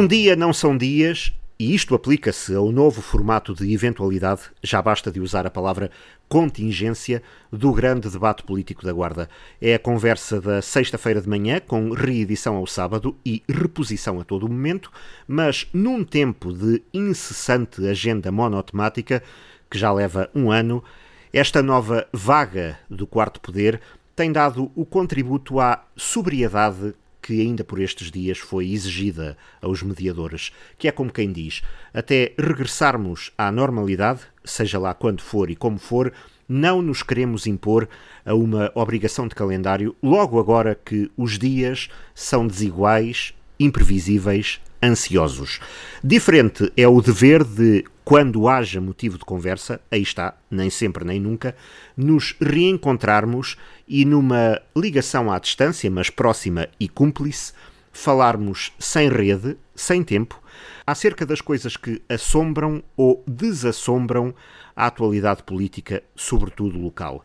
Um dia não são dias, e isto aplica-se ao novo formato de eventualidade, já basta de usar a palavra contingência, do grande debate político da Guarda. É a conversa da sexta-feira de manhã, com reedição ao sábado e reposição a todo momento, mas num tempo de incessante agenda monotemática, que já leva um ano, esta nova vaga do quarto poder tem dado o contributo à sobriedade que ainda por estes dias foi exigida aos mediadores, que é como quem diz, até regressarmos à normalidade, seja lá quando for e como for, não nos queremos impor a uma obrigação de calendário logo agora que os dias são desiguais, imprevisíveis, ansiosos. Diferente é o dever de, quando haja motivo de conversa, aí está, nem sempre nem nunca, nos reencontrarmos e numa ligação à distância, mas próxima e cúmplice, falarmos sem rede, sem tempo, acerca das coisas que assombram ou desassombram a atualidade política, sobretudo local.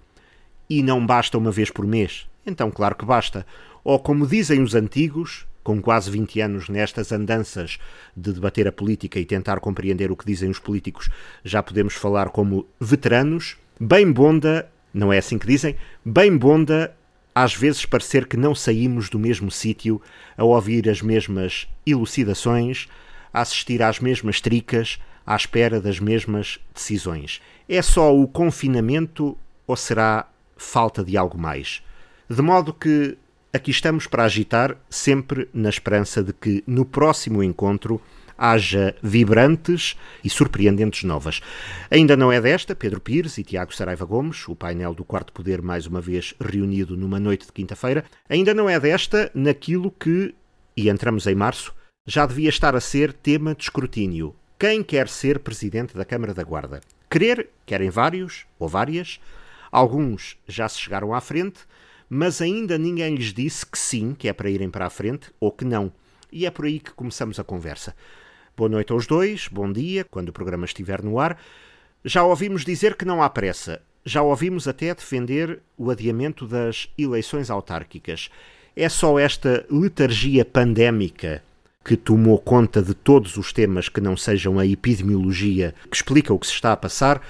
E não basta uma vez por mês? Então, claro que basta. Ou, como dizem os antigos, com quase 20 anos nestas andanças de debater a política e tentar compreender o que dizem os políticos, já podemos falar como veteranos, bem bonda não é assim que dizem? Bem bonda, às vezes parecer que não saímos do mesmo sítio, a ouvir as mesmas elucidações, a assistir às mesmas tricas, à espera das mesmas decisões. É só o confinamento ou será falta de algo mais? De modo que aqui estamos para agitar, sempre na esperança de que no próximo encontro haja vibrantes e surpreendentes novas. Ainda não é desta, Pedro Pires e Tiago Saraiva Gomes, o painel do Quarto Poder mais uma vez reunido numa noite de quinta-feira, ainda não é desta naquilo que, e entramos em março, já devia estar a ser tema de escrutínio. Quem quer ser presidente da Câmara da Guarda? Querer, querem vários ou várias, alguns já se chegaram à frente, mas ainda ninguém lhes disse que sim, que é para irem para a frente, ou que não. E é por aí que começamos a conversa. Boa noite aos dois, bom dia, quando o programa estiver no ar. Já ouvimos dizer que não há pressa. Já ouvimos até defender o adiamento das eleições autárquicas. É só esta letargia pandémica que tomou conta de todos os temas que não sejam a epidemiologia que explica o que se está a passar,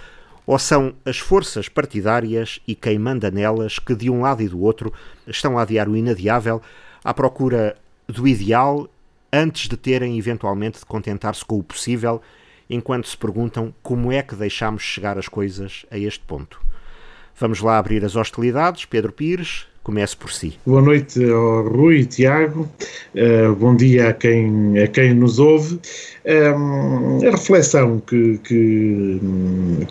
ou são as forças partidárias e quem manda nelas que, de um lado e do outro, estão a adiar o inadiável à procura do ideal antes de terem eventualmente de contentar-se com o possível, enquanto se perguntam como é que deixamos chegar as coisas a este ponto. Vamos lá abrir as hostilidades. Pedro Pires, comece por si. Boa noite ao Rui e Tiago, uh, bom dia a quem, a quem nos ouve. Um, a reflexão que, que,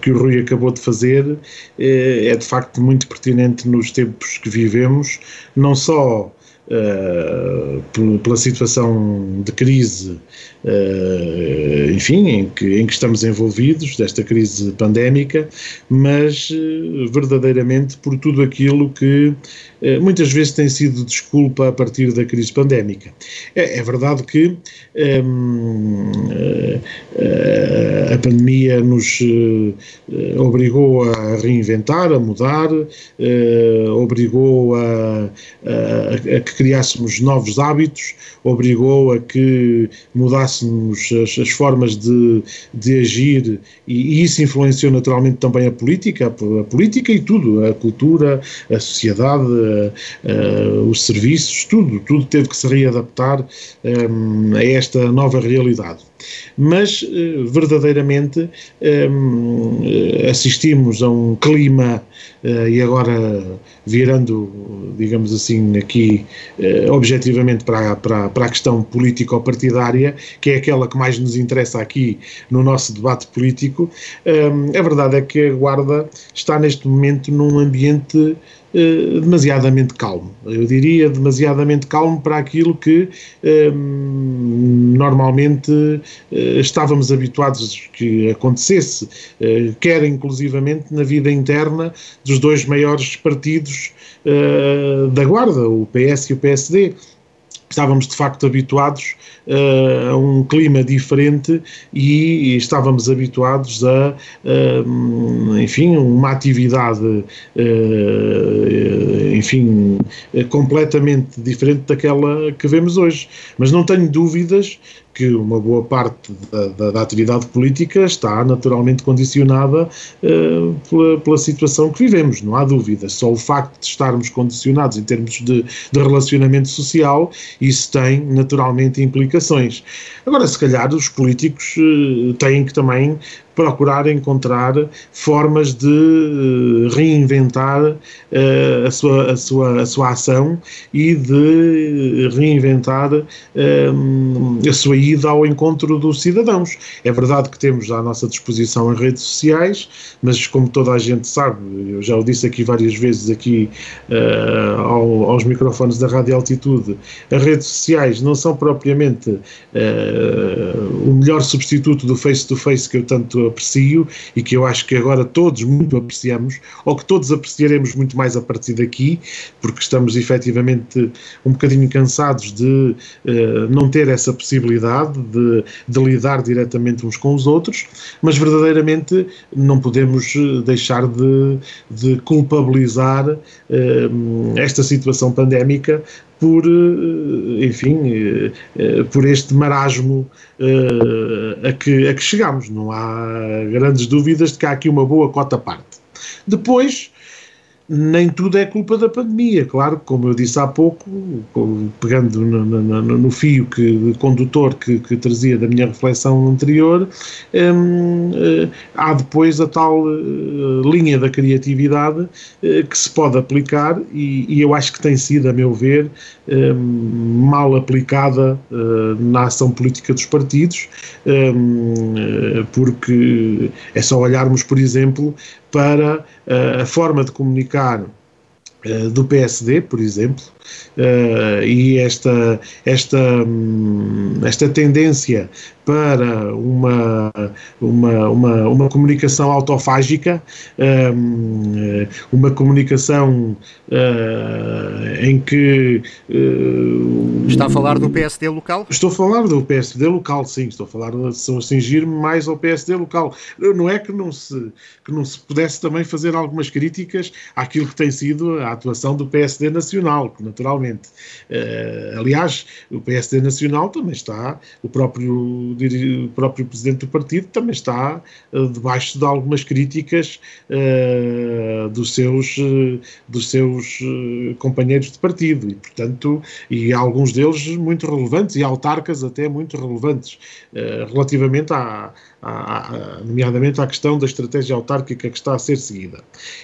que, o Rui acabou de fazer uh, é de facto muito pertinente nos tempos que vivemos, não só Uh, pela situação de crise, uh, enfim, em que, em que estamos envolvidos, desta crise pandémica, mas uh, verdadeiramente por tudo aquilo que muitas vezes tem sido desculpa a partir da crise pandémica. É, é verdade que um, a pandemia nos obrigou a reinventar, a mudar, obrigou a, a, a que criássemos novos hábitos, obrigou a que mudássemos as, as formas de, de agir e, e, isso influenciou naturalmente também a política, a, a, política e tudo, a cultura, a sociedade, a, os serviços, tudo, tudo teve que se readaptar um, a esta nova realidade mas eh, verdadeiramente ehm, eh, assistimos a um clima, eh, e agora virando, digamos assim, aqui objetivamente para, para, para a questão político-partidária, que é aquela que mais nos interessa aqui no nosso debate político, ehm, a verdade é que a Guarda está neste momento num ambiente eh, demasiadamente calmo. Eu diria demasiadamente calmo para aquilo que eh, normalmente eh, estávamos habituados que acontecesse, quer inclusivamente na vida interna dos dois maiores partidos da Guarda, o PS e o PSD estávamos de facto habituados uh, a um clima diferente e, estávamos habituados a, uh, enfim, uma atividade, uh, enfim, completamente diferente daquela que vemos hoje. Mas não tenho dúvidas que uma boa parte da, da, da atividade política está naturalmente condicionada uh, pela, pela, situação que vivemos, não há dúvida. Só o facto de estarmos condicionados em termos de, de relacionamento social, isso tem naturalmente implicações. Agora, se calhar, os políticos uh, têm que também procurar encontrar formas de uh, reinventar uh, a, sua, a, sua, a sua ação e de reinventar uh, a sua ida ao encontro dos cidadãos. É verdade que temos à nossa disposição as redes sociais, mas como toda a gente sabe, eu já o disse aqui várias vezes aqui ao, aos microfones da Rádio Altitude, as redes sociais não são propriamente o melhor substituto do face-to-face -face que eu tanto aprecio e que eu acho que agora todos muito apreciamos, ou que todos apreciaremos muito mais a partir daqui, porque estamos efetivamente um bocadinho cansados de uh, não ter essa possibilidade de, de lidar diretamente uns com os outros, mas verdadeiramente não podemos eh, deixar de, de culpabilizar uh, esta situação pandémica por, eh, enfim, eh, eh, por este marasmo a que, a que chegamos. Não há grandes dúvidas de que há aqui uma boa cota parte. Depois, nem tudo é culpa da pandemia. Claro, como eu disse há pouco, pegando no, no, no fio que, condutor que, que, trazia da minha reflexão anterior, hum, eh, há depois a tal uh, linha da criatividade uh, que se pode aplicar e, e, eu acho que tem sido, a meu ver, um, mal aplicada na ação política dos partidos, um, porque é só olharmos, por exemplo, para uh, a forma de comunicar uh, do PSD, por exemplo, uh, e esta, esta, um, esta tendência para uma, uma, uma, uma comunicação autofágica, um, uma comunicação em que. Está a falar do PSD local? Estou a falar do PSD local, sim. Estou a falar de cingir-me mais ao PSD local. Não é que não, se, que não se pudesse também fazer algumas críticas àquilo que tem sido a atuação do PSD nacional, naturalmente. Uh, aliás, o PSD Nacional também está, o próprio, o próprio presidente do partido também está uh, debaixo de algumas críticas uh, dos seus, dos seus companheiros de partido e, portanto, e alguns deles muito relevantes e autarcas até muito relevantes relativamente à, à, nomeadamente à questão da estratégia autárquica que está a ser seguida.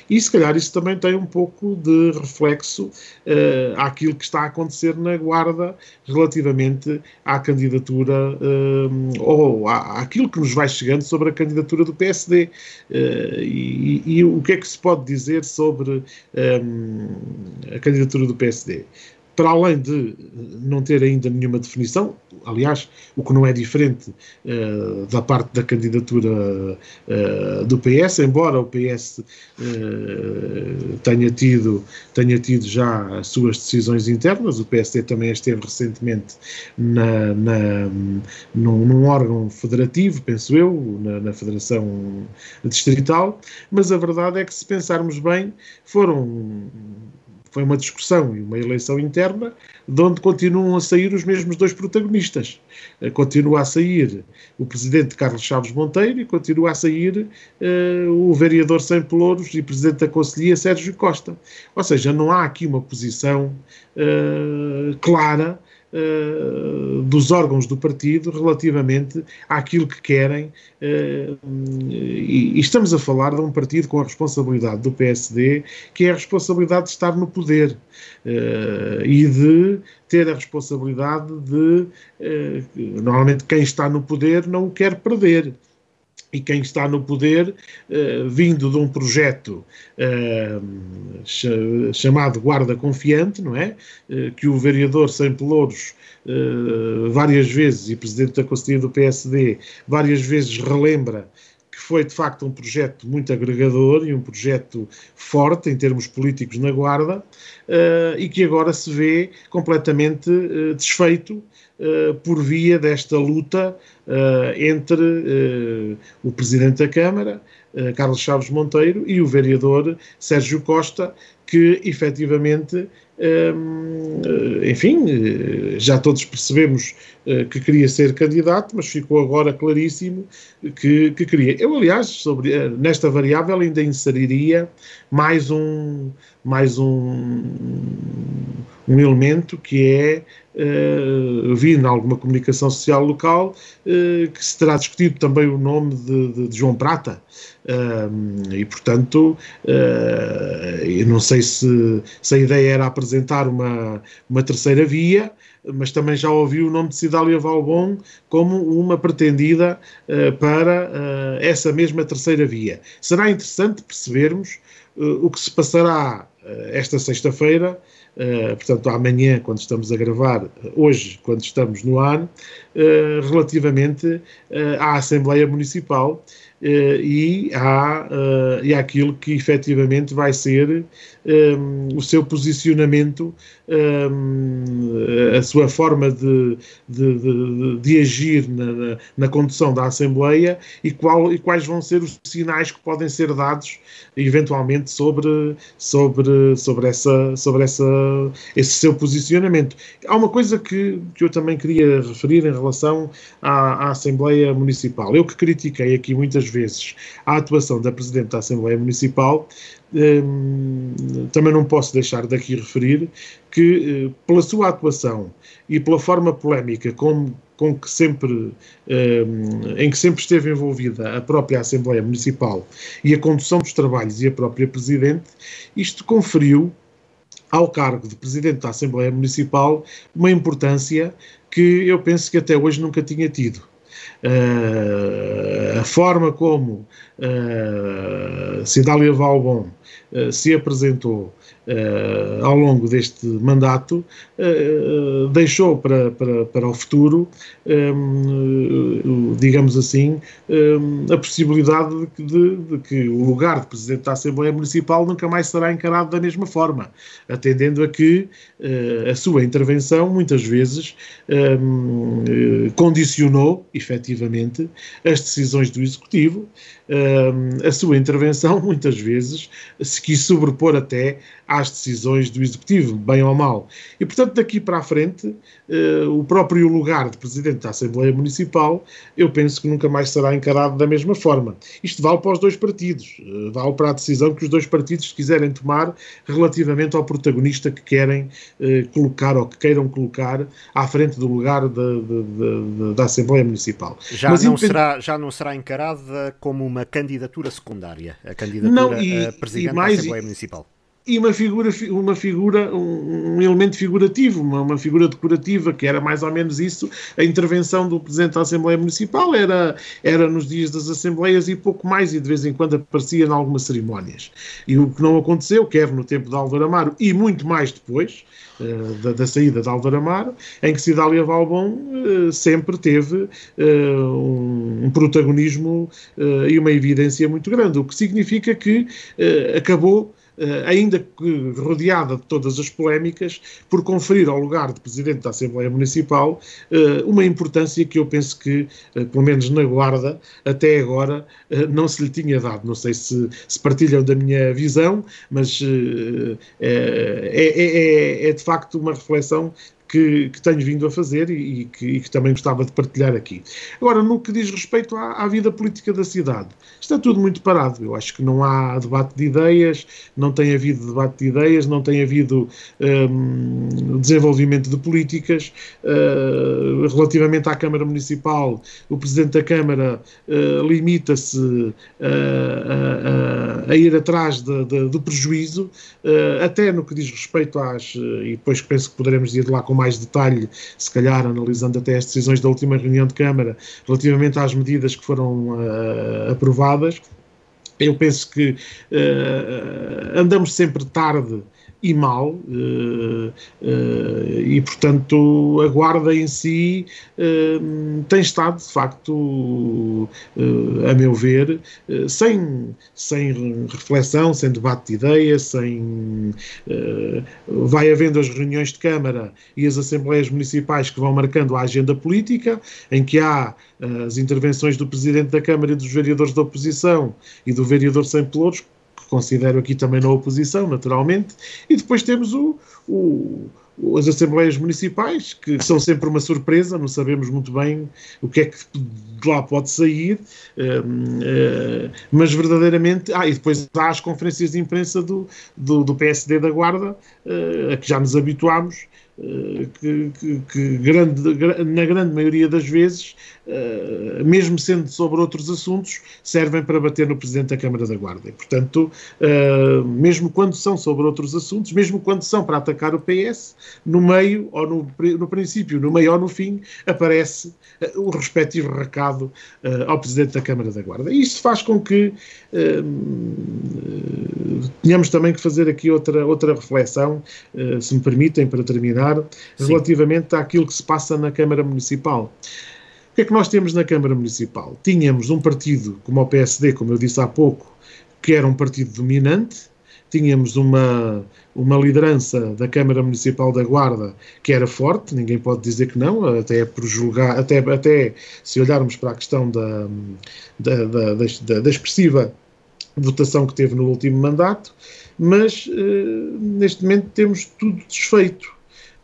E se calhar isso também tem um pouco de reflexo uh, àquilo que está a acontecer na Guarda relativamente à candidatura uh, ou à, àquilo que nos vai chegando sobre a candidatura do PSD. Eh, e, e, o que é que se pode dizer sobre a candidatura do PSD? Para além de não ter ainda nenhuma definição, aliás, o que não é diferente uh, da parte da candidatura uh, do PS, embora o PS uh, tenha, tido, tenha tido já as suas decisões internas, o PSD também esteve recentemente na, na, num, num órgão federativo, penso eu, na, na Federação Distrital, mas a verdade é que se pensarmos bem, foram foi uma discussão e uma eleição interna de onde continuam a sair os mesmos dois protagonistas. Eh, continua a sair o presidente Carlos Chaves Monteiro e continua a sair uh, o vereador Sem Pelouros e presidente da Conselhia Sérgio Costa. Ou seja, não há aqui uma posição uh, clara uh, dos órgãos do partido relativamente àquilo que querem. Uh, e, e, estamos a falar de um partido com a responsabilidade do PSD, que é a responsabilidade de estar no poder uh, e de ter a responsabilidade de. normalmente, quem está no poder não o quer perder e quem está no poder, uh, vindo de um projeto uh, chamado Guarda Confiante, não é? Uh, que o vereador Sem Pelouros várias vezes, e presidente da Conselhia do PSD, várias vezes relembra foi de facto um projeto muito agregador e um projeto forte em termos políticos na Guarda uh, e que agora se vê completamente uh, desfeito uh, por via desta luta entre o Presidente da Câmara, Carlos Chaves Monteiro, e o vereador Sérgio Costa, que efetivamente enfim, já todos percebemos eh, que queria ser candidato, mas ficou agora claríssimo que, que queria. Eu, aliás, sobre, eh, nesta variável ainda inseriria mais um, mais um, um elemento que é Uh, vi em alguma comunicação social local uh, que se terá discutido também o nome de, de, de João Prata uh, e portanto eu não sei se, se a ideia era apresentar uma, uma terceira via mas também já ouvi o nome de Cidália Valbon como uma pretendida para essa mesma terceira via. Será interessante percebermos o que se passará esta sexta-feira, portanto amanhã, quando estamos a gravar, hoje, quando estamos no ar, relativamente à Assembleia Municipal Uh, e, há, uh, e àquilo que efetivamente vai ser um, o seu posicionamento, um, a sua forma de, de, de, de agir na, na, condução da Assembleia e, qual, e quais vão ser os sinais que podem ser dados eventualmente sobre, sobre, sobre, essa, sobre essa, esse seu posicionamento. Há uma coisa que, que eu também queria referir em relação à, à Assembleia Municipal. Eu que critiquei aqui muitas vezes a atuação da Presidente da Assembleia Municipal, hum, também não posso deixar daqui referir que, eh, pela sua atuação e pela forma polémica como com que sempre, hum, em que sempre esteve envolvida a própria Assembleia Municipal e a condução dos trabalhos e a própria Presidente, isto conferiu ao cargo de Presidente da Assembleia Municipal uma importância que eu penso que até hoje nunca tinha tido. Uh, a forma como uh, Cidália Valbon uh, se apresentou uh, ao longo deste mandato, uh, deixou para, para, para o futuro, um, digamos assim, um, a possibilidade de, de, de, que o lugar de Presidente da Assembleia Municipal nunca mais será encarado da mesma forma, atendendo a que a sua intervenção, muitas vezes, um, condicionou, efetivamente, as decisões do Executivo, a sua intervenção, muitas vezes, se quis sobrepor até às decisões do Executivo, bem ou mal. E, portanto, daqui para a frente, uh, o próprio lugar de Presidente da Assembleia Municipal, eu penso que nunca mais será encarado da mesma forma. Isto vale para os dois partidos, uh, vale para a decisão que os dois partidos quiserem tomar relativamente ao protagonista que querem uh, colocar ou que queiram colocar à frente do lugar de, de, de, da Assembleia Municipal. Já, Mas, não independ... será, já não será encarada como uma candidatura secundária, a candidatura não, e, a Presidente mais, da Assembleia Municipal e uma figura, uma figura um, um, elemento figurativo, uma, uma figura decorativa, que era mais ou menos isso. A intervenção do Presidente da Assembleia Municipal era, era nos dias das Assembleias e pouco mais, e de vez em quando aparecia em algumas cerimónias. E o que não aconteceu, quer no tempo de Álvaro Amaro e muito mais depois, uh, da, da, saída de Álvaro Amaro, em que Cidália Valbon uh, sempre teve uh, um, um, protagonismo e uma evidência muito grande, o que significa que acabou ainda que rodeada de todas as polémicas, por conferir ao lugar de Presidente da Assembleia Municipal eh, uma importância que eu penso que, eh, pelo menos na Guarda, até agora não se lhe tinha dado. Não sei se, se partilham da minha visão, mas é, é, é, é de facto uma reflexão que, que tenho vindo a fazer e, e, que, e, que, também gostava de partilhar aqui. Agora, no que diz respeito à, à, vida política da cidade, está tudo muito parado. Eu acho que não há debate de ideias, não tem havido debate de ideias, não tem havido um, desenvolvimento de políticas. Uh, relativamente à Câmara Municipal, o Presidente da Câmara uh, limita-se uh, a, a, ir atrás de, de, do prejuízo, até no que diz respeito às. e depois penso que poderemos ir lá com mais detalhe, se calhar analisando até as decisões da última reunião de Câmara relativamente às medidas que foram uh, aprovadas. Eu penso que uh, andamos sempre tarde e mal, uh, uh, e portanto a Guarda em si uh, tem estado de facto, a meu ver, sem, sem reflexão, sem debate de ideias, sem. vai havendo as reuniões de Câmara e as Assembleias Municipais que vão marcando a agenda política, em que há as intervenções do Presidente da Câmara e dos vereadores da oposição e do vereador Sem Pelouros, considero aqui também na oposição, naturalmente, e depois temos o, o, as Assembleias Municipais, que são sempre uma surpresa, não sabemos muito bem o que é que de lá pode sair, uh, uh, mas verdadeiramente. Ah, e depois há as conferências de imprensa do, do, do PSD da Guarda, uh, a que já nos habituámos, que, que, que grande, na grande maioria das vezes, uh, mesmo sendo sobre outros assuntos, servem para bater no Presidente da Câmara da Guarda. E, portanto, uh, mesmo quando são sobre outros assuntos, mesmo quando são para atacar o PS, no meio, ou no, no princípio, no meio ou no fim, aparece uh, o respectivo recado ao Presidente da Câmara da Guarda. E isso faz com que tenhamos também que fazer aqui outra, outra reflexão, se me permitem, para terminar Sim. relativamente àquilo que se passa na Câmara Municipal. Que é que nós temos na Câmara Municipal? Tínhamos um partido como o PSD, como eu disse há pouco, que era um partido dominante, tínhamos uma, uma liderança da Câmara Municipal da Guarda que era forte, ninguém pode dizer que não, até por julgar, até, até se olharmos para a questão da, da, da, da, da expressiva votação que teve no último mandato, mas uh, neste momento temos tudo desfeito.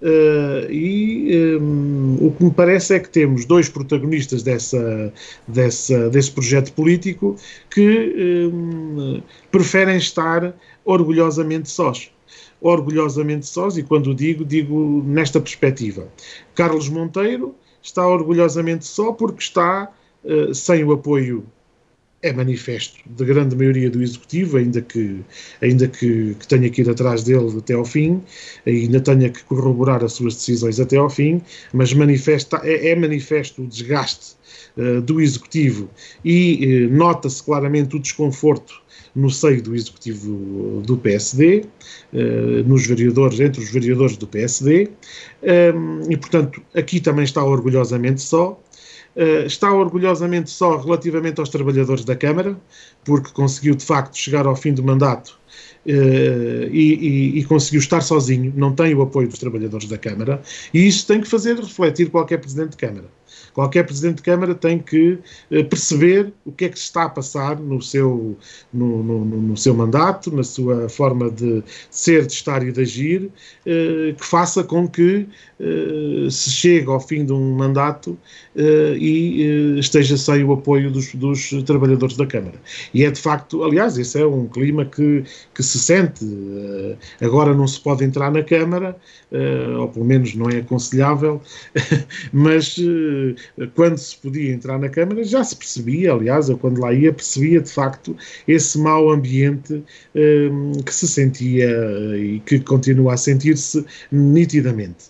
Uh, e um, o que me parece é que temos dois protagonistas dessa, dessa, desse projeto político que um, preferem estar orgulhosamente sós. Orgulhosamente sós, e quando digo, digo nesta perspectiva. Carlos Monteiro está orgulhosamente só porque está uh, sem o apoio é manifesto da grande maioria do Executivo, ainda que, ainda que, que, tenha que ir atrás dele até ao fim, ainda tenha que corroborar as suas decisões até ao fim, mas manifesta, é, é manifesto o desgaste uh, do Executivo. E uh, nota-se claramente o desconforto no seio do Executivo do PSD, eh, nos vereadores, entre os vereadores do PSD, um, e portanto aqui também está orgulhosamente só, está orgulhosamente só relativamente aos trabalhadores da Câmara, porque conseguiu de facto chegar ao fim do mandato uh, e, e, e, conseguiu estar sozinho, não tem o apoio dos trabalhadores da Câmara, e isso tem que fazer refletir qualquer Presidente de Câmara. Qualquer Presidente de Câmara tem que eh, perceber o que é que se está a passar no seu, no, no, no seu mandato, na sua forma de ser, de estar e de agir, eh, que faça com que eh, se chegue ao fim de um mandato e esteja sem o apoio dos, dos trabalhadores da Câmara. E é de facto, aliás, esse é um clima que, que se sente. Agora não se pode entrar na Câmara, ou pelo menos não é aconselhável, mas quando se podia entrar na Câmara, já se percebia, aliás, eu quando lá ia, percebia de facto esse mau ambiente um, que se sentia e que continua a sentir-se nitidamente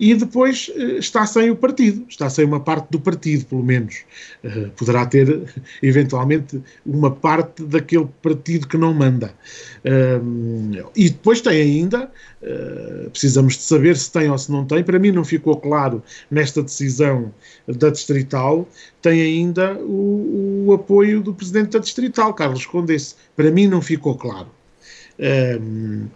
e depois eh, está sem o partido, está sem uma parte do partido, pelo menos. Eh, poderá ter, eventualmente, uma parte daquele partido que não manda. E depois tem ainda, eh, precisamos de saber se tem ou se não tem, para mim não ficou claro nesta decisão da Distrital, tem ainda o, o apoio do Presidente da Distrital, Carlos Condesse. Para mim não ficou claro. Um,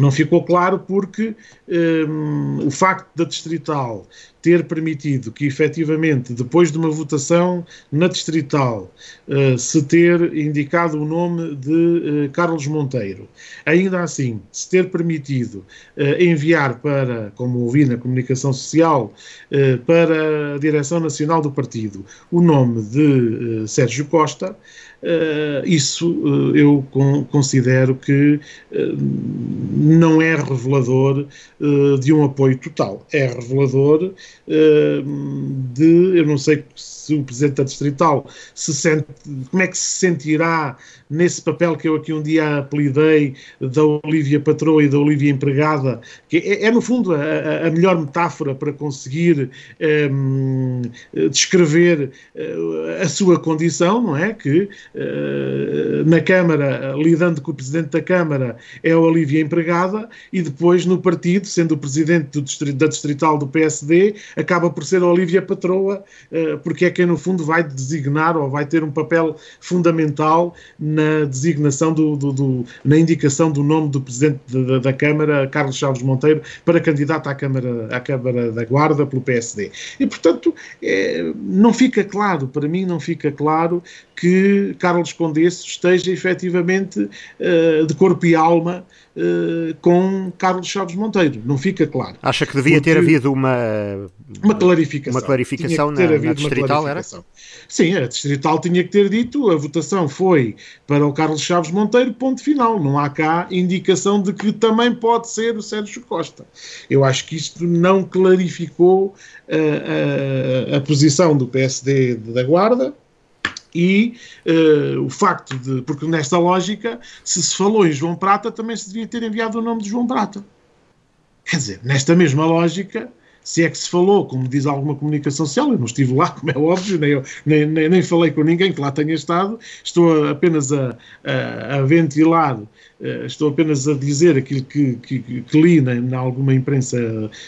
não ficou claro porque um, o facto da Distrital ter permitido que, efetivamente, depois de uma votação na Distrital, uh, se ter indicado o nome de uh, Carlos Monteiro, ainda assim, se ter permitido uh, enviar para, como ouvi na comunicação social, para a Direção Nacional do Partido o nome de Sérgio Costa, Uh, isso uh, eu con considero que uh, não é revelador de um apoio total. É revelador de eu não sei se o Presidente da Distrital se sente, como é que se sentirá nesse papel que eu aqui um dia apelidei da Olivia Patroa e da Olivia Empregada, que é, é no fundo a, a, melhor metáfora para conseguir um, ehm, descrever uh, a sua condição, não é? Que uh, na Câmara, lidando com o Presidente da Câmara, é a Olivia Empregada e depois no partido, sendo o Presidente distrito, da Distrital do PSD, acaba por ser a Olivia Patroa, uh, porque é quem no fundo vai designar ou vai ter um papel fundamental na na designação do, do, do, na indicação do nome do Presidente da, da, Câmara, Carlos Chaves Monteiro, para candidato à Câmara, à Câmara da Guarda pelo PSD. E, portanto, é, não fica claro, para mim não fica claro que Carlos Condesso esteja efetivamente uh, de corpo e alma uh, com Carlos Chaves Monteiro. Não fica claro. Acha que devia Porque ter havido uma, uma clarificação, uma clarificação na, na Distrital? Era? Sim, a Distrital tinha que ter dito, a votação foi para o Carlos Chaves Monteiro, ponto final. Não há cá indicação de que também pode ser o Sérgio Costa. Eu acho que isto não clarificou a, a posição do PSD da Guarda e uh, o facto de, porque nesta lógica, se se falou em João Prata, também se devia ter enviado o nome de João Prata. Quer dizer, nesta mesma lógica, se é que se falou, como diz alguma comunicação social, eu não estive lá, como é óbvio, nem, eu, nem, nem, nem falei com ninguém que lá tenha estado, estou apenas a, a, a ventilar, eh, estou apenas a dizer aquilo que, que, que li em alguma imprensa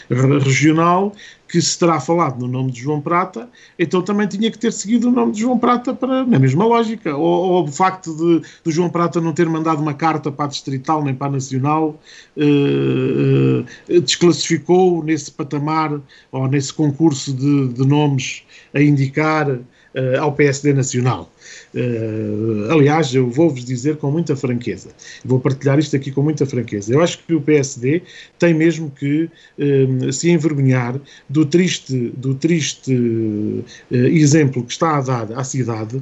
regional, que se terá falado no nome de João Prata, então também tinha que ter seguido o nome de João Prata para, na mesma lógica. Ou, ou o facto de, de João Prata não ter mandado uma carta para a Distrital nem para a Nacional eh, eh, desclassificou nesse patamar ou nesse concurso de, de nomes a indicar eh, ao PSD Nacional. Uh, aliás, eu vou-vos dizer com muita franqueza, vou partilhar isto aqui com muita franqueza. Eu acho que o PSD tem mesmo que uh, se envergonhar do triste, do triste uh, exemplo que está a dar à cidade,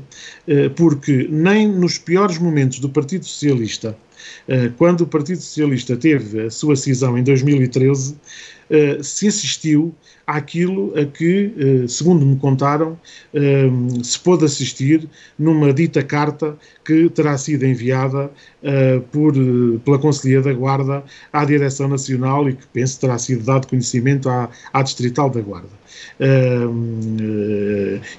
porque nem nos piores momentos do Partido Socialista, quando o Partido Socialista teve a sua cisão em 2013, se assistiu àquilo a que, eh, segundo me contaram, eh, se pôde assistir numa dita carta que terá sido enviada eh, por, pela Conselhia da Guarda à Direção Nacional e que penso terá sido dado conhecimento à, à Distrital da Guarda.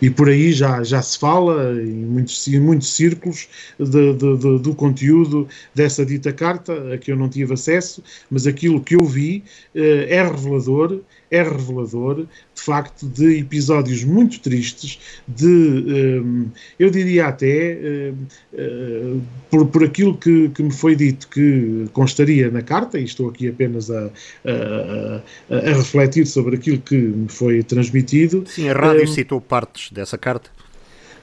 E por aí já, já se fala em muitos, em muitos círculos de, de, de, do conteúdo dessa dita carta, a que eu não tive acesso, mas aquilo que eu vi é revelador é revelador, de facto, de episódios muito tristes, de, um, eu diria até, um, por, por aquilo que, que, me foi dito que constaria na carta, e estou aqui apenas a, a, a, a refletir sobre aquilo que me foi transmitido. Sim, a rádio um, citou partes dessa carta.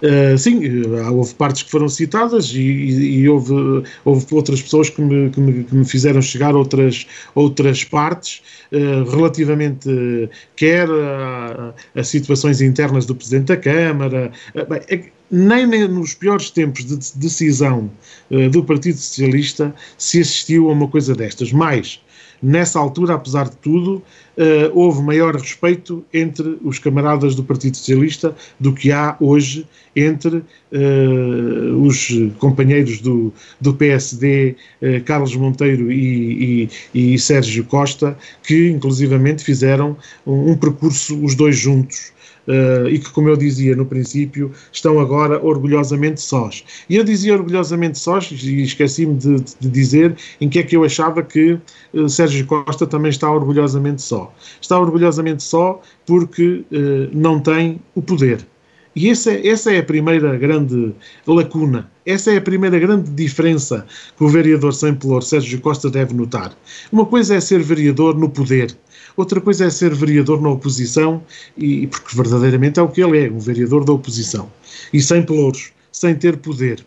Uh, sim, uh, houve partes que foram citadas e, e, e houve, houve outras pessoas que me, que me, que me, fizeram chegar outras, outras partes uh, relativamente quer a, a, situações internas do Presidente da Câmara. Bem, é, nem, nem, nos piores tempos de decisão do Partido Socialista se assistiu a uma coisa destas. Mais, nessa altura, apesar de tudo, uh, houve maior respeito entre os camaradas do Partido Socialista do que há hoje entre uh, os companheiros do, do PSD, eh, Carlos Monteiro e, e, e, Sérgio Costa, que inclusivamente fizeram um, um percurso os dois juntos e que, como eu dizia no princípio, estão agora orgulhosamente sós. E eu dizia orgulhosamente sós, e esqueci-me de, de, dizer em que é que eu achava que uh, Sérgio Costa também está orgulhosamente só. Está orgulhosamente só porque uh, não tem o poder. E essa, essa é a primeira grande lacuna, essa é a primeira grande diferença que o vereador sem pelour Sérgio Costa deve notar. Uma coisa é ser vereador no poder, Outra coisa é ser vereador na oposição, e porque verdadeiramente é o que ele é, um vereador da oposição. E sem pelouros, sem ter poder.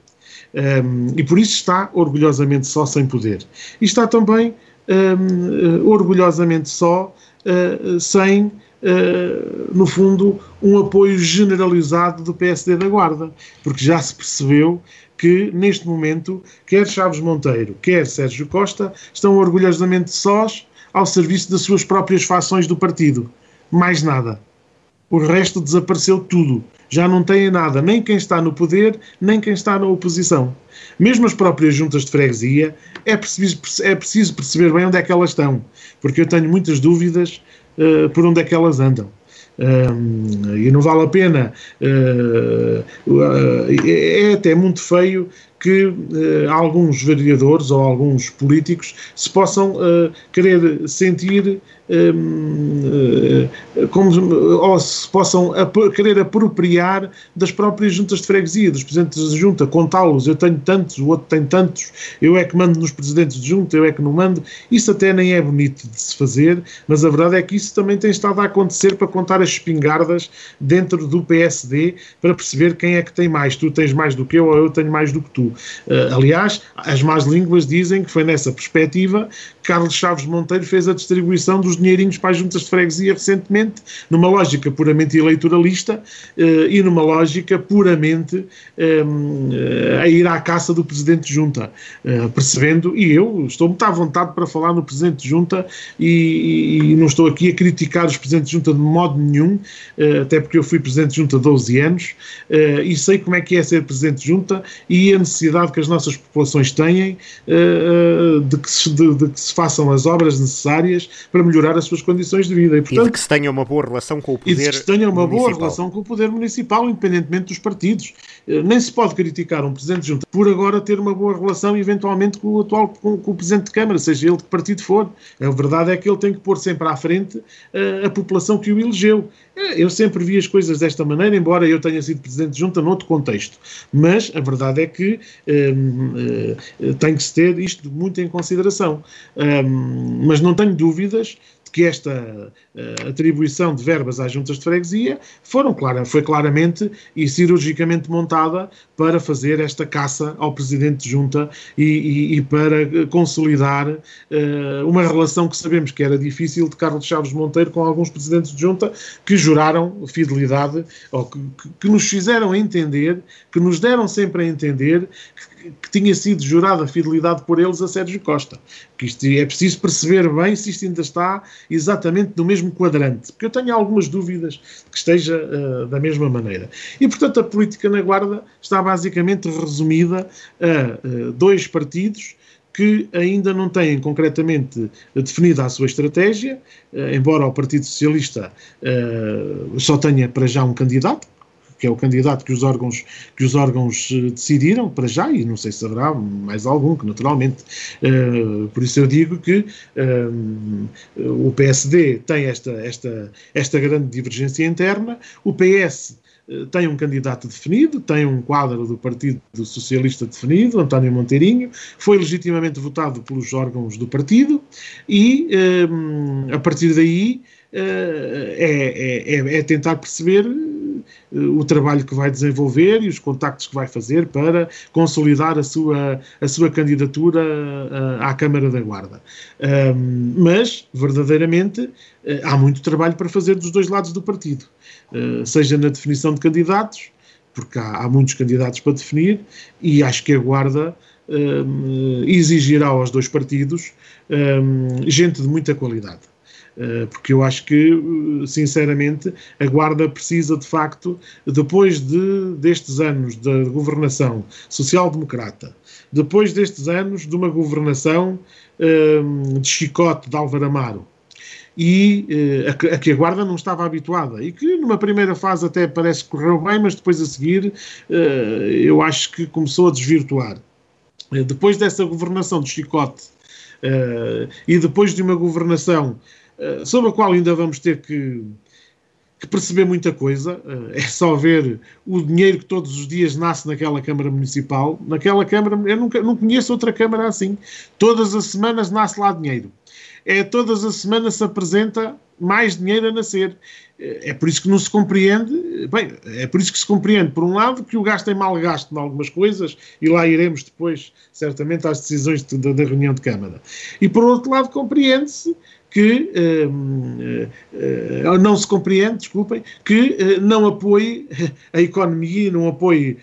Um, e por isso está orgulhosamente só sem poder. E está também um, orgulhosamente só uh, sem, uh, no fundo, um apoio generalizado do PSD da Guarda, porque já se percebeu que, neste momento, quer Chaves Monteiro, quer Sérgio Costa, estão orgulhosamente sós ao serviço das suas próprias fações do partido. Mais nada. o resto desapareceu tudo. Já não tem nada, nem quem está no poder, nem quem está na oposição. Mesmo as próprias juntas de freguesia, é preciso, é preciso perceber bem onde é que elas estão, porque eu tenho muitas dúvidas uh, por onde é que elas andam. E não vale a pena. Uh, uh, é até muito feio que uh, alguns vereadores ou alguns políticos se possam querer sentir um, como, ou se possam ap querer apropriar das próprias juntas de freguesia, dos presidentes de junta, contá-los, eu tenho tantos, o outro tem tantos, eu é que mando nos presidentes de junta, eu é que não mando. Isso até nem é bonito de se fazer, mas a verdade é que isso também tem estado a acontecer para contar as espingardas dentro do PSD para perceber quem é que tem mais. Tu tens mais do que eu ou eu tenho mais do que tu. Uh, aliás, as más línguas dizem que foi nessa perspectiva Carlos Chaves Monteiro fez a distribuição dos dinheirinhos para as juntas de freguesia recentemente, numa lógica puramente eleitoralista uh, e numa lógica puramente um, uh, a ir à caça do presidente de junta, uh, percebendo, e eu estou muito à vontade para falar no presidente de junta e, e, não estou aqui a criticar os presidentes de junta de modo nenhum, até porque eu fui presidente de junta há 12 anos e sei como é que é ser presidente de junta e a necessidade que as nossas populações têm de que, se, de, de que se façam as obras necessárias para melhorar as suas condições condições de vida. E, portanto, e de que se tenha uma boa relação com o poder E de que se tenha uma municipal. boa relação com o poder municipal, independentemente dos partidos. Eh, nem se pode criticar um Presidente de Junta por agora ter uma boa relação, eventualmente, com o atual com, com o Presidente de Câmara, seja ele de que partido for. A verdade é que ele tem que pôr sempre à frente a, eh, a população que o elegeu. Eh, eu sempre vi as coisas desta maneira, embora eu tenha sido Presidente de Junta noutro contexto. Mas a verdade é que um, uh, tem que se ter isto muito em consideração. Um, mas não tenho dúvidas que esta uh, atribuição de verbas às juntas de freguesia foram clara, foi claramente e cirurgicamente montada para fazer esta caça ao presidente de junta e, e, e para consolidar uh, uma relação que sabemos que era difícil de Carlos Chaves Monteiro com alguns presidentes de junta que juraram fidelidade ou que, que nos fizeram entender, que nos deram sempre a entender que tinha sido jurada fidelidade por eles a Sérgio Costa. Que isto é preciso perceber bem se isto ainda está exatamente no mesmo quadrante, porque eu tenho algumas dúvidas que esteja uh, da mesma maneira. E, portanto, a política na Guarda está basicamente resumida a uh, dois partidos que ainda não têm concretamente definida a sua estratégia, uh, embora o Partido Socialista só tenha para já um candidato, que é o candidato que os órgãos, que os órgãos eh, decidiram para já, e não sei se haverá mais algum, que naturalmente. Uh, por isso eu digo que uh, o PSD tem esta, esta, esta grande divergência interna, o PS tem um candidato definido, tem um quadro do Partido Socialista definido, António Monteirinho, foi legitimamente votado pelos órgãos do partido e, a partir daí, é, é, é, é tentar perceber eh, o trabalho que vai desenvolver e os contactos que vai fazer para consolidar a sua, a sua candidatura eh, à Câmara da Guarda. mas, verdadeiramente, eh, há muito trabalho para fazer dos dois lados do partido, seja na definição de candidatos, porque há, há muitos candidatos para definir, e acho que a Guarda exigirá aos dois partidos gente de muita qualidade. Eh, porque eu acho que, eh, sinceramente, a Guarda precisa de facto, depois de, destes anos da governação social-democrata, depois destes anos de uma governação um, eh, de chicote de Álvaro Amaro, e a, que a Guarda não estava habituada e que numa primeira fase até parece que correu bem, mas depois a seguir uh, eu acho que começou a desvirtuar. Depois dessa governação de chicote e depois de uma governação sobre a qual ainda vamos ter que, que perceber muita coisa. Uh, é só ver o dinheiro que todos os dias nasce naquela Câmara Municipal. Naquela Câmara, eu nunca, não conheço outra Câmara assim. Todas as semanas nasce lá dinheiro. É todas as semanas se apresenta mais dinheiro a nascer. Eh, é por isso que não se compreende, bem, é por isso que se compreende, por um lado, que o gasto é mal gasto em algumas coisas, e lá iremos depois, certamente, às decisões de, de, da reunião de Câmara. E por outro lado, compreende-se que uh, uh, não se compreende, desculpem, que uh, não apoie a economia não apoie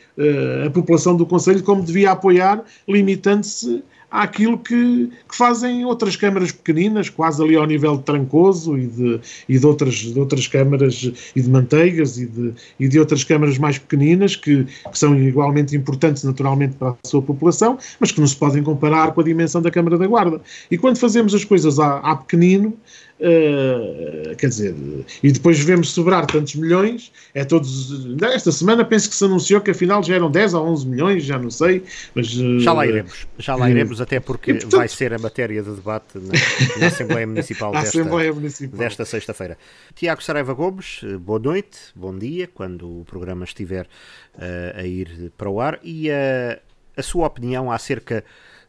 a população do Conselho como devia apoiar, limitando-se àquilo que, que, fazem outras câmaras pequeninas, quase ali ao nível de Trancoso e de, e de, outras, de outras câmaras e de Manteigas e de, e de outras câmaras mais pequeninas que, que são igualmente importantes naturalmente para a sua população, mas que não se podem comparar com a dimensão da Câmara da Guarda. E quando fazemos as coisas a, a pequenino, Uh, quer dizer, e depois vemos sobrar tantos milhões, é todos. Esta semana penso que se anunciou que afinal já eram 10 ou 11 milhões, já não sei, mas. Uh, já lá iremos, já lá iremos, uh, até porque portanto, vai ser a matéria de debate na, na Assembleia Municipal desta, Assembleia Municipal. desta sexta-feira. Tiago Saraiva Gomes, boa noite, bom dia, quando o programa estiver a ir para o ar, e a, a sua opinião acerca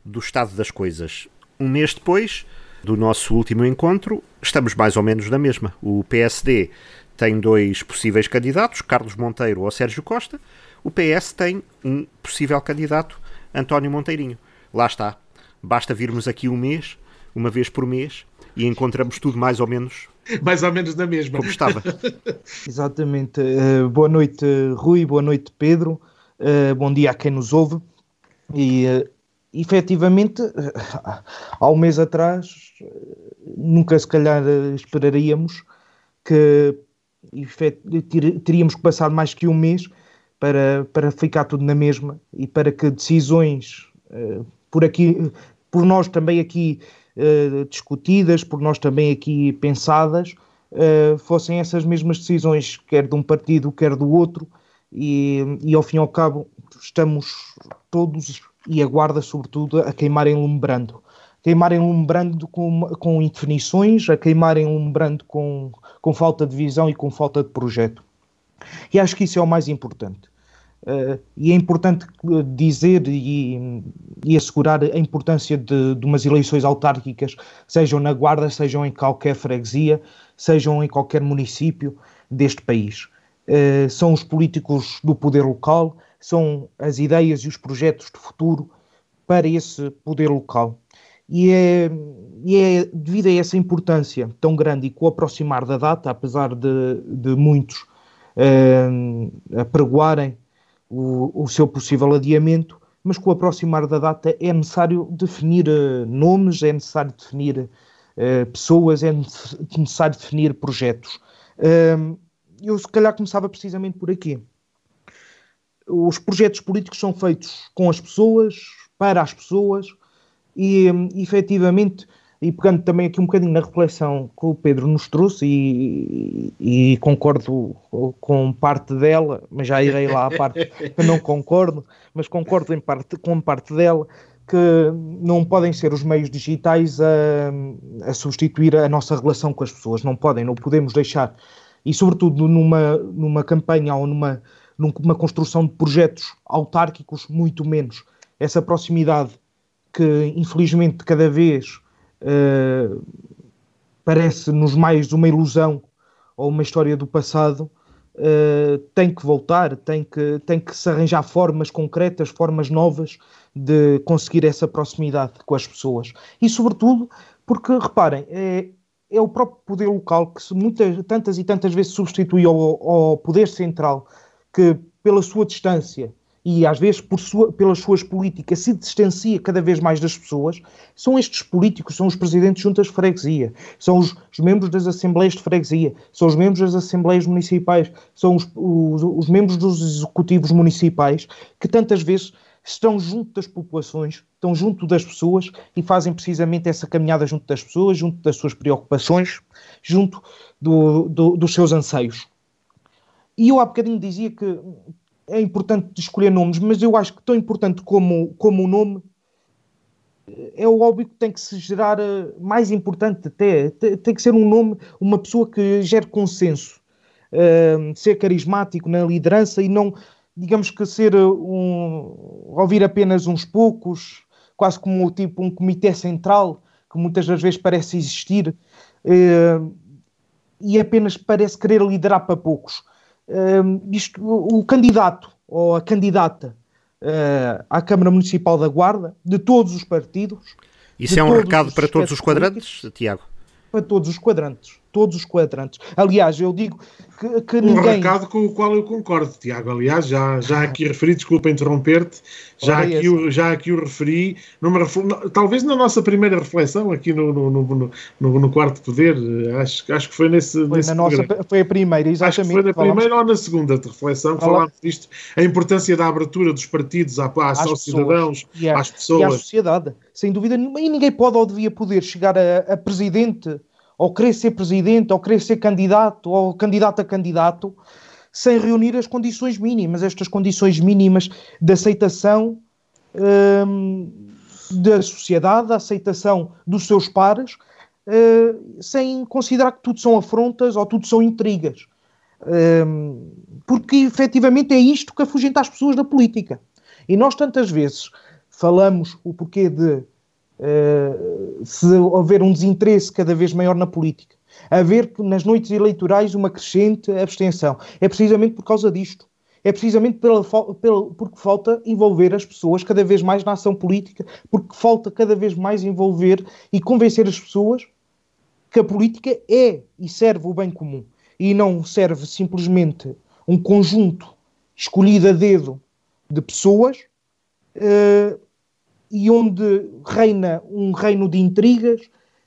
do estado das coisas. Um mês depois do nosso último encontro, estamos mais ou menos na mesma. O PSD tem dois possíveis candidatos, Carlos Monteiro ou Sérgio Costa. O PS tem um possível candidato, António Monteirinho. Lá está. Basta virmos aqui um mês, uma vez por mês, e encontramos tudo mais ou menos. Mais ou menos na mesma. Como estava. Exatamente. Uh, boa noite, Rui. Boa noite, Pedro. Uh, bom dia a quem nos ouve. E uh, efetivamente, há um mês atrás, nunca se calhar esperaríamos que teríamos que passar mais que um mês para, para ficar tudo na mesma e para que decisões uh, por aqui, por nós também aqui uh, discutidas, por nós também aqui pensadas, uh, fossem essas mesmas decisões, quer de um partido, quer do outro, e, e ao fim e ao cabo estamos todos e a guarda, sobretudo, a queimarem lumbrando. Queimarem lumbrando com, com indefinições, a queimarem lumbrando com, com falta de visão e com falta de projeto. E acho que isso é o mais importante. Uh, e é importante dizer e, e assegurar a importância de, de, umas eleições autárquicas, sejam na Guarda, sejam em qualquer freguesia, sejam em qualquer município deste país. Uh, são os políticos do poder local, são as ideias e os projetos de futuro para esse poder local. E é, e é devido a essa importância tão grande e com o aproximar da data, apesar de, de muitos uh, apregoarem o, o seu possível adiamento, mas com o aproximar da data é necessário definir uh, nomes, é necessário definir uh, pessoas, é necessário definir projetos. Uh, eu se calhar começava precisamente por aqui os projetos políticos são feitos com as pessoas, para as pessoas, e efetivamente, e pegando também aqui um bocadinho na reflexão que o Pedro nos trouxe, e, e, concordo com parte dela, mas já irei lá à parte que não concordo, mas concordo em parte, com parte dela, que não podem ser os meios digitais a, a substituir a nossa relação com as pessoas, não podem, não podemos deixar, e sobretudo numa, numa campanha ou numa numa construção de projetos autárquicos, muito menos. Essa proximidade que, infelizmente, cada vez uh, parece-nos mais uma ilusão ou uma história do passado, uh, tem que voltar, tem que, tem que se arranjar formas concretas, formas novas de conseguir essa proximidade com as pessoas. E, sobretudo, porque, reparem, é, é o próprio poder local que se muitas, tantas e tantas vezes substitui ao, ao poder central que, pela sua distância e às vezes sua, pelas suas políticas se distancia cada vez mais das pessoas, são estes políticos, são os presidentes de juntas de freguesia, são os, os, membros das assembleias de freguesia, são os membros das assembleias municipais, são os, os, os membros dos executivos municipais que tantas vezes estão junto das populações, estão junto das pessoas e fazem precisamente essa caminhada junto das pessoas, junto das suas preocupações, junto do, do, dos seus anseios. E eu há bocadinho dizia que é importante escolher nomes, mas eu acho que tão importante como, como o nome é o óbvio que tem que se gerar eh, mais importante até, tem que ser um nome, uma pessoa que gere consenso, uh, ser carismático na liderança e não, digamos que ser eh, um, ouvir apenas uns poucos, quase como tipo um comitê central que muitas das vezes parece existir e apenas parece querer liderar para poucos isto, o candidato ou a candidata uh, à Câmara Municipal da Guarda, de todos os partidos. Isso é um recado para todos os quadrantes, Tiago? Para todos os quadrantes. Todos os quadrantes. Aliás, eu digo que, que um ninguém... recado com o qual eu concordo, Tiago. Aliás, já, já aqui referi, desculpa interromper-te, já, aqui o, já aqui o referi, numa, talvez na nossa primeira reflexão aqui no, no, no, no, no Quarto Poder, acho, acho que foi nesse. Foi, nesse na nossa, foi a primeira, exatamente. Acho que foi na primeira ou na segunda de reflexão que falámos disto, a importância da abertura dos partidos à, à, aos cidadãos, e a, às pessoas. E à sociedade, sem dúvida nenhuma. E ninguém pode ou devia poder chegar a, a presidente ou querer ser presidente, ou querer ser candidato, ou candidato a candidato, sem reunir as condições mínimas, estas condições mínimas de aceitação hum, da sociedade, a aceitação dos seus pares, uh, sem considerar que tudo são afrontas ou tudo são intrigas. Um, porque efetivamente é isto que afugenta as pessoas da política. E nós tantas vezes falamos o porquê de uh, se houver um desinteresse cada vez maior na política, haver nas noites eleitorais uma crescente abstenção. É precisamente por causa disto. É precisamente pela, pela, porque falta envolver as pessoas cada vez mais na ação política, porque falta cada vez mais envolver e convencer as pessoas que a política é e serve o bem comum e não serve simplesmente um conjunto escolhido a dedo de pessoas uh, e onde reina um reino de intrigas,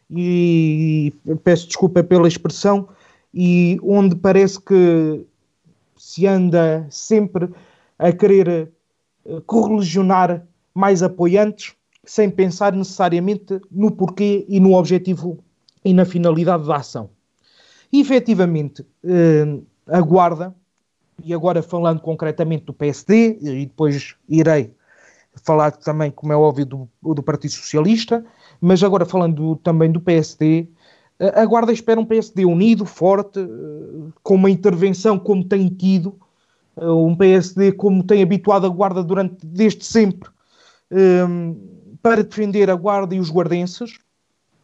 e peço desculpa pela expressão, e onde parece que se anda sempre a querer eh, correligionar mais apoiantes, sem pensar necessariamente no porquê e no objetivo e na finalidade da ação. E, efetivamente, eh, a Guarda, e agora falando concretamente do PSD, e depois irei falar também, como é óbvio, do, do Partido Socialista, mas agora falando também do PSD, a Guarda espera um PSD unido, forte, eh, com uma intervenção como tem tido, eh, um PSD como tem habituado a Guarda durante desde sempre, ehm, para defender a Guarda e os guardenses,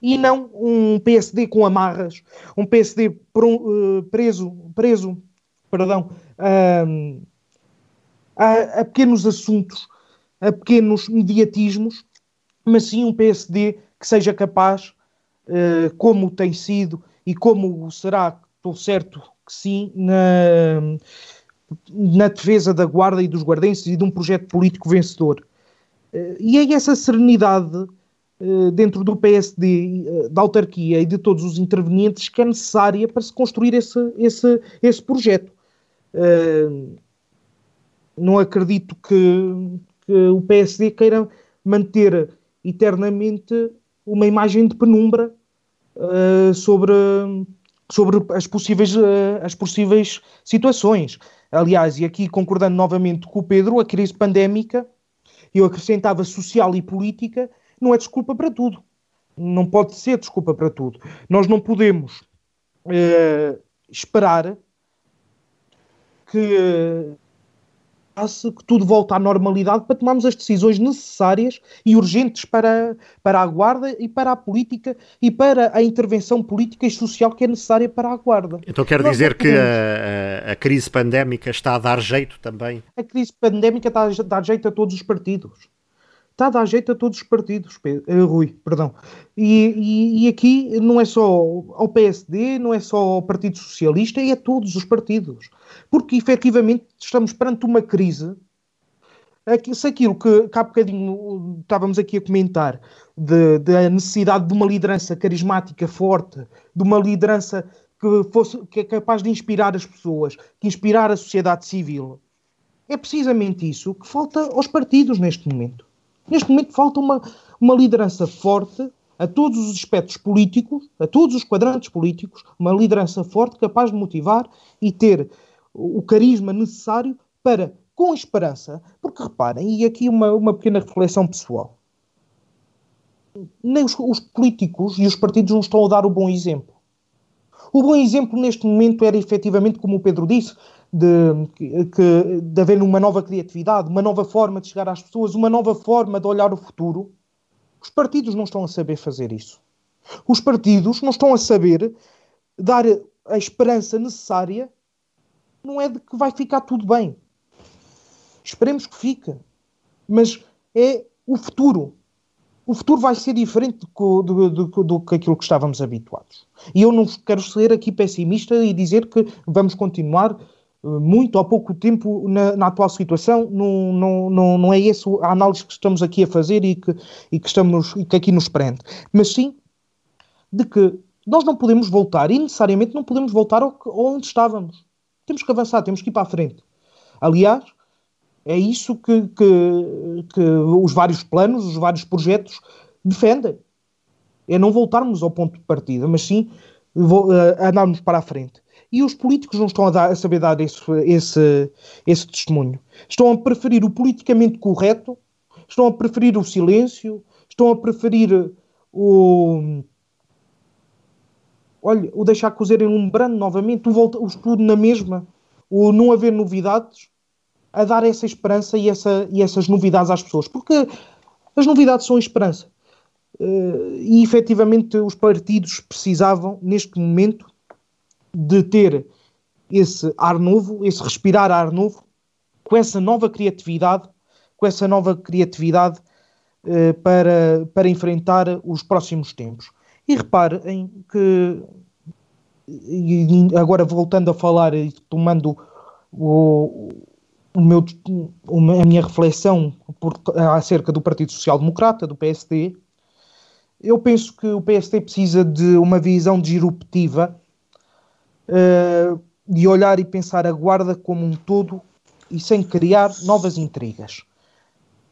e não um PSD com amarras, um PSD eh, preso, preso perdão, ehm, a, a pequenos assuntos a pequenos mediatismos, mas sim um PSD que seja capaz, uh, como tem sido e como será, estou certo que sim, na, na defesa da Guarda e dos Guardenses e de um projeto político vencedor. Uh, e é essa serenidade uh, dentro do PSD, da autarquia e de todos os intervenientes que é necessária para se construir esse, esse, esse projeto. não acredito que que o PSD queira manter eternamente uma imagem de penumbra uh, sobre, sobre as, possíveis, uh, as possíveis situações. Aliás, e aqui concordando novamente com o Pedro, a crise pandémica, eu acrescentava social e política, não é desculpa para tudo. Não pode ser desculpa para tudo. Nós não podemos uh, esperar que que tudo volte à normalidade para tomarmos as decisões necessárias e urgentes para, para a Guarda e para a política e para a intervenção política e social que é necessária para a Guarda. Então quer Nós dizer que a, a, crise pandémica está a dar jeito também? A crise pandémica está a dar jeito a todos os partidos. Está a dar jeito a todos os partidos, uh, Rui, perdão. E, e, e, aqui não é só ao PSD, não é só ao Partido Socialista, é a todos os partidos porque efetivamente estamos perante uma crise. Se aquilo que, que há bocadinho estávamos aqui a comentar, da necessidade de uma liderança carismática forte, de uma liderança que, fosse, que é capaz de inspirar as pessoas, que inspirar a sociedade civil, é precisamente isso que falta aos partidos neste momento. Neste momento falta uma, uma liderança forte a todos os aspectos políticos, a todos os quadrantes políticos, uma liderança forte capaz de motivar e ter o carisma necessário para, com esperança, porque reparem, e aqui uma, uma pequena reflexão pessoal, nem os, os políticos e os partidos não estão a dar o bom exemplo. O bom exemplo neste momento era efetivamente, como o Pedro disse, de, que, de haver uma nova criatividade, uma nova forma de chegar às pessoas, uma nova forma de olhar o futuro. Os partidos não estão a saber fazer isso. Os partidos não estão a saber dar a esperança necessária não é de que vai ficar tudo bem. Esperemos que fique. Mas é o futuro. o futuro vai ser diferente do, do, do, do, que aquilo que estávamos habituados. E eu não quero ser aqui pessimista e dizer que vamos continuar muito ou pouco tempo na, na atual situação. Não, não, não, não é essa a análise que estamos aqui a fazer e que, e que, estamos, e que aqui nos prende. Mas sim de que nós não podemos voltar, e necessariamente não podemos voltar ao, onde estávamos. Temos que avançar, temos que ir para a frente. Aliás, é isso que, que, que os vários planos, os vários projetos defendem. É não voltarmos ao ponto de partida, mas sim uh, andarmos para a frente. E os políticos não estão a, dar, a saber dar esse, esse, esse testemunho. Estão a preferir o politicamente correto, estão a preferir o silêncio, estão a preferir o. Olha, o deixar cozerem um brando novamente, o, volta, o estudo na mesma, o não haver novidades, a dar essa esperança e, essa, e essas novidades às pessoas, porque as novidades são esperança. Uh, e efetivamente os partidos precisavam, neste momento, de ter esse ar novo, esse respirar ar novo, com essa nova criatividade, com essa nova criatividade uh, para, para enfrentar os próximos tempos. E reparem que, e agora voltando a falar e tomando o, o meu, a minha reflexão por, acerca do Partido Social Democrata, do PSD, eu penso que o PSD precisa de uma visão disruptiva, de olhar e pensar a guarda como um todo e sem criar novas intrigas.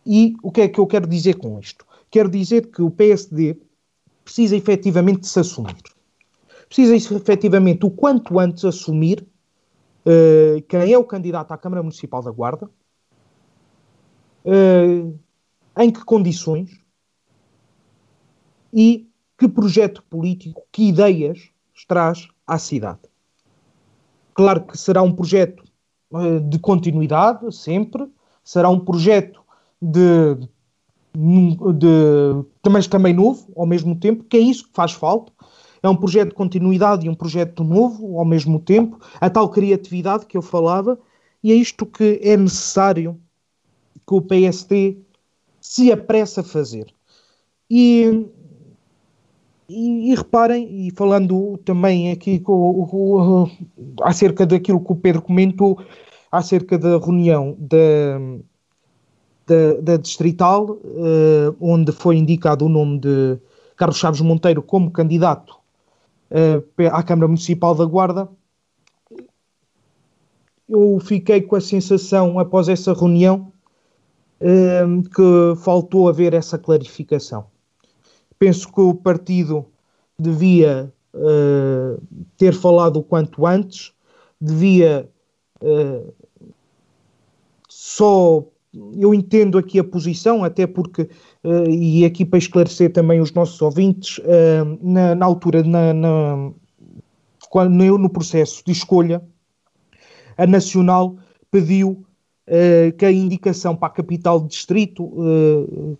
E o que é que eu quero dizer com isto? Quero dizer que o PSD precisa efetivamente se assumir. Precisa efetivamente o quanto antes assumir uh, quem é o candidato à Câmara Municipal da Guarda, uh, em que condições e que projeto político, que ideias traz à cidade. Claro que será um projeto uh, de continuidade, sempre, será um projeto de, de, mas também novo, ao mesmo tempo, que é isso que faz falta, é um projeto de continuidade e um projeto novo ao mesmo tempo, a tal criatividade que eu falava, e é isto que é necessário que o PSD se apresse a fazer. E, e, e reparem, e falando também aqui com, com, acerca daquilo que o Pedro comentou, acerca da reunião da, da, da Distrital, uh, onde foi indicado o nome de Carlos Chaves Monteiro como candidato uh, à Câmara Municipal da Guarda, eu fiquei com a sensação, após essa reunião, uh, que faltou haver essa clarificação. Penso que o partido devia uh, ter falado o quanto antes, devia uh, só eu entendo aqui a posição, até porque, uh, e aqui para esclarecer também os nossos ouvintes, na, na, altura, na, na, quando, no processo de escolha, a Nacional pediu uh, que a indicação para a capital de distrito,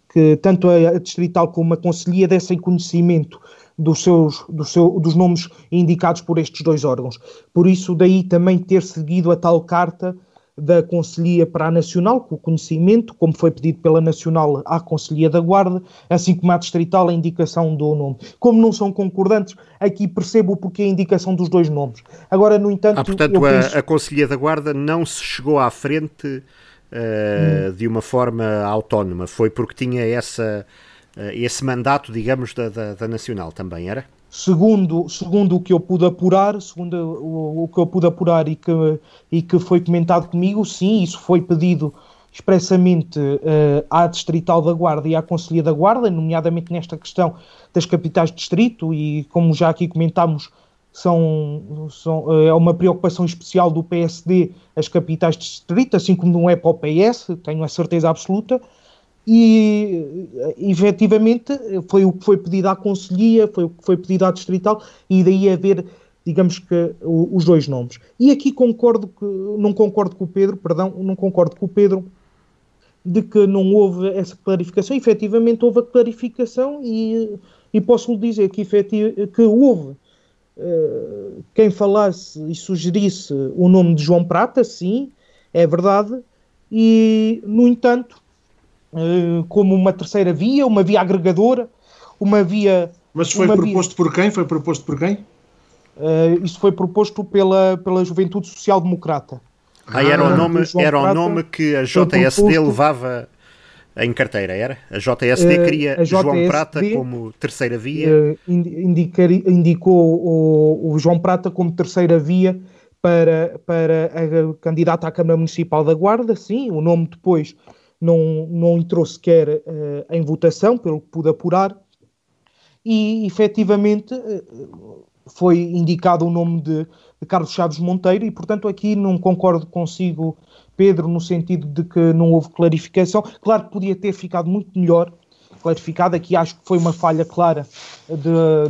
que tanto a, distrital como a conselhia dessem conhecimento dos, seus, do seu, dos nomes indicados por estes dois órgãos. Por isso, daí também ter seguido a tal carta da Conselhia para a Nacional, com o conhecimento, como foi pedido pela Nacional à Conselhia da Guarda, assim como à Distrital a indicação do nome. Como não são concordantes, aqui percebo o porquê a indicação dos dois nomes. Agora, no entanto... Ah, portanto, a, a Conselhia da Guarda não se chegou à frente uh, hum. de uma forma autónoma, foi porque tinha essa, uh, esse mandato, digamos, da, da, da Nacional também, era? Segundo, segundo o que eu pude apurar, segundo o, o, que eu pude apurar e que, e que foi comentado comigo, sim, isso foi pedido expressamente uh, à Distrital da Guarda e à Conselhia da Guarda, nomeadamente nesta questão das capitais de distrito, e como já aqui comentámos, são, são, uh, é uma preocupação especial do PSD as capitais de distrito, assim como não é para o PS, tenho a certeza absoluta e efetivamente foi o que foi pedido à Conselhia, foi o que foi pedido à Distrital, e daí haver, digamos que, os dois nomes. E aqui concordo que, não concordo com o Pedro, perdão, não concordo com o Pedro de que não houve essa clarificação. Efetivamente houve a clarificação e, e posso lhe dizer que, que houve uh, quem falasse e sugerisse o nome de João Prata, sim, é verdade, e no entanto como uma terceira via, uma via agregadora, uma via. Mas foi proposto via... por quem? Foi proposto por quem? Uh, isso foi proposto pela, pela Juventude Social Democrata. Ah, era o nome, era o nome que a JSD levava em carteira, era? A JSD uh, queria a JSD, João Prata como terceira via? Uh, indicar, indicou o, o, João Prata como terceira via para, para a candidata à Câmara Municipal da Guarda, sim, o nome depois não, não entrou sequer uh, em votação, pelo que pude apurar, e efetivamente foi indicado o nome de, de Carlos Chaves Monteiro, e portanto aqui não concordo consigo Pedro, no sentido de que não houve clarificação. Claro que podia ter ficado muito melhor clarificado, aqui acho que foi uma falha clara de,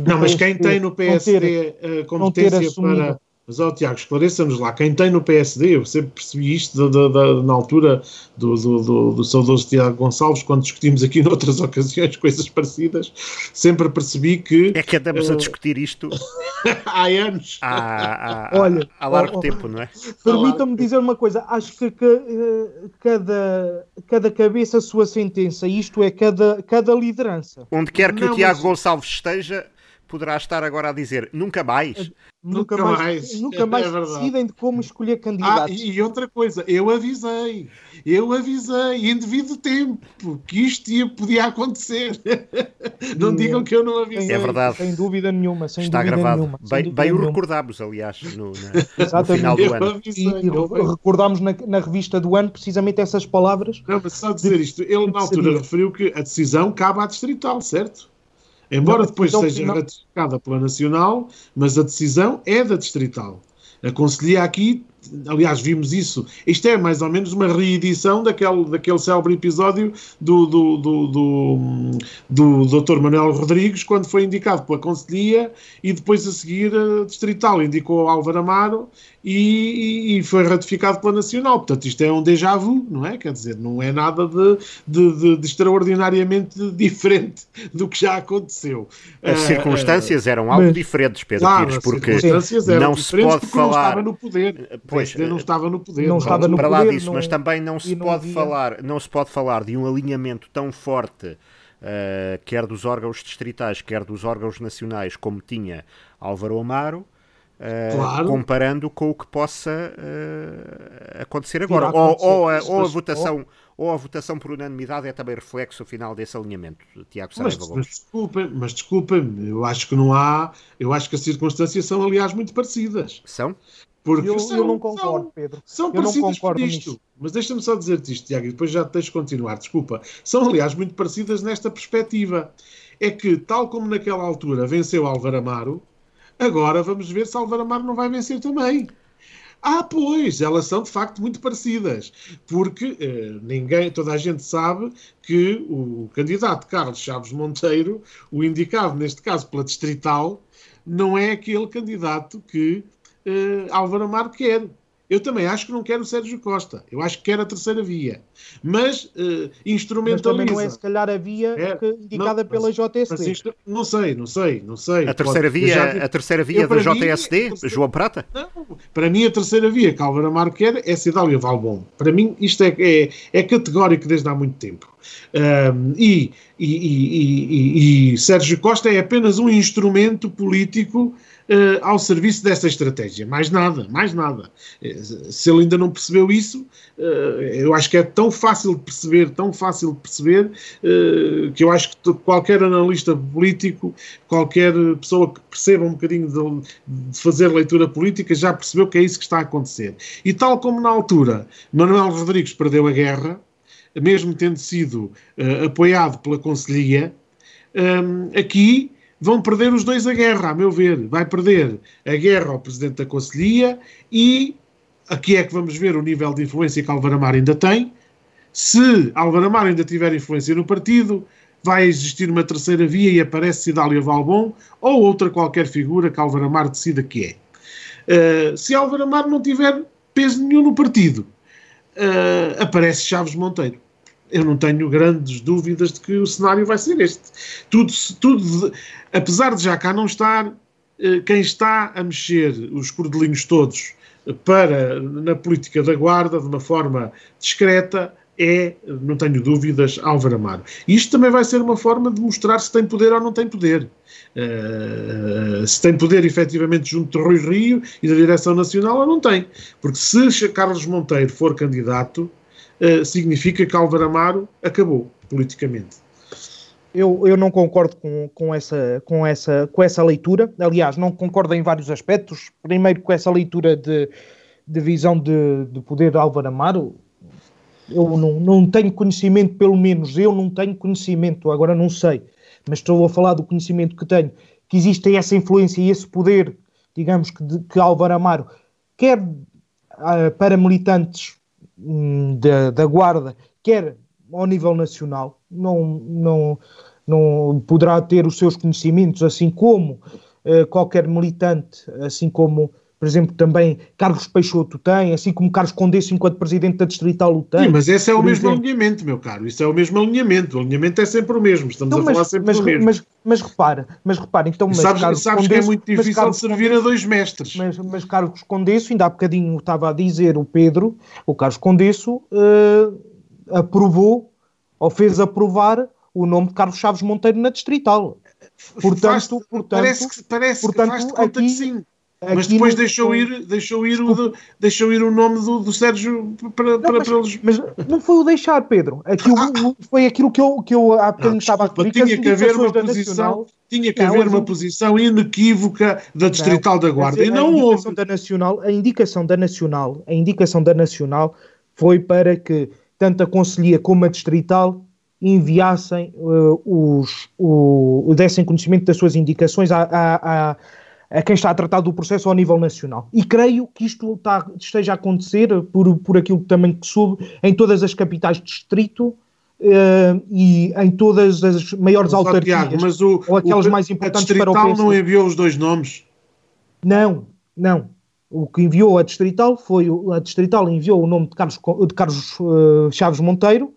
de não, mas quem tem no PSD não ter, competência para mas, ó, Tiago, esclareça-nos lá. Quem tem no PSD, eu sempre percebi isto da, da, na altura do, do, do, do saudoso Tiago Gonçalves, quando discutimos aqui noutras ocasiões coisas parecidas, sempre percebi que. É que andamos uh, a eh, discutir isto há anos. Há, há, Olha, há largo oh, tempo, não é? Permitam-me dizer uma coisa. Acho que, que uh, cada, cada cabeça a sua sentença, isto é, cada, cada liderança. Onde quer que não, o Tiago mas... Gonçalves esteja, poderá estar agora a dizer nunca mais. Nunca, nunca mais, mais, nunca mais é decidem de como escolher candidatos. Ah, e outra coisa, eu avisei, eu avisei em devido tempo que isto ia, podia acontecer. não digam que eu não avisei. É verdade. Sem dúvida nenhuma. Sem Está dúvida gravado. Nenhuma, bem, bem o recordámos, aliás, no, na, no final do ano. Avisei, e, e recordámos na, na, revista do ano precisamente essas palavras. Não, mas só dizer isto, ele na altura seria. referiu que a decisão cabe à distrital, certo? Embora depois seja final... ratificada pela Nacional, mas a decisão é da Distrital. A Conselhia aqui aliás, vimos isso. Isto é mais ou menos uma reedição daquele, daquele célebre episódio do, do, do, do, do Dr. Manuel Rodrigues, quando foi indicado pela Conselhia e depois a seguir a Distrital indicou Álvaro Amaro e, e, foi ratificado pela Nacional. Portanto, isto é um déjà vu, não é? Quer dizer, não é nada de, de, de, de extraordinariamente diferente do que já aconteceu. As uh, circunstâncias uh, eram algo mas, diferentes, Pedro claro, Pires, porque não se pode falar. Não estava no poder. Pois, não estava no poder. Não estava no para poder, lá disso, não, mas também não se pode falar, não se pode falar de um alinhamento tão forte. Uh, quer dos órgãos distritais, quer dos órgãos nacionais, como tinha Álvaro Amaro, Uh, claro. comparando com o que possa uh, acontecer agora. Ou, ou, a, ou, a, votação, ou a votação por unanimidade é também reflexo final desse alinhamento, Tiago Saraiva mas, mas desculpem, mas desculpem, eu acho que não há, eu acho que as circunstâncias são aliás muito parecidas. São? Porque eu, são, eu não concordo, são, Pedro. São eu parecidas não concordo nisto. Nisto. Mas deixa-me só dizer-te isto, Tiago, e depois já te deixo continuar. Desculpa. São, aliás, muito parecidas nesta perspectiva. É que, tal como naquela altura venceu Álvaro Amaro, agora vamos ver se Álvaro Amaro não vai vencer também. Ah, pois, elas são de facto muito parecidas, porque eh, ninguém, toda a gente sabe que o candidato Carlos Chaves Monteiro, o indicado neste caso pela Distrital, não é aquele candidato que uh, Álvaro Amaro quer. Eu também acho que não quero o Sérgio Costa. Eu acho que quero a terceira via. Mas uh, instrumentaliza. Mas também não é se calhar a via é, que, indicada não, pela JSD. Isto, não sei, não sei, não sei. A terceira Pode, via, já, a terceira via eu, da JSD, mim, João Prata? Não, para mim a terceira via que Álvaro Amaro quer é Cidália Valbon. Para mim isto é, é, é categórico desde há muito tempo. Um, e, e, e, e Sérgio Costa é apenas um instrumento político uh, ao serviço dessa estratégia. Mais nada, mais nada. Eh, se ele ainda não percebeu isso, uh, eu acho que é tão fácil de perceber, tão fácil de perceber, uh, que eu acho que qualquer analista político, qualquer pessoa que perceba um bocadinho de, de fazer leitura política, já percebeu que é isso que está a acontecer. E tal como na altura Manuel Rodrigues perdeu a guerra, mesmo tendo sido apoiado pela Conselhia, um, aqui vão perder os dois a guerra, a meu ver. Vai perder a guerra ao Presidente da Conselhia e aqui é que vamos ver o nível de influência que Álvaro Amar ainda tem. Se Álvaro Amar ainda tiver influência no partido, vai existir uma terceira via e aparece Cidália Valbon ou outra qualquer figura que Álvaro Amar decida que é. Uh, se Álvaro Amar não tiver peso nenhum no partido, uh, aparece Chaves Monteiro eu não tenho grandes dúvidas de que o cenário vai ser este. Tudo, tudo apesar de já cá não estar, eh, quem está a mexer os cordelinhos todos para, na política da guarda, de uma forma discreta, é, não tenho dúvidas, Álvaro Amaro. Isto também vai ser uma forma de mostrar se tem poder ou não tem poder. Uh, se tem poder efetivamente junto de Rui Rio e da direção nacional ou não tem. Porque se Carlos Monteiro for candidato, uh, significa que Álvaro Amaro acabou politicamente. Eu, eu não concordo com, com, essa, com, essa, com essa leitura. Aliás, não concordo em vários aspectos. Primeiro, com essa leitura de, de visão de, de poder de Álvaro Amaro eu não, não tenho conhecimento, pelo menos eu não tenho conhecimento, agora não sei, mas estou a falar do conhecimento que tenho, que existe essa influência e esse poder, digamos, que, de, que Álvaro Amaro quer uh, para militantes da, da Guarda, quer ao nível nacional, não, não, não poderá ter os seus conhecimentos, assim como uh, qualquer militante, assim como por exemplo, também Carlos Peixoto tem, assim como Carlos Condesso, enquanto presidente da Distrital, o tem. Sim, mas esse é o mesmo exemplo. alinhamento, meu caro. Isso é o mesmo alinhamento. O alinhamento é sempre o mesmo. Estamos então, a mas, falar sempre mas, do mesmo. Mas, mas, repara, mas repara, então. Mas sabes, Carlos sabes que é muito difícil Carlos, de servir a dois mestres. Mas, mas Carlos Condesso, ainda há bocadinho estava a dizer o Pedro, o Carlos Condesso uh, aprovou ou fez aprovar o nome de Carlos Chaves Monteiro na Distrital. Portanto, portanto parece que, parece portanto, que faz de conta aqui, que sim. Mas depois deixou ir, deixou ir, o, deixou ir o nome do, do Sérgio para, não, para, mas, para eles. Mas não foi o deixar, Pedro. Aquilo, ah, foi aquilo que eu, que eu há bocadinho estava a dizer. Tinha que haver uma posição, Nacional, tinha que não, haver uma posição inequívoca da Distrital da Guarda. E não houve. Da Nacional, a indicação da Nacional, a indicação da Nacional foi para que tanto a Conselhia como a Distrital enviassem uh, os, o, dessem conhecimento das suas indicações à, à, à a quem está a tratar do processo ao nível nacional. E creio que isto está, esteja a acontecer, por, por aquilo também que soube, em todas as capitais de distrito uh, e em todas as maiores mas, autarquias, Tiago, mas o, ou aquelas o, mais importantes para o PSD. não enviou os dois nomes? Não, não. O que enviou a Distrital foi, a Distrital enviou o nome de Carlos, de Carlos uh, Chaves Monteiro,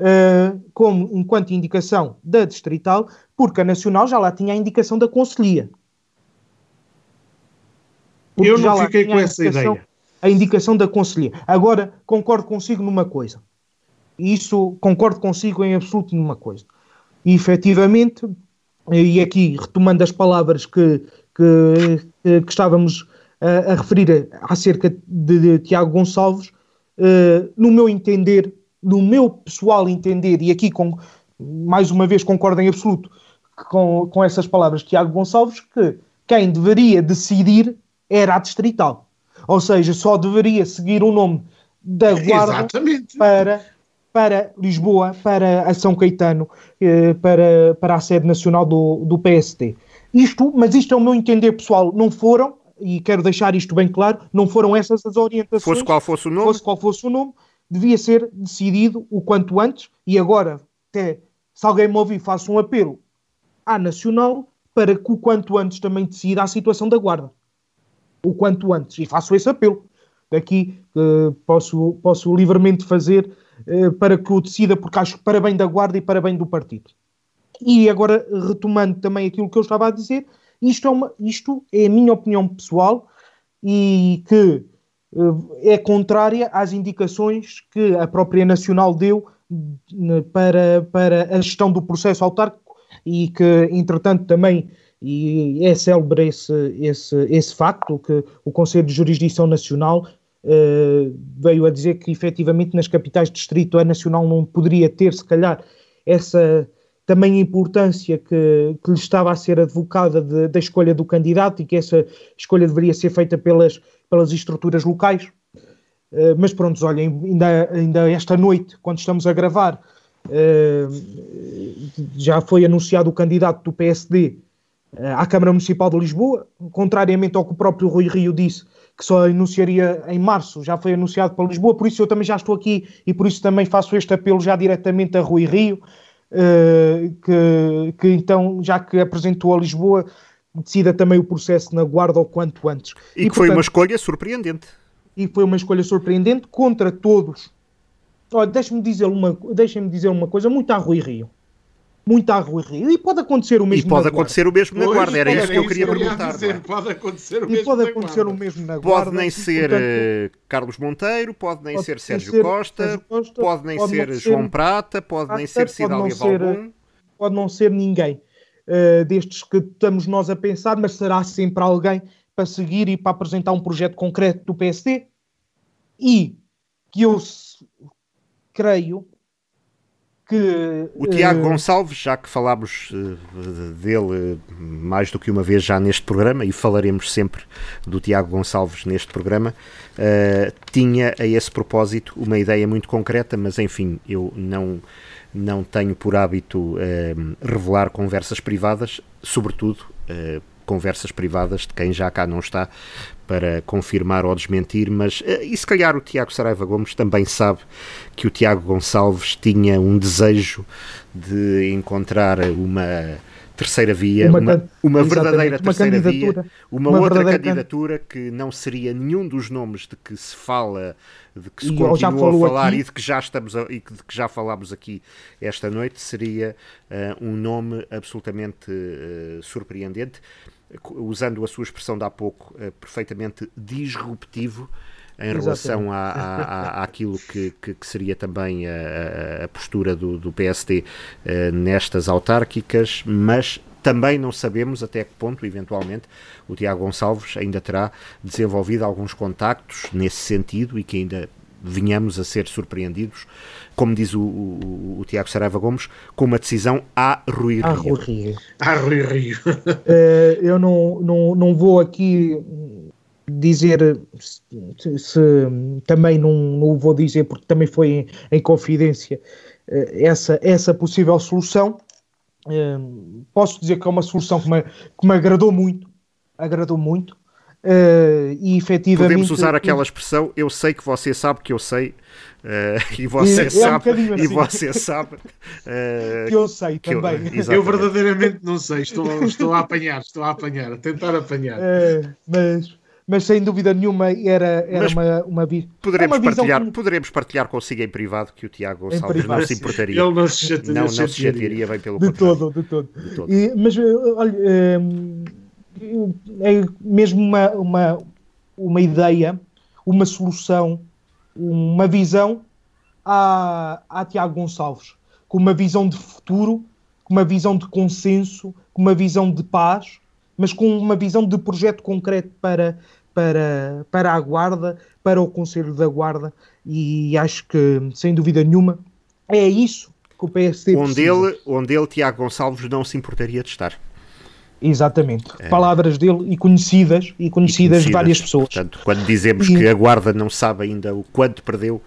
uh, como enquanto indicação da Distrital, porque a Nacional já lá tinha a indicação da Conselhia. Eu não fiquei com essa ideia. A indicação da conselhia. Agora, concordo consigo numa coisa. Isso, concordo consigo em absoluto numa coisa. E, efetivamente, e aqui retomando as palavras que, que, que estávamos a, a, referir acerca de, de Tiago Gonçalves, uh, no meu entender, no meu pessoal entender, e aqui com, mais uma vez concordo em absoluto com, com essas palavras de Tiago Gonçalves, que quem deveria decidir era a distrital. Ou seja, só deveria seguir o nome da Guarda Exatamente. para, para Lisboa, para a São Caetano, eh, para, para a sede nacional do, do PST. Isto, mas isto é o meu entender pessoal, não foram, e quero deixar isto bem claro, não foram essas as orientações. Fosse qual fosse o nome. Fosse qual fosse o nome, devia ser decidido o quanto antes, e agora, até se alguém me ouvir, faço um apelo à Nacional para que o quanto antes também decida a situação da Guarda o quanto antes. E faço esse apelo. Daqui uh, posso, posso livremente fazer uh, para que o decida, porque acho que para bem da Guarda e para bem do partido. E agora, retomando também aquilo que eu estava a dizer, isto é, uma, isto é a minha opinião pessoal e que uh, é contrária às indicações que a própria Nacional deu para, para a gestão do processo autárquico e que, entretanto, também e é célebre esse, esse, esse facto que o Conselho de Jurisdição Nacional uh, veio a dizer que efetivamente nas capitais de distrito a Nacional não poderia ter, se calhar, essa também importância que, que lhe estava a ser advocada de, da escolha do candidato e que essa escolha deveria ser feita pelas, pelas estruturas locais. Uh, mas pronto, olhem, ainda, ainda esta noite, quando estamos a gravar, uh, já foi anunciado o candidato do PSD eh, à Câmara Municipal de Lisboa, contrariamente ao que o próprio Rui Rio disse, que só anunciaria em março, já foi anunciado para Lisboa, por isso eu também já estou aqui e por isso também faço este apelo já diretamente a Rui Rio, uh, que, que então, já que apresentou a Lisboa, decida também o processo na Guarda o quanto antes. E, e que portanto, foi uma escolha surpreendente. E foi uma escolha surpreendente contra todos. Olha, deixem-me dizer uma, deixem dizer uma coisa muito a Rui Rio. Muito à Rui Rio. E pode acontecer o mesmo E pode acontecer o mesmo na Pois, Guarda, era isso que eu queria que eu ia perguntar. é? Pode acontecer o E mesmo pode na acontecer Guarda. o mesmo na Pode Guarda. nem e, ser portanto, eh, Carlos Monteiro, pode nem pode ser Sérgio ser Costa, pode nem pode ser João Prata, pode nem ser pode Cidália Valbum. pode não ser ninguém uh, destes que estamos nós a pensar, mas será sempre alguém para seguir e para apresentar um projeto concreto do PSD e que eu creio que O Tiago uh, Gonçalves, já que falámos eh, dele mais do que uma vez já neste programa, e falaremos sempre do Tiago Gonçalves neste programa, eh, tinha a esse propósito uma ideia muito concreta, mas enfim, eu não, não tenho por hábito eh, revelar conversas privadas, sobretudo conversas privadas de quem já cá não está para confirmar ou desmentir, mas eh, e se calhar o Tiago Saraiva Gomes também sabe que o Tiago Gonçalves tinha um desejo de encontrar uma terceira via, Uma uma, uma verdadeira uma terceira via, uma, uma outra candidatura que não seria nenhum dos nomes de que se fala, de que se E continua a falar aqui. e de que já estamos a- e que- de que já falámos aqui esta noite, seria eh, um nome absolutamente eh, surpreendente, usando a sua expressão de há pouco, eh, perfeitamente disruptivo em relação à, à, àquilo que, que, que seria também a, a- postura do, do PSD eh, nestas autárquicas, mas também não sabemos até que ponto, eventualmente, o Tiago Gonçalves ainda terá desenvolvido alguns contactos nesse sentido e que ainda venhamos a ser surpreendidos, como diz o, o, o Tiago Saraiva Gomes, com uma decisão à Rui ah, Rio. Rui Rio. Ah, Rui Rio. Eh, eu não, não, não vou aqui dizer se, se- também não, não o vou dizer porque também foi em, em confidência eh, essa, essa possível solução. Eh, posso dizer que é uma solução que me, que me agradou muito, agradou muito. Eh, e efetivamente Podemos usar aquela expressão, eu sei que você sabe que eu sei, eh, e você É- é um sabe, e assim. você sabe eh, que eu sei que eu- também. exatamente. Eu verdadeiramente não sei, estou, estou a apanhar, estou a apanhar, a tentar apanhar. Mas, mas sem dúvida nenhuma era, era Mas uma, uma, vi- Poderemos uma visão partilhar, que- poderemos partilhar consigo em privado que o Tiago Gonçalves privado. não se importaria. Ele não se chatearia. não, não se chatearia, bem pelo de contrário. todo, de todo. De todo. E, mas, olha, é mesmo uma, uma, uma ideia, uma solução, uma visão a, a Tiago Gonçalves, com uma visão de futuro, com uma visão de consenso, com uma visão de paz, mas com uma visão de projeto concreto para, para, para a Guarda, para o Conselho da Guarda, e acho que, sem dúvida nenhuma, é isso que o PSD Onde precisa. ele, onde ele, Tiago Gonçalves, não se importaria de estar. Exatamente. Palavras dele e conhecidas, e conhecidas, de várias pessoas. Portanto, quando dizemos E- que a Guarda não sabe ainda o quanto perdeu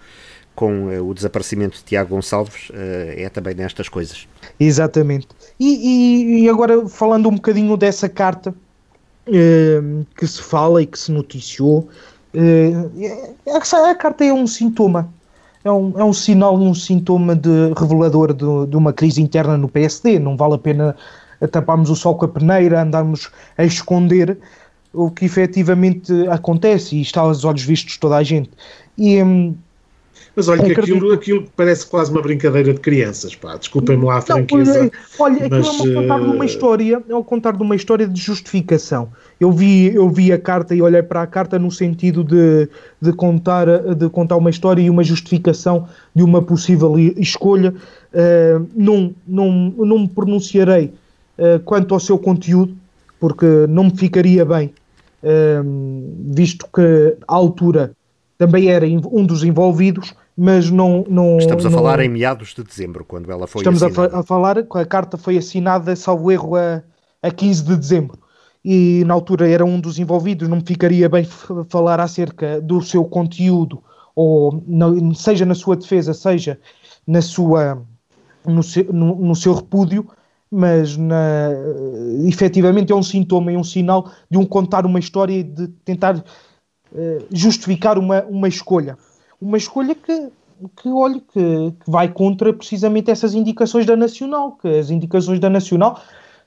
com eh, o desaparecimento de Tiago Gonçalves, eh, é também nestas coisas. Exatamente. E, e- e agora, falando um bocadinho dessa carta eh, que se fala e que se noticiou, eh, essa, a carta é um sintoma. É um, é um sinal e um sintoma de, revelador de, de uma crise interna no PSD. Não vale a pena taparmos o sol com a peneira, andarmos a esconder o que efetivamente acontece e está aos olhos vistos de toda a gente. E, hum, Mas olha, que aquilo, aquilo parece quase uma brincadeira de crianças, pá. Desculpem-me lá a franqueza. olha, olha, aquilo mas, é uma contar de uma eh, história, é o contar de uma história de justificação. Eu vi, eu vi a carta e olhei para a carta no sentido de, de, contar, de contar uma história e uma justificação de uma possível escolha. Eh, não, não, não me pronunciarei eh, quanto ao seu conteúdo, porque não me ficaria bem, eh, visto que à altura também era um dos envolvidos, mas não. não Estamos a não- falar em meados de dezembro, quando ela foi Estamos a, assinada. fa- a falar que a carta foi assinada, salvo erro, a, a 15 de dezembro. E na altura era um dos envolvidos, não me ficaria bem falar acerca do seu conteúdo, ou seja na sua defesa, seja na sua, no, seu, no, no seu repúdio, mas na, efetivamente é um sintoma e um sinal de um contar uma história e de tentar eh, justificar uma, uma escolha. Uma escolha que, que olhe, que, que vai contra precisamente essas indicações da Nacional, que as indicações da Nacional,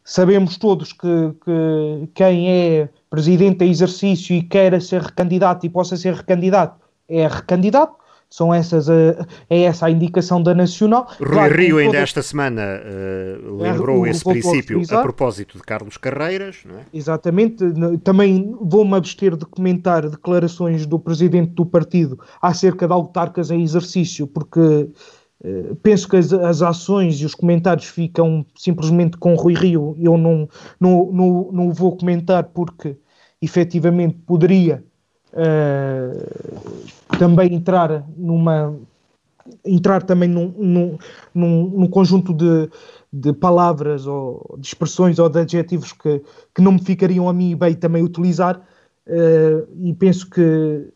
sabemos todos que, que quem é presidente em exercício e queira ser recandidato e possa ser recandidato, é recandidato, São essas a, é essa a indicação da Nacional. Rui claro, Rio ainda esta semana uh, lembrou é, esse princípio a propósito de Carlos Carreiras. Não é? Exatamente. Também vou-me abster de comentar declarações do presidente do partido acerca de autarcas em exercício, porque uh, penso que as, as, ações e os comentários ficam simplesmente com Rui Rio. Eu não, não, não, não vou comentar porque efetivamente poderia uh, também entrar numa entrar também num, num, num, num conjunto de, de, palavras ou de expressões ou de adjetivos que, que não me ficariam a mim bem também utilizar uh, e penso que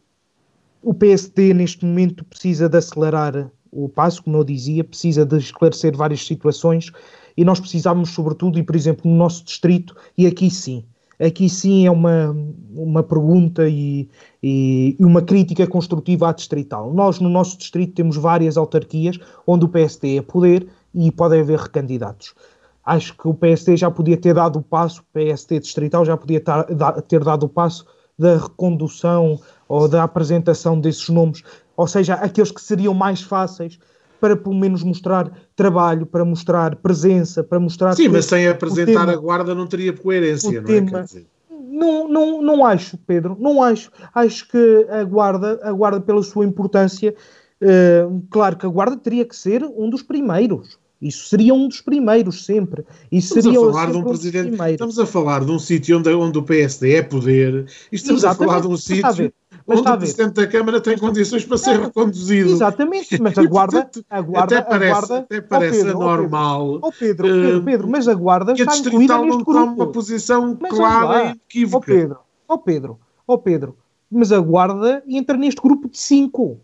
o PSD neste momento precisa de acelerar o passo, como eu dizia, precisa de esclarecer várias situações e nós precisamos sobretudo, e por exemplo no nosso distrito, e aqui sim, aqui sim é uma, uma pergunta e, e, uma crítica construtiva à distrital. Nós, no nosso distrito, temos várias autarquias onde o PSD é poder e pode haver recandidatos. Acho que o PSD já podia ter dado o passo, o PSD distrital já podia ter dado o passo da recondução ou da apresentação desses nomes, ou seja, aqueles que seriam mais fáceis para pelo menos mostrar trabalho, para mostrar presença, para mostrar. Sim, mas sem apresentar tema, a guarda não teria coerência, não tema, é? Não, não, não acho, Pedro, não acho. Acho que a guarda, a guarda pela sua importância, uh, claro que a guarda teria que ser um dos primeiros. Isso seria um dos primeiros sempre. Isso estamos seria a falar de um presidente. Estamos a falar de um sítio onde, onde o PSD é poder. Estamos Exatamente. a falar de um sítio mas o Presidente da Câmara tem condições para ser reconduzido. Exatamente, mas a Guarda... A guarda até parece, guarda, até parece oh Pedro, normal... Oh Pedro, oh Pedro, Pedro, mas a Guarda está incluída neste grupo. uma posição mas clara e equívoca. Ó oh Pedro, ó oh Pedro, ó Pedro, mas a Guarda entra neste grupo de cinco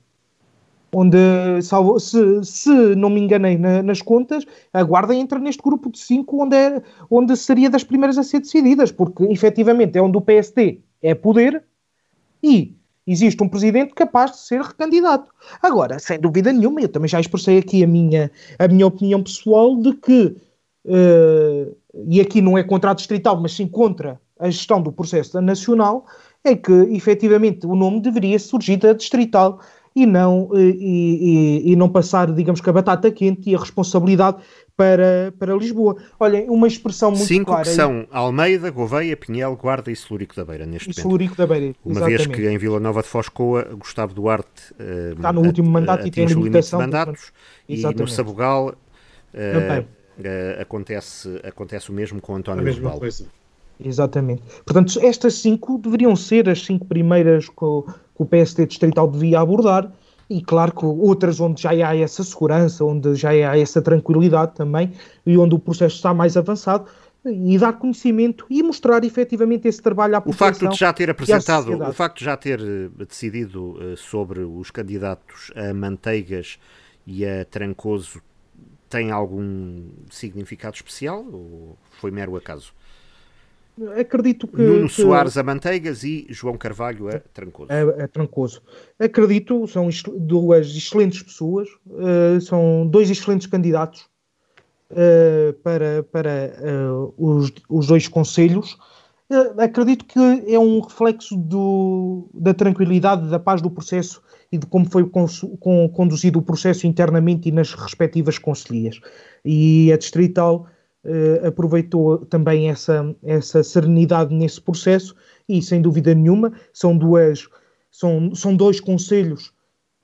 onde, se, se não me enganei na, nas contas, a Guarda entra neste grupo de cinco onde, é, onde seria das primeiras a ser decididas, porque efetivamente é onde o PSD é poder e existe um presidente capaz de ser recandidato. Agora, sem dúvida nenhuma, eu também já expressei aqui a minha, a minha opinião pessoal de que, uh, e aqui não é contra a distrital, mas sim contra a gestão do processo nacional, é que efetivamente o nome deveria surgir da distrital e não, eh, e, e, e, não passar, digamos que a batata quente e a responsabilidade para, para Lisboa. Olhem, uma expressão muito Cinco clara. Cinco que são Almeida, Gouveia, Pinhel, Guarda e Celúrico da Beira, neste e momento. Celúrico da Beira, Uma vez que em Vila Nova de Foscoa, Gustavo Duarte uh, está no último mandato e tem limitação. De mandatos, e no Sabugal uh, uh, acontece, acontece o mesmo com António Rubal. Exatamente. Portanto, estas cinco deveriam ser as cinco primeiras que o, que o PSD distrital devia abordar e claro que outras onde já há essa segurança, onde já há essa tranquilidade também e onde o processo está mais avançado e dar conhecimento e mostrar efetivamente esse trabalho à população. O facto de já ter apresentado, o facto de já ter eh, decidido uh, sobre os candidatos a Manteigas e a Trancoso tem algum significado especial ou foi mero acaso? Acredito que. Nuno que... Soares a Manteigas e João Carvalho a Trancoso. A, a Trancoso. Acredito, são duas excelentes pessoas, uh, são dois excelentes candidatos uh, para, para uh, os, os dois conselhos. acredito que é um reflexo do, da tranquilidade, da paz do processo e de como foi con con conduzido o processo internamente e nas respectivas conselhias. E a Distrital uh, aproveitou também essa, essa serenidade nesse processo e, sem dúvida nenhuma, são, duas, são, são dois conselhos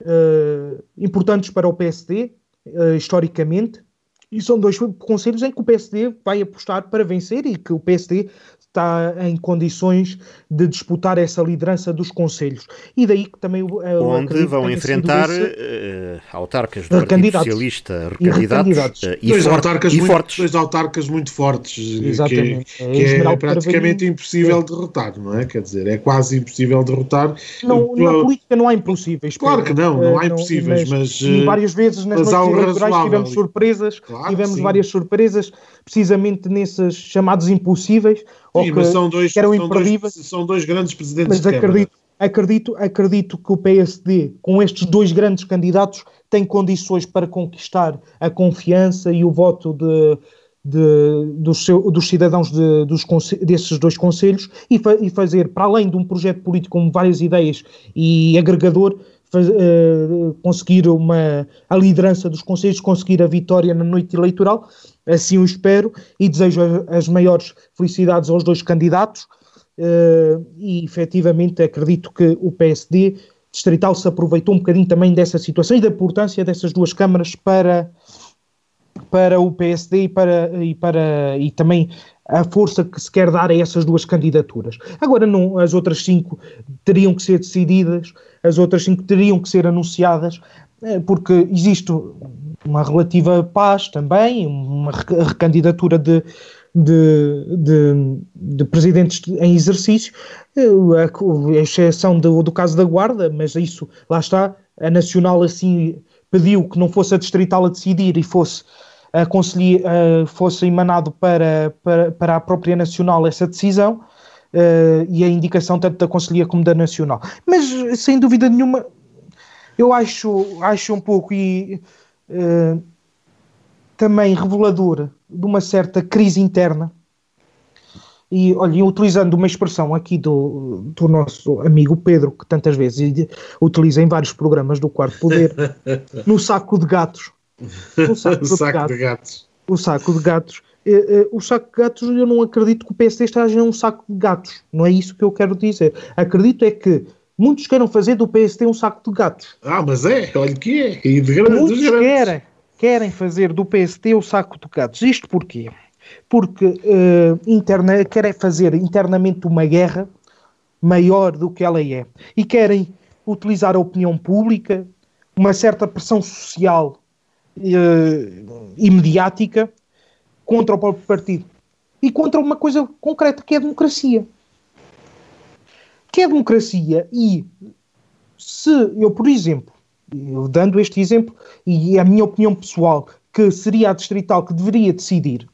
uh, importantes para o PSD, uh, eh, historicamente, e são dois conselhos em que o PSD vai apostar para vencer e que o PSD está em condições de disputar essa liderança dos conselhos. E daí que também... Onde vão enfrentar uh, autarcas do Partido Socialista recandidatos, e, uh, e, dois, for autarcas e muito, fortes. dois autarcas muito fortes, Exatamente. que, é, que é, é praticamente impossível é. derrotar, não é? Quer dizer, é quase impossível derrotar. Não, na política não há impossíveis. Claro que não, não há impossíveis, não, mas... mas várias vezes nas noites eleitorais tivemos surpresas, claro, tivemos sim. várias surpresas, precisamente nesses chamados impossíveis, Sim, mas são dois, são, dois, são dois grandes presidentes mas acredito, acredito, acredito que o PSD, com estes dois grandes candidatos, tem condições para conquistar a confiança e o voto de, de, dos, seu, dos, cidadãos de, dos, desses dois conselhos e, fa, e, fazer, para além de um projeto político com várias ideias e agregador, faz, uh, conseguir uma, a liderança dos conselhos, conseguir a vitória na noite eleitoral. Assim o espero e desejo as maiores felicidades aos dois candidatos. Uh, e efetivamente acredito que o PSD distrital se aproveitou um bocadinho também dessa situação e da importância dessas duas câmaras para, para o PSD e, para, e, para, e também a força que se quer dar a essas duas candidaturas. Agora, não, as outras cinco teriam que ser decididas, as outras cinco teriam que ser anunciadas, eh, porque existe uma relativa paz também, uma recandidatura de, de, de, de presidentes em exercício, eh, a, exceção do, do caso da Guarda, mas isso, lá está, a Nacional assim pediu que não fosse a distrital a decidir e fosse a conselhia, uh, fosse emanado para, para, para a própria Nacional essa decisão uh, e a indicação tanto da Conselhia como da Nacional. Mas, sem dúvida nenhuma, eu acho, acho um pouco e uh, também revelador de uma certa crise interna. E, olha, utilizando uma expressão aqui do, do nosso amigo Pedro, que tantas vezes utiliza em vários programas do Quarto Poder, no saco de gatos. O saco, o saco de, gatos. O saco de gatos. O saco de gatos, eu não acredito que o PSD esteja um saco de gatos. Não é isso que eu quero dizer. Acredito é que muitos queiram fazer do PSD um saco de gatos. Ah, mas é, olha que é. E de grande, muitos querem, querem fazer do PSD o um saco de gatos. Isto porquê? Porque uh, interna, querem fazer internamente uma guerra maior do que ela é. E querem utilizar a opinião pública, uma certa pressão social uh, e mediática contra o próprio partido e contra uma coisa concreta que é a democracia. Que é a democracia e se eu, por exemplo, eu dando este exemplo e a minha opinião pessoal, que seria a distrital que deveria decidir,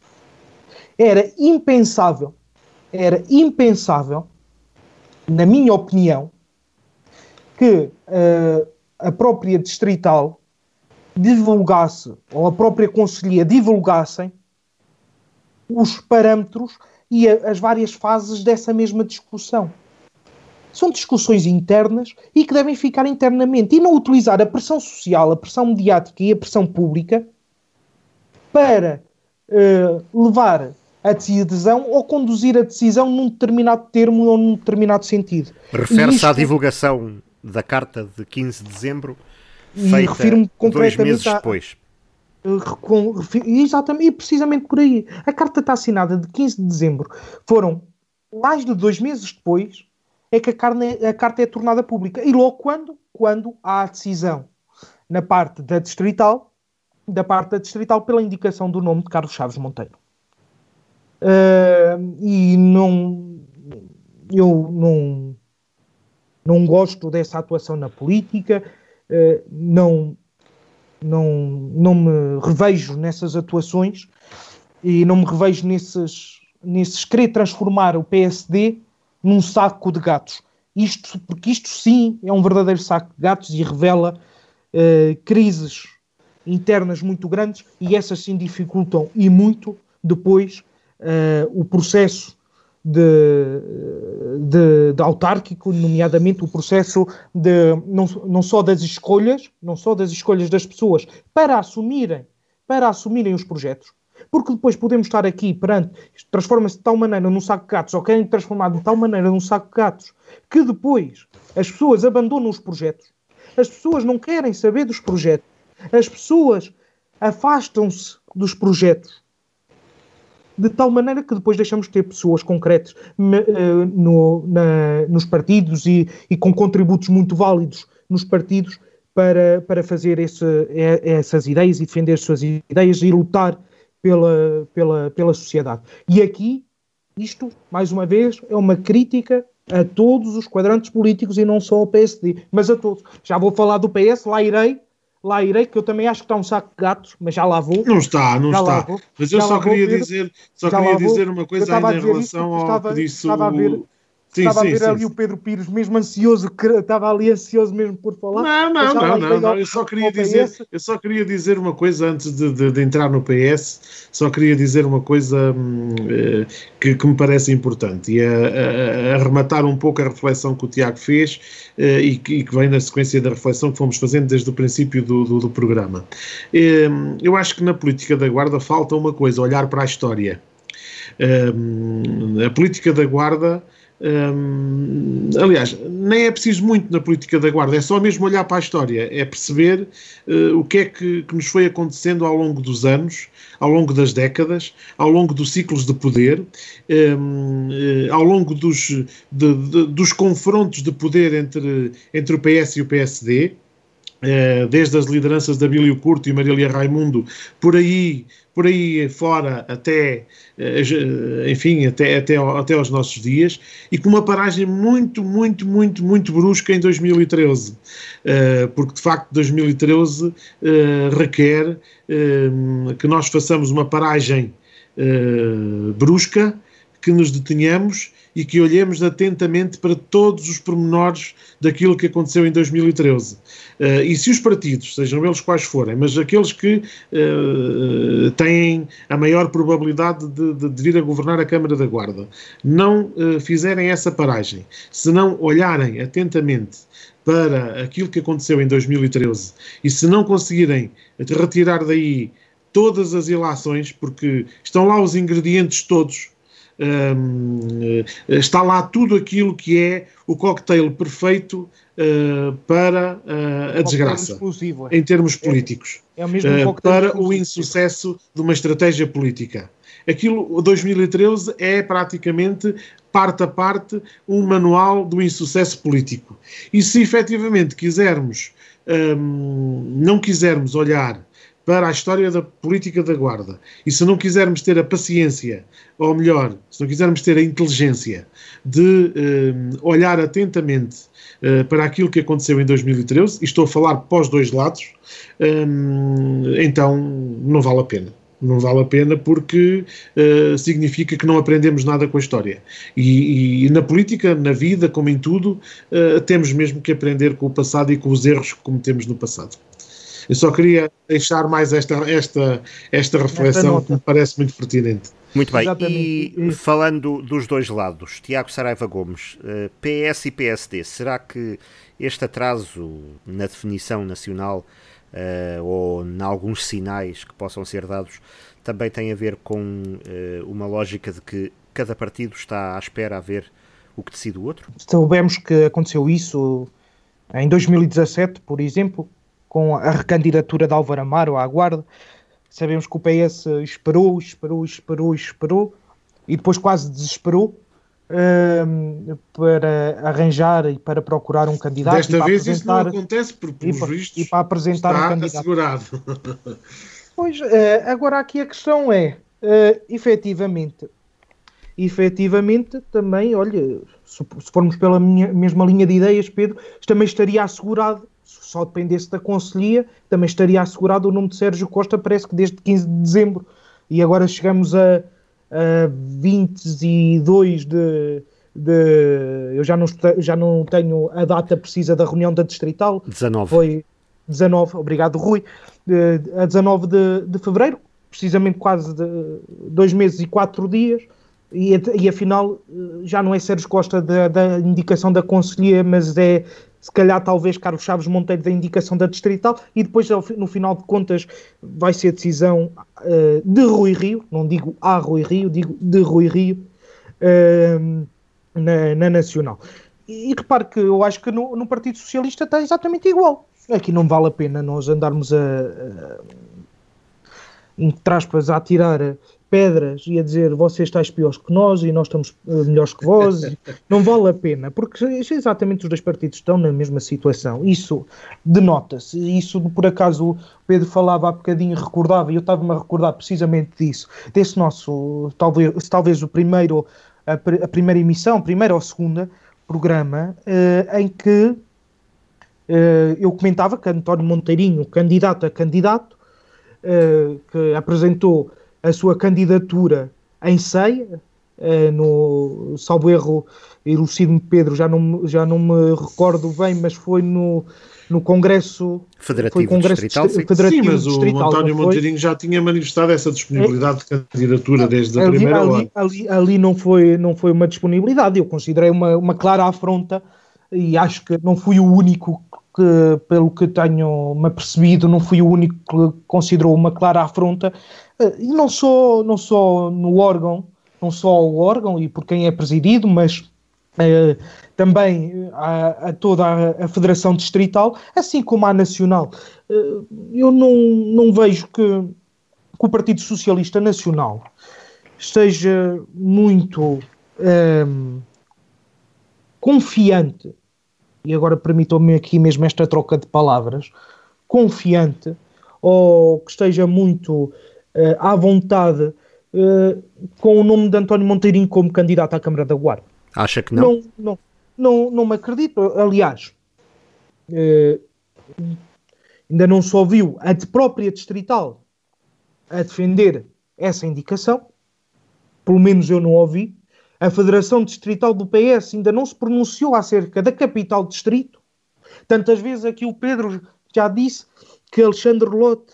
era impensável, era impensável, na minha opinião, que uh, a própria distrital divulgasse, ou a própria Conselhia divulgassem os parâmetros e a, as várias fases dessa mesma discussão. São discussões internas e que devem ficar internamente e não utilizar a pressão social, a pressão mediática e a pressão pública para uh, levar a decisão ou conduzir a decisão num determinado termo ou num determinado sentido. Refere-se isto... à divulgação da carta de 15 de dezembro concretamente dois meses depois. Com, exatamente, e precisamente por aí. A carta está assinada de 15 de dezembro. Foram mais de dois meses depois é que a, carne, a carta é tornada pública. E logo quando? Quando há a decisão na parte da distrital, da parte da distrital pela indicação do nome de Carlos Chaves Monteiro. Uh, e não eu não não gosto dessa atuação na política eh, não, não, não me revejo nessas atuações e não me revejo nesses, nesses querer transformar o PSD num saco de gatos. Isto, porque isto sim é um verdadeiro saco de gatos e revela uh, crises internas muito grandes e essas sim dificultam e muito depois uh, o processo de, de, de, autárquico, nomeadamente o processo de não, não só das escolhas, não só das escolhas das pessoas para assumirem, para assumirem os projetos, porque depois podemos estar aqui perante, transforma-se de tal maneira num saco de gatos, ou querem transformar de tal maneira num saco de gatos, que depois as pessoas abandonam os projetos, as pessoas não querem saber dos projetos, as pessoas afastam-se dos projetos. De tal maneira que depois deixamos de ter pessoas concretas uh, no, na, nos partidos e, e, com contributos muito válidos nos partidos para, para fazer esse, essas ideias e defender as suas ideias e lutar pela, pela, pela sociedade. E aqui, isto, mais uma vez, é uma crítica a todos os quadrantes políticos e não só ao PSD, mas a todos. Já vou falar do PS, lá irei, lá irei, que eu também acho que está um saco de gatos, mas já lá vou. Não está, não está. Mas eu só queria dizer, só queria dizer uma coisa ainda em relação ao estava, que disse o, Sim, estava sim, a ver sim, ali o Pedro Pires, mesmo ansioso, estava ali ansioso mesmo por falar. Não, não, não, não, não, Eu só queria dizer, eu só queria dizer uma coisa antes de, de, de entrar no PS, só queria dizer uma coisa hum, eh, que, que, me parece importante e a, a, a, arrematar um pouco a reflexão que o Tiago fez eh, e, que, e, que, vem na sequência da reflexão que fomos fazendo desde o princípio do, do, do programa. Eh, eu acho que na política da guarda falta uma coisa, olhar para a história. Hum, a política da guarda Aliás, nem é preciso muito na política da Guarda, é só mesmo olhar para a história, é perceber uh, o que é que, que, nos foi acontecendo ao longo dos anos, ao longo das décadas, ao longo dos ciclos de poder, um, uh, ao longo dos, de, de, dos confrontos de poder entre, entre o PS e o PSD. Uh, desde as lideranças da Abílio Curto e Marília Raimundo, por aí por aí fora até, eh, enfim, até, até, até aos nossos dias, e com uma paragem muito, muito, muito, muito brusca em 2013, eh, porque de facto 2013 eh, requer que nós façamos uma paragem brusca, que nos detenhamos e que olhemos atentamente para todos os pormenores daquilo que aconteceu em 2013. Uh, eh, e se os partidos, sejam eles quais forem, mas aqueles que uh, têm a maior probabilidade de, de, de, vir a governar a Câmara da Guarda, não uh, fizerem essa paragem, se não olharem atentamente para aquilo que aconteceu em 2013 e se não conseguirem retirar daí todas as ilações, porque estão lá os ingredientes todos um, eh, está lá tudo aquilo que é o cocktail perfeito uh, para uh, a desgraça, é. em termos políticos, é, é uh, para o insucesso de uma estratégia política. Aquilo, 2013, é praticamente parte a parte um manual do insucesso político. E se efetivamente quisermos, um, não quisermos olhar para a história da política da Guarda. E se não quisermos ter a paciência, ou melhor, se não quisermos ter a inteligência de eh, olhar atentamente eh, para aquilo que aconteceu em 2013, e estou a falar os dois lados, eh, então não vale a pena. Não vale a pena porque uh, significa que não aprendemos nada com a história. E, e na política, na vida, como em tudo, uh, temos mesmo que aprender com o passado e com os erros que cometemos no passado. Eu só queria deixar mais esta, esta, esta reflexão que me parece muito pertinente. Muito bem, Exatamente. e falando dos dois lados, Tiago Saraiva Gomes, eh, PS e PSD, será que este atraso na definição nacional uh, ou em alguns sinais que possam ser dados também tem a ver com uh, uma lógica de que cada partido está à espera a ver o que decide o outro? Soubemos que aconteceu isso em 2017, por exemplo, com a recandidatura de Álvaro Amaro à Guarda. Sabemos que o PS esperou, esperou, esperou, esperou e depois quase desesperou um, para arranjar e para procurar um candidato. Desta vez isso não acontece, por, pelos e, vistos, e para apresentar está um candidato. assegurado. Pois, uh, agora aqui a questão é, uh, efetivamente, efetivamente também, olha, se, se formos pela minha, mesma linha de ideias, Pedro, também estaria assegurado só dependesse da Conselhia, também estaria assegurado o nome de Sérgio Costa, parece que desde 15 de dezembro. E agora chegamos a, a 22 de, de. Eu já não, já não tenho a data precisa da reunião da Distrital. 19. Foi 19, obrigado Rui. A 19 de, de fevereiro, precisamente quase de dois meses e quatro dias. E, e afinal já não é Sérgio Costa da, da indicação da Conselhia, mas é se calhar talvez Carlos Chaves Monteiro da indicação da Distrital e depois no final de contas vai ser decisão uh, de Rui Rio, não digo a Rui Rio, digo de Rui Rio uh, na, na, Nacional. E, repare que eu acho que no, no, Partido Socialista está exatamente igual. Aqui não vale a pena nós andarmos a, a entre aspas, a tirar pedras e a dizer vocês estáis piores que nós e nós estamos uh, melhores que vós, não vale a pena, porque exatamente os dois partidos estão na mesma situação. Isso denota-se. Isso, por acaso, o Pedro falava há bocadinho, recordava, e eu estava-me a recordar precisamente disso, desse nosso, talvez, talvez o primeiro, a, a primeira emissão, primeira ou segunda programa, uh, em que uh, eu comentava que António Monteirinho, candidato a candidato, que apresentou a sua candidatura em ceia, uh, no salvo erro, elucido-me Pedro, já não, já não me recordo bem, mas foi no, no Congresso Federativo foi Congresso Distrital. Sim, Federativo sim mas distrital, o António Monteirinho já tinha manifestado essa disponibilidade de candidatura desde a ali, primeira ali, hora. Ali, ali não, foi, não foi uma disponibilidade, eu considerei uma, uma clara afronta e acho que não fui o único que, pelo que tenho me apercebido, não fui o único que considerou uma clara afronta, eh, e não só, não só no órgão, não só o órgão e por quem é presidido, mas eh, também a, a toda a, a, Federação Distrital, assim como a Nacional. Eh, eu não, não vejo que, que, o Partido Socialista Nacional esteja muito confiante e agora permitam-me aqui mesmo esta troca de palavras, confiante ou que esteja muito uh, à vontade uh, com o nome de António Monteirinho como candidato à Câmara da Guarda. Acha que não? Não, não, não, não me acredito. Aliás, uh, ainda não se ouviu a de própria Distrital a defender essa indicação, pelo menos eu não ouvi, a Federação Distrital do PS ainda não se pronunciou acerca da capital distrito. Tantas vezes aqui o Pedro já disse que Alexandre Lotte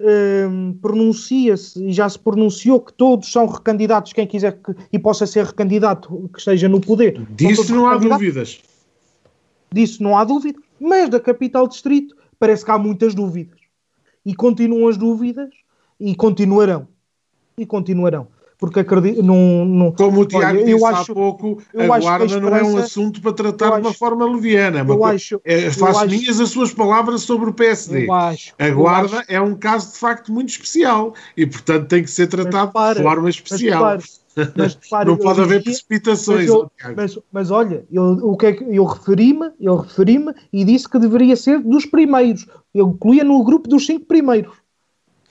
um, pronuncia-se e já se pronunciou que todos são recandidatos, quem quiser que, e possa ser recandidato que esteja no poder. Disso não há dúvidas. Disso não há dúvida, mas da capital distrito parece que há muitas dúvidas. E continuam as dúvidas e continuarão. E continuarão porque acredito. Não, não, Como o Tiago olha, disse acho, há pouco, a guarda não é um assunto para tratar de uma acho, forma leviana. Eu acho, é, faço eu minhas acho, as suas palavras sobre o PSD. Acho, a guarda é um caso de facto muito especial e, portanto, tem que ser tratado para, de forma especial. Mas, para, não pode haver precipitações. Mas, eu, mas, mas, olha, eu, o que é que eu referi-me, eu referi-me e disse que deveria ser dos primeiros. Eu incluía no grupo dos cinco primeiros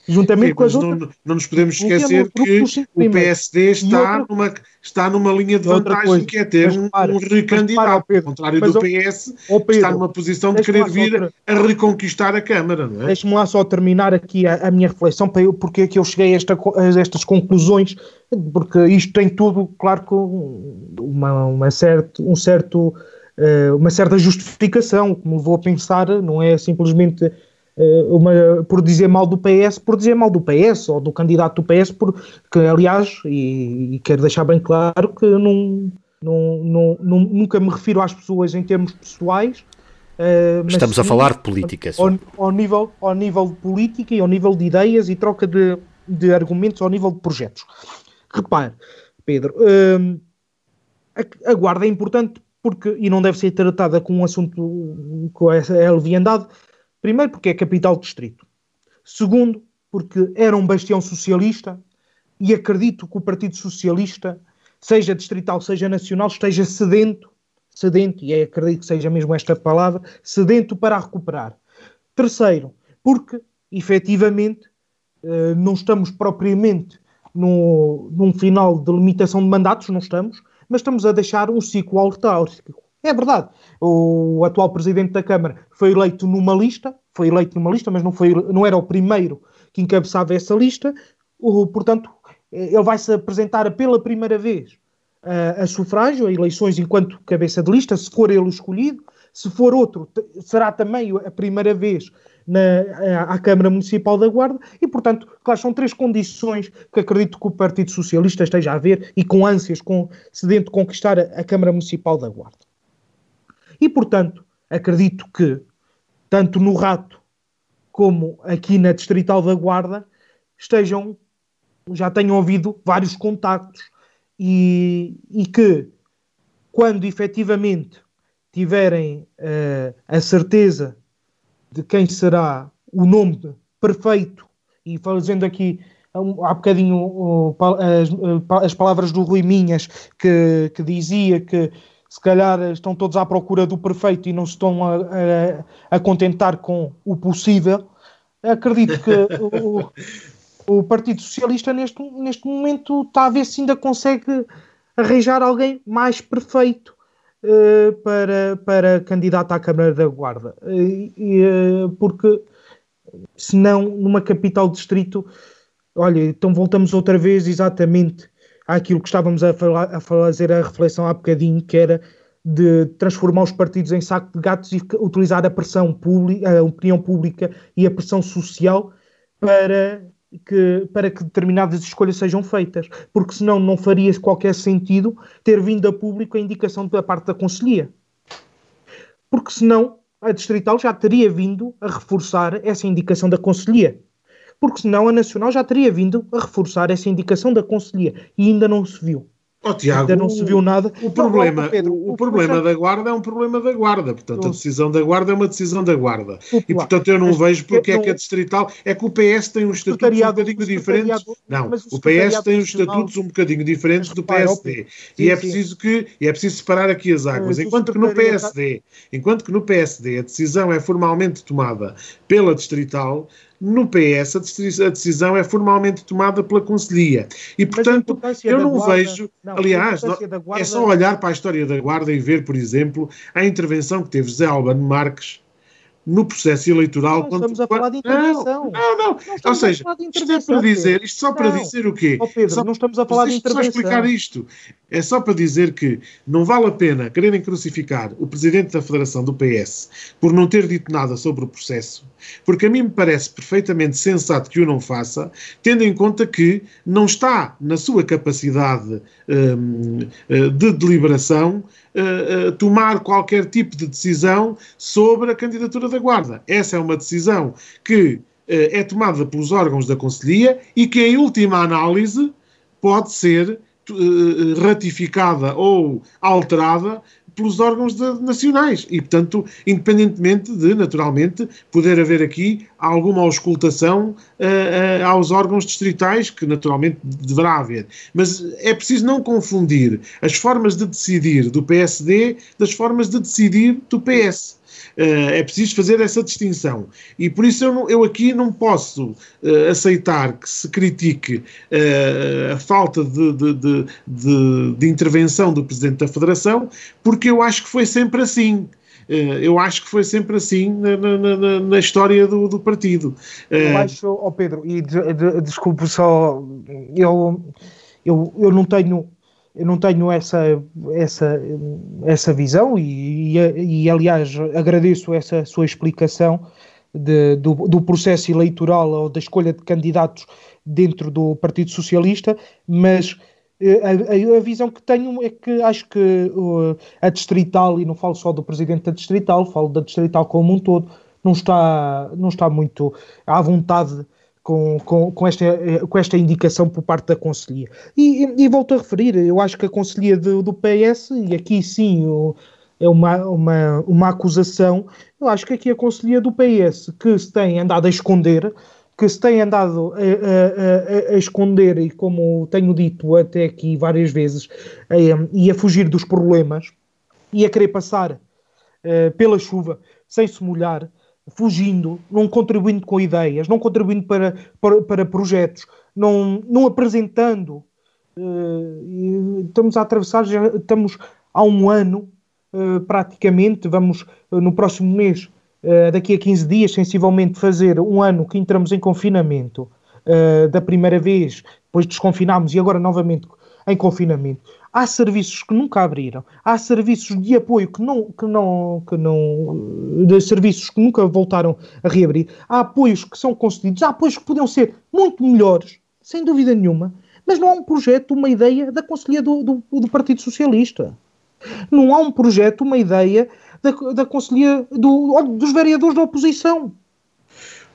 juntamente Sim, com as outras. Não, não nos podemos esquecer que o PSD está, outra, numa, está numa linha de vantagem coisa, que é ter um, um recandidato, ao contrário mas, do PS, Pedro, está numa posição de querer vir outra... a reconquistar a Câmara. Não é? Deixe-me lá só terminar aqui a, a, minha reflexão para eu, porque é que eu cheguei a, esta, a estas conclusões, porque isto tem tudo, claro, com uma, uma certo, um certo, uh, uma certa justificação, que me levou a pensar, não é simplesmente eh, uma, por dizer mal do PS, por dizer mal do PS ou do candidato do PS, porque, aliás, e, e quero deixar bem claro que não, não, não, nunca me refiro às pessoas em termos pessoais. Uh, Estamos sim, a falar de política. Ao, ao, nível, ao nível de política e ao nível de ideias e troca de, de argumentos ao nível de projetos. Repare, Pedro, uh, a, a, guarda é importante porque, e não deve ser tratada com um assunto com essa leviandade, Primeiro, porque é capital distrito. Segundo, porque era um bastião socialista e acredito que o Partido Socialista, seja distrital, seja nacional, esteja sedento, sedento, e é, acredito que seja mesmo esta palavra, sedento para recuperar. Terceiro, porque, efetivamente, eh, não estamos propriamente no, num final de limitação de mandatos, não estamos, mas estamos a deixar um ciclo autárquico. É verdade. O atual presidente da Câmara foi eleito numa lista, foi eleito numa lista, mas não, foi, não era o primeiro que encabeçava essa lista. Portanto, ele vai se apresentar pela primeira vez uh, a sufrágio, a eleições enquanto cabeça de lista, se for ele escolhido. Se for outro, será também a primeira vez na, à Câmara Municipal da Guarda e, portanto, claro, são três condições que acredito que o Partido Socialista esteja a ver e com ânsias, com de conquistar a Câmara Municipal da Guarda. E, portanto, acredito que, tanto no Rato como aqui na Distrital da Guarda, estejam, já tenham havido vários contactos e, e que, quando efetivamente tiverem uh, a certeza de quem será o nome perfeito, e fazendo aqui há bocadinho as, as, palavras do Rui Minhas, que, que dizia que se calhar estão todos à procura do perfeito e não se estão a, a, a contentar com o possível. Acredito que o, o, Partido Socialista neste, neste momento está a ver se ainda consegue arranjar alguém mais perfeito uh, para, para candidato à Câmara da Guarda. Uh, uh, porque numa capital distrito, olha, então voltamos outra vez exatamente àquilo que estávamos a, falar, a fazer a reflexão há bocadinho, que era de transformar os partidos em saco de gatos e utilizar a pressão pública, a opinião pública e a pressão social para que, para que determinadas escolhas sejam feitas, porque senão não faria qualquer sentido ter vindo a público a indicação da parte da Conselhia. Porque senão a Distrital já teria vindo a reforçar essa indicação da Conselhia. Porque senão a Nacional já teria vindo a reforçar essa indicação da Conselhia e ainda não se viu. Oh, Tiago, Ainda não se viu nada. O problema, não, Pedro, o, o, problema da Guarda é um problema da Guarda. Portanto, a decisão da Guarda é uma decisão da Guarda. E, portanto, eu não Mas, vejo porque é que a Distrital. É que o PS tem uns estatutos um bocadinho diferentes. Não, o, PS tem uns estatutos um bocadinho diferentes do PSD. e, é preciso que, e é preciso separar aqui as águas. Enquanto que no PSD, enquanto que no PSD a decisão é formalmente tomada pela Distrital, no PS, a decisão é formalmente tomada pela Conselhia. E, portanto, eu não guarda, vejo. Não, aliás, guarda... é só olhar para a história da Guarda e ver, por exemplo, a intervenção que teve José Albano Marques no processo eleitoral. Não, quando, estamos a falar de intervenção. Não, não, não. Ou seja, isto é para dizer, isto só para dizer o quê? Oh Pedro, só, não estamos a falar de intervenção. Só explicar isto. É só para dizer que não vale a pena quererem crucificar o presidente da Federação do PS por não ter dito nada sobre o processo, porque a mim me parece perfeitamente sensato que o não faça, tendo em conta que não está na sua capacidade de deliberação uh, tomar qualquer tipo de decisão sobre a candidatura da Guarda. Essa é uma decisão que é tomada pelos órgãos da Conselhia e que, em última análise, pode ser ratificada ou alterada pelos órgãos de, nacionais e, portanto, independentemente de, naturalmente, poder haver aqui alguma auscultação uh, uh, aos órgãos distritais, que naturalmente deverá haver. Mas é preciso não confundir as formas de decidir do PSD das formas de decidir do PS. Uh, é preciso fazer essa distinção. E por isso eu, não, eu aqui não posso uh, aceitar que se critique uh, a falta de, de, de, de, intervenção do Presidente da Federação, porque eu acho que foi sempre assim. eu acho que foi sempre assim na, na, na história do, do partido. Eu acho, oh Pedro, e de, de, desculpe só, eu, eu, eu não tenho eu não tenho essa, essa, essa visão e, e, e aliás, agradeço essa sua explicação de, do, do, processo eleitoral ou da escolha de candidatos dentro do Partido Socialista, mas eh, a, a, a visão que tenho é que acho que uh, a Distrital, e não falo só do Presidente da Distrital, falo da Distrital como um todo, não está, não está muito à vontade com, com, com, esta, com esta indicação por parte da Conselhia. E, e, e volto a referir, eu acho que a Conselhia do, do PS, e aqui sim o, é uma, uma, uma acusação, eu acho que aqui a Conselhia do PS, que se tem andado a esconder, que se tem andado a, a, a, esconder e, como tenho dito até aqui várias vezes, e a fugir dos problemas e a querer passar uh, pela chuva sem se molhar, fugindo, não contribuindo com ideias, não contribuindo para, para, para projetos, não, não apresentando. Uh, estamos a atravessar, já estamos há um ano, uh, praticamente, vamos uh, no próximo mês, daqui a 15 dias, sensivelmente, fazer um ano que entramos em confinamento da primeira vez, depois desconfinámos e agora novamente em confinamento. Há serviços que nunca abriram, há serviços de apoio que não, que não, que não, de serviços que nunca voltaram a reabrir, há apoios que são concedidos, há apoios que podiam ser muito melhores, sem dúvida nenhuma, mas não há um projeto, uma ideia da Conselhia do, do, do Partido Socialista. Não há um projeto, uma ideia da, da Conselhia do, dos vereadores da oposição.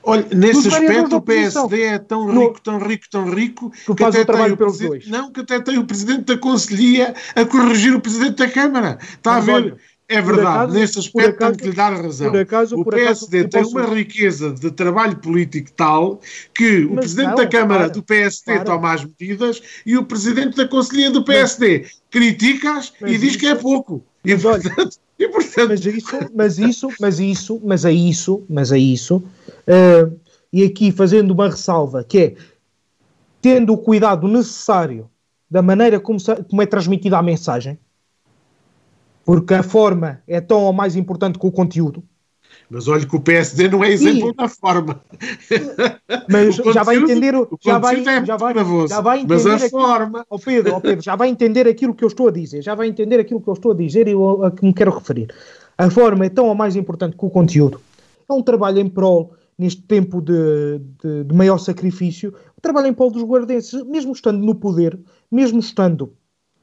Olha, nesse aspecto o PSD é tão rico, tão rico, tão rico que, que até tem o presidente, não, que até tem o presidente da Conselhia a corrigir o presidente da Câmara. Está Mas a ver? Olha, é verdade, acaso, nesse aspecto acaso, tenho que lhe dar razão. Acaso, o PSD tem posso... uma riqueza de trabalho político tal que o Presidente não, da Câmara para, do PSD para. toma as medidas e o Presidente da Conselhia do PSD critica-as e diz isso, que é pouco. E, portanto, e, portanto... Mas isso, mas isso, mas isso, mas é isso, mas é isso, uh, e aqui fazendo uma ressalva, que é tendo o cuidado necessário da maneira como, como é transmitida a mensagem, porque a forma é tão ou mais importante que o conteúdo. Mas olha que o PSD não é exemplo na forma. Mas já vai entender o, já vai, é já vai, já vai entender mas a aquilo, forma. Oh Pedro, oh Pedro, já vai entender aquilo que eu estou a dizer, já vai entender aquilo que eu estou a dizer e a que me quero referir. A forma é tão ou mais importante que o conteúdo. É um trabalho em prol, neste tempo de, de, de maior sacrifício, um trabalho em prol dos guardenses, mesmo estando no poder, mesmo estando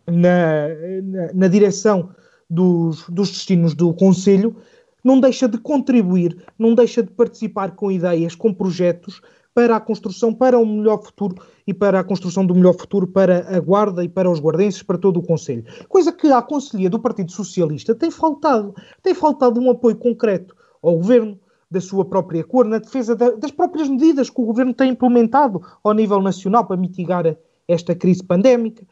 na, na, na direção dos, dos destinos do Conselho, não deixa de contribuir, não deixa de participar com ideias, com projetos para a construção, para um melhor futuro e para a construção do melhor futuro para a Guarda e para os guardenses, para todo o Conselho. Coisa que a Conselhia do Partido Socialista tem faltado. Tem faltado um apoio concreto ao Governo, da sua própria cor, na defesa da, das próprias medidas que o Governo tem implementado ao nível nacional para mitigar esta crise pandémica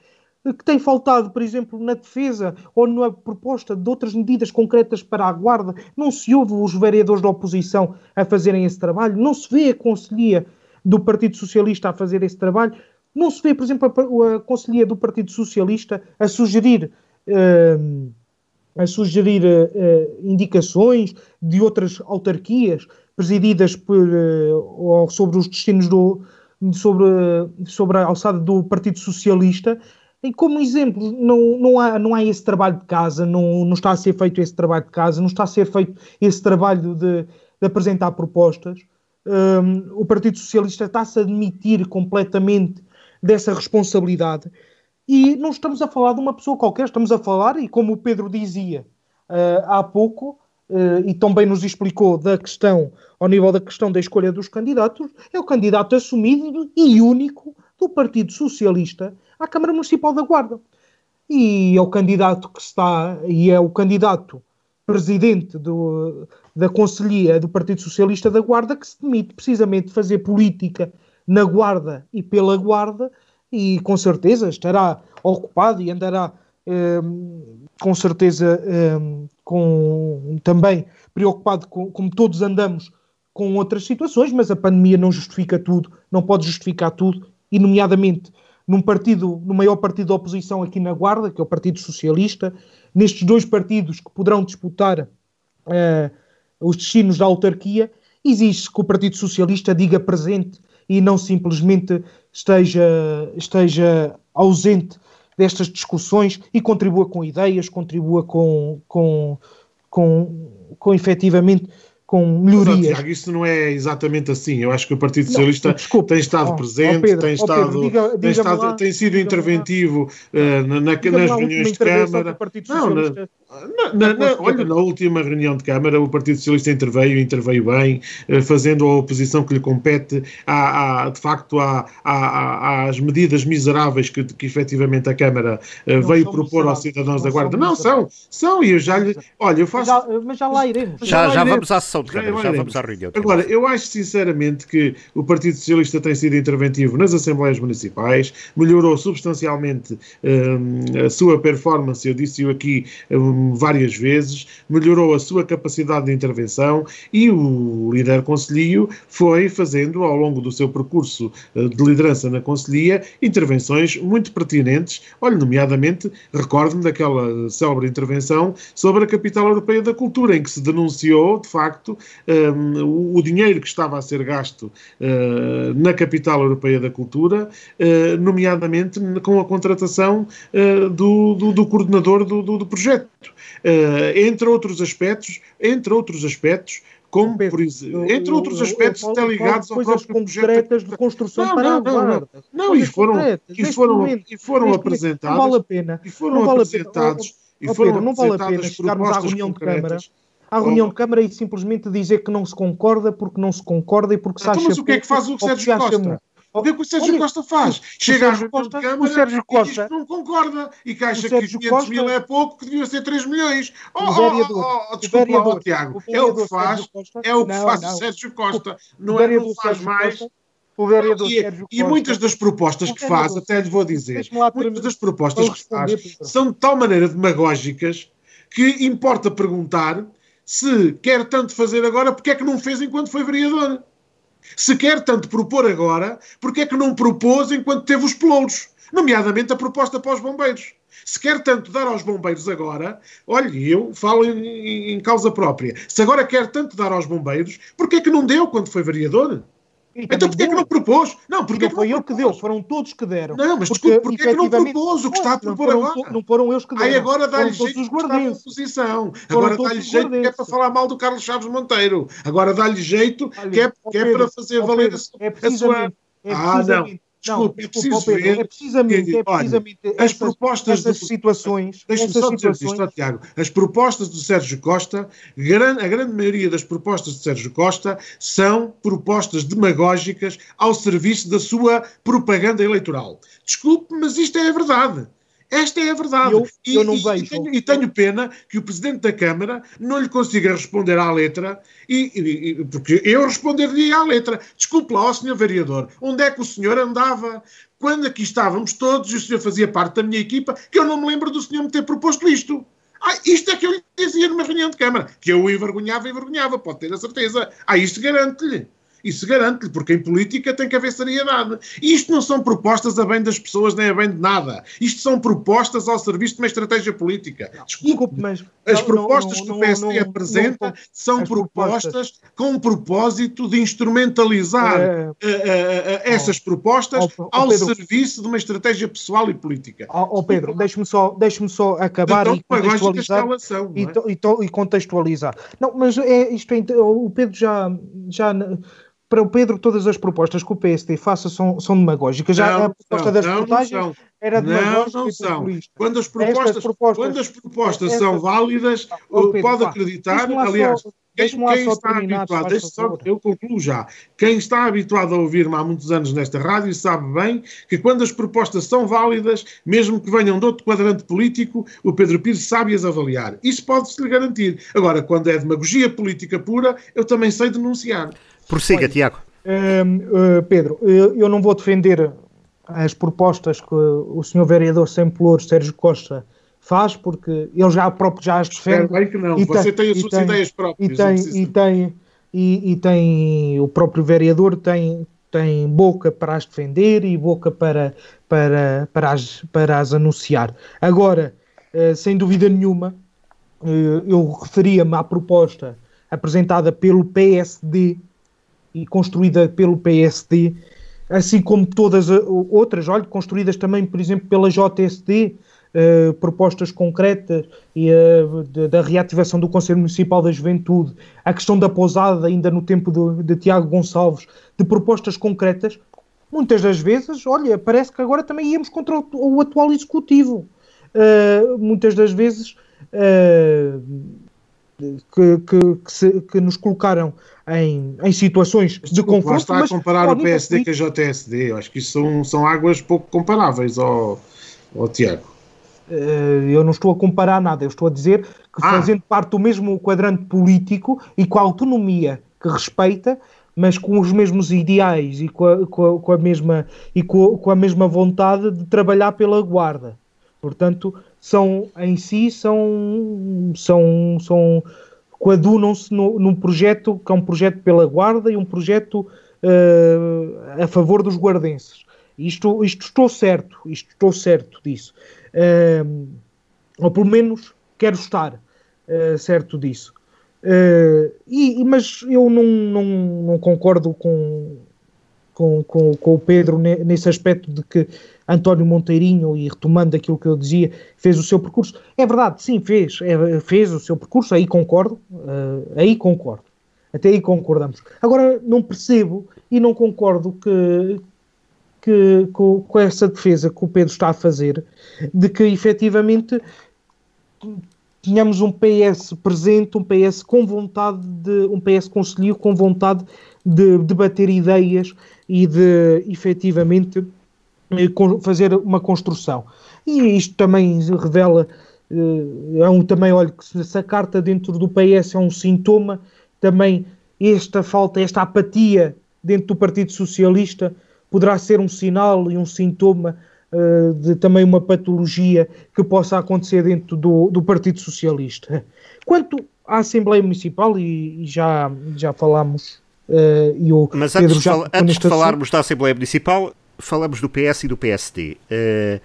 que tem faltado, por exemplo, na defesa ou na proposta de outras medidas concretas para a Guarda. Não se ouve os vereadores da oposição a fazerem esse trabalho, não se vê a Conselhia do Partido Socialista a fazer esse trabalho, não se vê, por exemplo, a, a Conselhia do Partido Socialista a sugerir. Uh, a sugerir uh, indicações de outras autarquias presididas por, uh, sobre os destinos do, sobre, sobre a alçada do Partido Socialista e como exemplo, não, não, há, não há esse trabalho de casa, não, não está a ser feito esse trabalho de casa, não está a ser feito esse trabalho de, de apresentar propostas. Um, o Partido Socialista está-se a admitir completamente dessa responsabilidade. E não estamos a falar de uma pessoa qualquer, estamos a falar, e como o Pedro dizia uh, há pouco, uh, e também nos explicou da questão, ao nível da questão da escolha dos candidatos, é o candidato assumido e único do Partido Socialista à Câmara Municipal da Guarda. E é o candidato que está, e é o candidato presidente do, da Conselhia do Partido Socialista da Guarda que se demite precisamente de fazer política na Guarda e pela Guarda e com certeza estará ocupado e andará eh, com certeza eh, com, também preocupado com, como todos andamos com outras situações, mas a pandemia não justifica tudo, não pode justificar tudo, e nomeadamente num partido, no maior partido da oposição aqui na Guarda, que é o Partido Socialista, nestes dois partidos que poderão disputar uh, os destinos da autarquia, exige que o Partido Socialista diga presente e não simplesmente esteja, esteja ausente destas discussões e contribua com ideias, contribua com, com, com, com efetivamente com melhorias. Mas, Tiago, isso não é exatamente assim. Eu acho que o Partido Socialista desculpe, tem estado oh, presente, oh Pedro, tem, estado, Pedro, diga, tem, estado lá, tem sido interventivo uh, na, na, nas reuniões de Câmara. Não, na, na, na, olha, na última reunião de Câmara, o Partido Socialista interveio, interveio bem, uh, fazendo a oposição que lhe compete, à, à de facto, à, à, às medidas miseráveis que, que efetivamente a Câmara uh, veio propor aos cidadãos da Guarda. Não, são, são, e eu já lhe. Olha, eu faço. Mas já, mas já lá iremos. Já, já, já vamos à sessão de Câmara, já vamos à reunião. Agora, eu acho sinceramente que o Partido Socialista tem sido interventivo nas Assembleias Municipais, melhorou substancialmente um, a sua performance, eu disse-o aqui um, várias vezes, melhorou a sua capacidade de intervenção e o líder conselhio foi fazendo, ao longo do seu percurso uh, de liderança na Conselhia, intervenções muito pertinentes. Olha, nomeadamente, recordo-me daquela célebre intervenção sobre a Capital Europeia da Cultura, em que se denunciou, de facto, um, o dinheiro que estava a ser gasto uh, na capital europeia da cultura, uh, nomeadamente com a contratação uh, do, do, do, coordenador do, do, do projeto. Entre outros aspectos, entre outros aspectos, como por exemplo, entre outros aspectos eu, eu, até ligados ao próprio concretas projeto. de construção não, não, não, não, não, e foram, e foram, e foram apresentados, não vale a pena, e foram vale apresentados, e foram Pedro, não vale a pena chegarmos à reunião de Câmara. À reunião de Câmara e simplesmente dizer que não se concorda porque não se concorda e porque se então, acha... Mas o que é que faz o Sérgio Costa? O que é que o Sérgio Olha, Costa faz? Chega à reunião Costa, de Câmara o Sérgio Costa, e diz que não concorda e que acha que os 500 Costa, mil é pouco, que devia ser 3 milhões. Oh, oh, oh, oh desculpa, oh, Tiago, é o que faz, é o que faz o Sérgio Costa, não, é, não faz mais... O vereador e, Sérgio e muitas das propostas que faz, até lhe vou dizer, muitas das propostas que faz são de tal maneira demagógicas que importa perguntar se quer tanto fazer agora, porque é que não fez enquanto foi vereador? Se quer tanto propor agora, porque é que não propôs enquanto teve os pelouros? Nomeadamente a proposta para os bombeiros. Se quer tanto dar aos bombeiros agora, olhe, eu falo em, em, causa própria. Se agora quer tanto dar aos bombeiros, porquê é que não deu quando foi vereador? Então porquê é que não propôs? Não, porque não foi ele que deu, foram todos que deram. Não, mas porque, desculpe, porquê é que não propôs o que está a propor foram, agora? Não foram eles que deram. Aí agora dá-lhe jeito estar na oposição. Agora dá-lhe jeito que é para falar mal do Carlos Chaves Monteiro. Agora dá-lhe jeito que é, que é para fazer valer a sua... É ah, não. Desculpe, não, é preciso Pedro, ver. É precisamente, é precisamente olha, as propostas essas do, situações. Deixa-me só dizer situações... isto, Tiago. As propostas do Sérgio Costa, a grande maioria das propostas de Sérgio Costa são propostas demagógicas ao serviço da sua propaganda eleitoral. Desculpe, mas isto é a verdade. Esta é a verdade. Eu, e, eu não vejo. E tenho, e tenho, pena que o Presidente da Câmara não lhe consiga responder à letra, e, e porque eu responderia à letra. Desculpe lá, ó Sr. Vereador, onde é que o senhor andava? Quando aqui estávamos todos e o senhor fazia parte da minha equipa, que eu não me lembro do senhor me ter proposto isto. Ah, isto é que eu lhe dizia numa reunião de Câmara, que eu o envergonhava, envergonhava, pode ter a certeza. Ah, isto garante-lhe. Isso garante-lhe, porque em política tem que haver seriedade. E isto não são propostas a bem das pessoas nem a bem de nada. Isto são propostas ao serviço de uma estratégia política. Desculpe, mas as propostas não, não, que o PSD não, apresenta são propostas, propostas com o propósito de instrumentalizar é, uh, uh, uh, essas propostas oh, ao Pedro, serviço de uma estratégia pessoal e política. Oh, oh Pedro, deixe-me só, deixe só acabar e contextualizar. E, é? e, contextualizar. Não, mas é, isto é, o Pedro já, já para o Pedro, todas as propostas que o PSD faça são, são demagógicas. Já não, a proposta das portagens era demagógica não, não são. Quando as propostas, propostas, quando as propostas estas, são válidas, oh, Pedro, pode acreditar, aliás, só, quem, quem está habituado, deixe só, eu concluo já, quem está habituado a ouvir-me há muitos anos nesta rádio sabe bem que quando as propostas são válidas, mesmo que venham de outro quadrante político, o Pedro Pires sabe as avaliar. Isso pode-se lhe garantir. Agora, quando é demagogia política pura, eu também sei denunciar. Prossiga, Olha, Tiago. Uh, uh, Pedro, eu, eu, não vou defender as propostas que o senhor vereador sem pelouros, Sérgio Costa, faz, porque ele já próprio já as defende. bem que não, você tem, tem as suas tem, ideias próprias. E tem, e tem, e, e, tem, o próprio vereador tem, tem boca para as defender e boca para, para, para, as, para as anunciar. Agora, uh, sem dúvida nenhuma, eu referia-me à proposta apresentada pelo PSD e construída pelo PSD, assim como todas outras, olha, construídas também, por exemplo, pela JSD, uh, eh, propostas concretas e, uh, de, da reativação do Conselho Municipal da Juventude, a questão da pousada, ainda no tempo de, de Tiago Gonçalves, de propostas concretas, muitas das vezes, olha, parece que agora também íamos contra o, o atual Executivo. Uh, muitas das vezes que, que, que, se, que, nos colocaram em, em situações de conflito. Lá está a comparar o PSD com a JSD. Eu acho que isso são, são águas pouco comparáveis ao, ao Tiago. Eh, eu não estou a comparar nada, eu estou a dizer que ah. fazendo parte do mesmo quadrante político e com a autonomia que respeita, mas com os mesmos ideais e com a, com a, com a mesma, e com, com a mesma vontade de trabalhar pela guarda. Portanto, são em si são são são coadunam-se num projeto que é um projeto pela guarda e um projeto uh, a favor dos guardenses. Isto, isto estou certo, isto estou certo disso. Uh, ou pelo menos quero estar uh, certo disso. E, mas eu não, não, não concordo com, com, com, com o Pedro nesse aspecto de que António Monteirinho, e retomando aquilo que eu dizia, fez o seu percurso. É verdade, sim, fez, é, fez o seu percurso, aí concordo, uh, aí concordo. Até aí concordamos. Agora, não percebo e não concordo que, que com, com essa defesa que o Pedro está a fazer, de que efetivamente tínhamos um PS presente, um PS com vontade de, um PS conselheiro com vontade de debater ideias e de efetivamente fazer uma construção. E isto também revela, eh, é um, também, olha, que se a carta dentro do PS é um sintoma, também esta falta, esta apatia dentro do Partido Socialista poderá ser um sinal e um sintoma uh, de também uma patologia que possa acontecer dentro do, do Partido Socialista. Quanto à Assembleia Municipal, e, e já, já falámos, uh, e o Mas antes, já, antes de falarmos da Assembleia Municipal, falamos do PS e do PSD. Uh,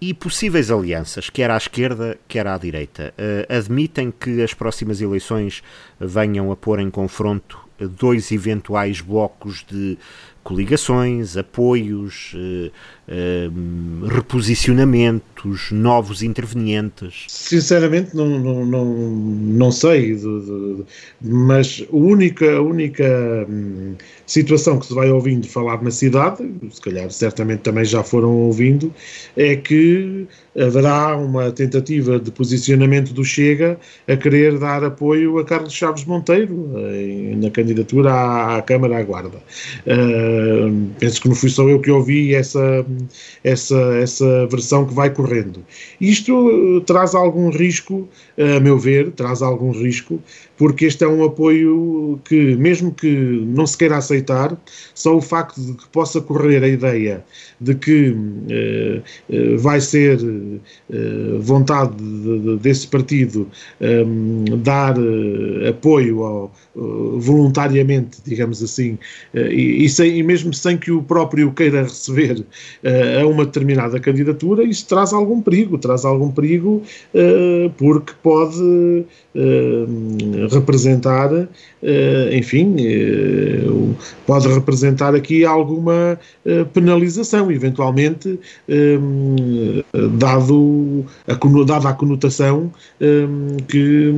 e possíveis alianças, quer à esquerda, quer à direita, uh, admitem que as próximas eleições venham a pôr em confronto dois eventuais blocos de coligações, apoios, eh, eh, reposicionamentos, novos intervenientes? Sinceramente, não, não, não, não sei, mas a única, a única hum, situação que se vai ouvindo falar na cidade, se calhar certamente também já foram ouvindo, é que haverá uma tentativa de posicionamento do Chega a querer dar apoio a Carlos Chaves Monteiro eh, na candidatura à, à Câmara à Guarda. Uh, penso que não fui só eu que ouvi essa, essa, essa versão que vai correndo. Isto traz algum risco, a meu ver, traz algum risco, porque este é um apoio que, mesmo que não se queira aceitar, só o facto de que possa correr a ideia de que eh, eh vai ser eh, vontade de, de, desse partido eh, dar apoio ao, voluntariamente, digamos assim, e, e, sem, e, mesmo sem que o próprio queira receber a uma determinada candidatura, isso traz algum perigo, traz algum perigo porque pode representar, eh, enfim, eh, pode representar aqui alguma eh, penalização, eventualmente, dado a, dada a conotação que,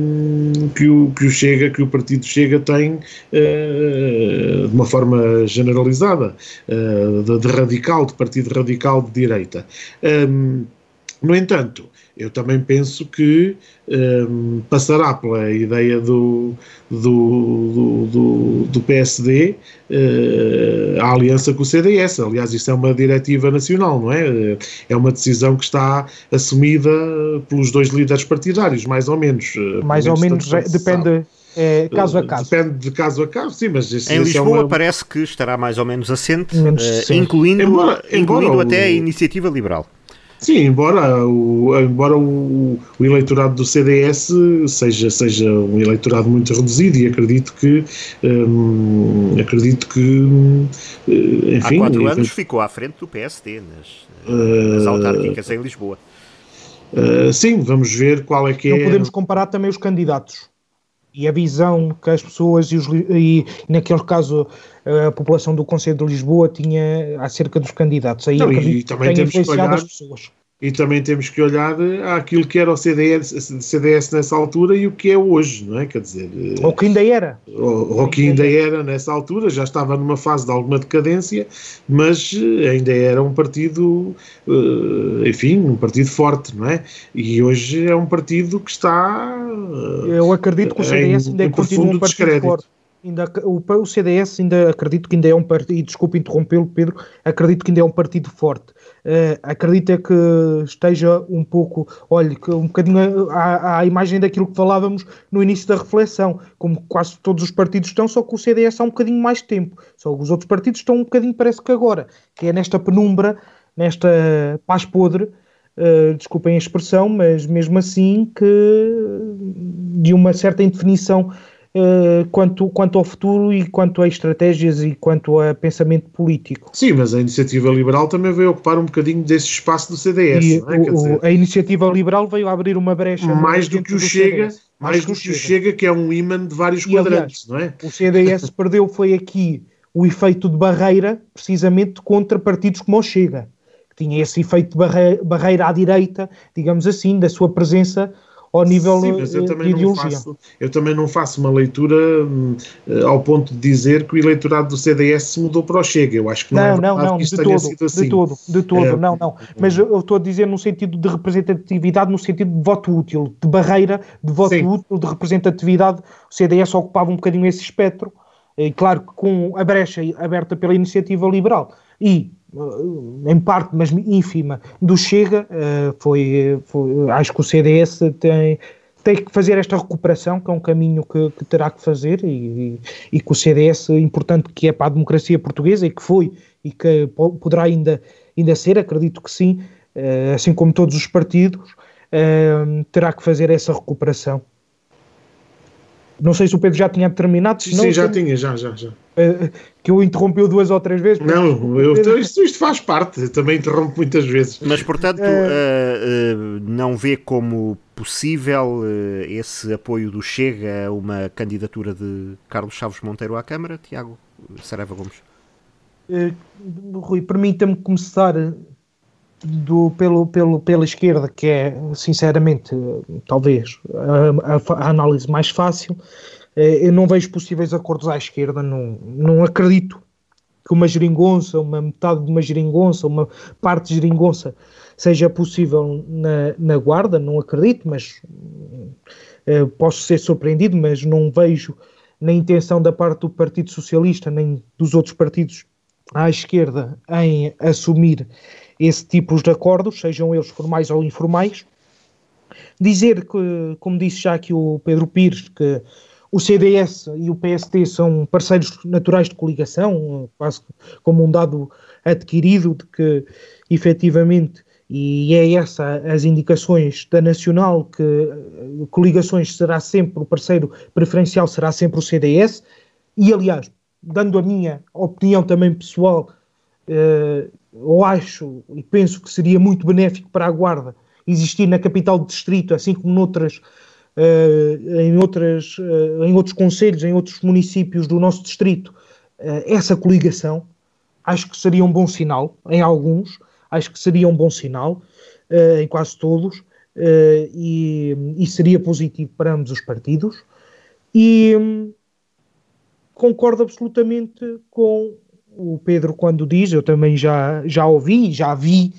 que, o, que o Chega, que o Partido Chega tem de uma forma generalizada, de, de radical, de partido radical de direita. No entanto, eu também penso que um, passará pela ideia do, do, do, do PSD uh, eh, a aliança com o CDS. Aliás, isso é uma diretiva nacional, não é? É uma decisão que está assumida pelos dois líderes partidários, mais ou menos. Eh, mais ou menos, é, depende. É, caso a caso. Depende de caso a caso, sim, mas Em Lisboa é uma... parece que estará mais ou menos assente, menos, uh, incluindo, embora, incluindo embora até o... a iniciativa liberal. Sim, embora o, embora o, o, eleitorado do CDS seja, seja um eleitorado muito reduzido e acredito que hum, acredito que eh, enfim, há quatro anos ficou à frente do PSD nas, nas uh, autárquicas em Lisboa. Uh, sim, vamos ver qual é que Não é. Não podemos comparar também os candidatos e a visão que as pessoas e, os, e naquele caso a população do Conselho de Lisboa tinha acerca dos candidatos. Aí Não, e também temos que olhar, as pessoas. E também temos que olhar àquilo que era o CDS, CDS nessa altura e o que é hoje, não é? Quer dizer. Ou que ainda era. Ou, ou que ainda era nessa altura, já estava numa fase de alguma decadência, mas ainda era um partido, eh, enfim, um partido forte, não é? E hoje é um partido que está. Eu acredito que o CDS ainda continua um partido descrédito. forte ainda, o, o CDS ainda acredito que ainda é um partido, desculpe interrompê-lo, Pedro, acredito que ainda é um partido forte. Uh, acredito é que esteja um pouco, olha, que um bocadinho à, à, imagem daquilo que falávamos no início da reflexão, como quase todos os partidos estão, só que o CDS há um bocadinho mais tempo, só os outros partidos estão um bocadinho, parece que agora, que é nesta penumbra, nesta paz podre, Uh, desculpem a expressão, mas mesmo assim que de uma certa indefinição uh, quanto, quanto ao futuro e quanto a estratégias e quanto a pensamento político. Sim, mas a iniciativa liberal também veio ocupar um bocadinho desse espaço do CDS. E, é? o, a iniciativa liberal veio abrir uma brecha mais do que o Chega. CDS. Mais do que o Chega, que é um imã de vários e, quadrantes, aliás, não é? O CDS perdeu foi aqui o efeito de barreira, precisamente contra partidos como o Chega, que tinha esse efeito de barreira, barreira à direita, digamos assim, da sua presença ao nível Sim, mas eu eh, também de ideologia. Não faço, eu também não faço uma leitura uh, ao ponto de dizer que o eleitorado do CDS se mudou para o Chega. Eu acho que não, não é não, não, de todo, assim. de todo, de todo, é, não, não. Mas eu estou a dizer no sentido de representatividade, no sentido de voto útil, de barreira de voto Sim. útil, de representatividade. O CDS ocupava um bocadinho esse espectro, e claro que com a brecha aberta pela iniciativa liberal e eh, em parte, mas ínfima, do Chega, eh, foi, foi, acho que o CDS tem, tem que fazer esta recuperação, que é um caminho que, que terá que fazer, e, e, que o CDS, importante que é para a democracia portuguesa, e que foi, e que poderá ainda, ainda ser, acredito que sim, eh, assim como todos os partidos, terá que fazer essa recuperação. Não sei se o Pedro já tinha terminado. Senão, Sim, já tinha, já, já, já. Uh, que eu interrompeu duas ou três vezes. Não, eu, isto, isto, faz parte, eu também interrompo muitas vezes. Mas, portanto, uh, uh, não vê como possível esse apoio do Chega a uma candidatura de Carlos Chaves Monteiro à Câmara, Tiago Sareva Gomes? Rui, permita-me começar do, pelo, pelo, pela esquerda, que é, sinceramente, talvez a, a, a análise mais fácil. Eu não vejo possíveis acordos à esquerda, não, não acredito que uma geringonça, uma metade de uma geringonça, uma parte de geringonça seja possível na, na guarda, não acredito, mas uh, posso ser surpreendido, mas não vejo na intenção da parte do Partido Socialista nem dos outros partidos à esquerda em assumir esse tipo de acordos, sejam eles formais ou informais. Dizer que, como disse já aqui o Pedro Pires, que o CDS e o PST são parceiros naturais de coligação, quase como um dado adquirido de que efetivamente, e é essa as indicações da Nacional, que coligações será sempre, o parceiro preferencial será sempre o CDS, e aliás, dando a minha opinião também pessoal, eh, eu acho e penso que seria muito benéfico para a Guarda existir na capital do distrito, assim como noutras, uh, em, outras, uh, em outros conselhos, em outros municípios do nosso distrito, essa coligação. Acho que seria um bom sinal, em alguns, acho que seria um bom sinal, em quase todos, e, e, seria positivo para ambos os partidos. E um, concordo absolutamente com o Pedro quando diz, eu também já, já ouvi, já vi,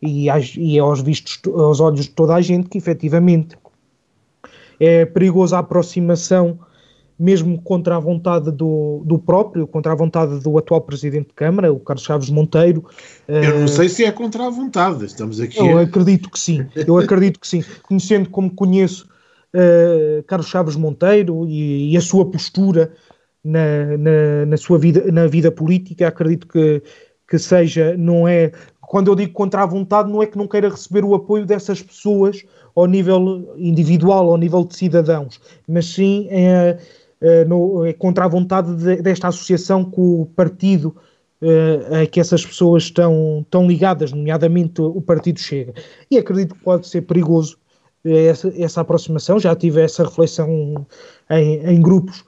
e, e é aos vistos, aos olhos de toda a gente, que efetivamente é perigosa a aproximação, mesmo contra a vontade do, do próprio, contra a vontade do atual Presidente de Câmara, o Carlos Chaves Monteiro. Eu não uh, sei se é contra a vontade, estamos aqui. Eu a... acredito que sim, eu acredito que sim. Conhecendo como conheço uh, Carlos Chaves Monteiro e, e a sua postura na, na, na, sua vida, na vida política, acredito que, que seja, não é, quando eu digo contra a vontade, não é que não queira receber o apoio dessas pessoas ao nível individual, ao nível de cidadãos, mas sim é, é, no, é contra a vontade de, desta associação com o partido é, a que essas pessoas estão, estão ligadas, nomeadamente o Partido Chega. E acredito que pode ser perigoso é, essa, essa aproximação, já tive essa reflexão em, em grupos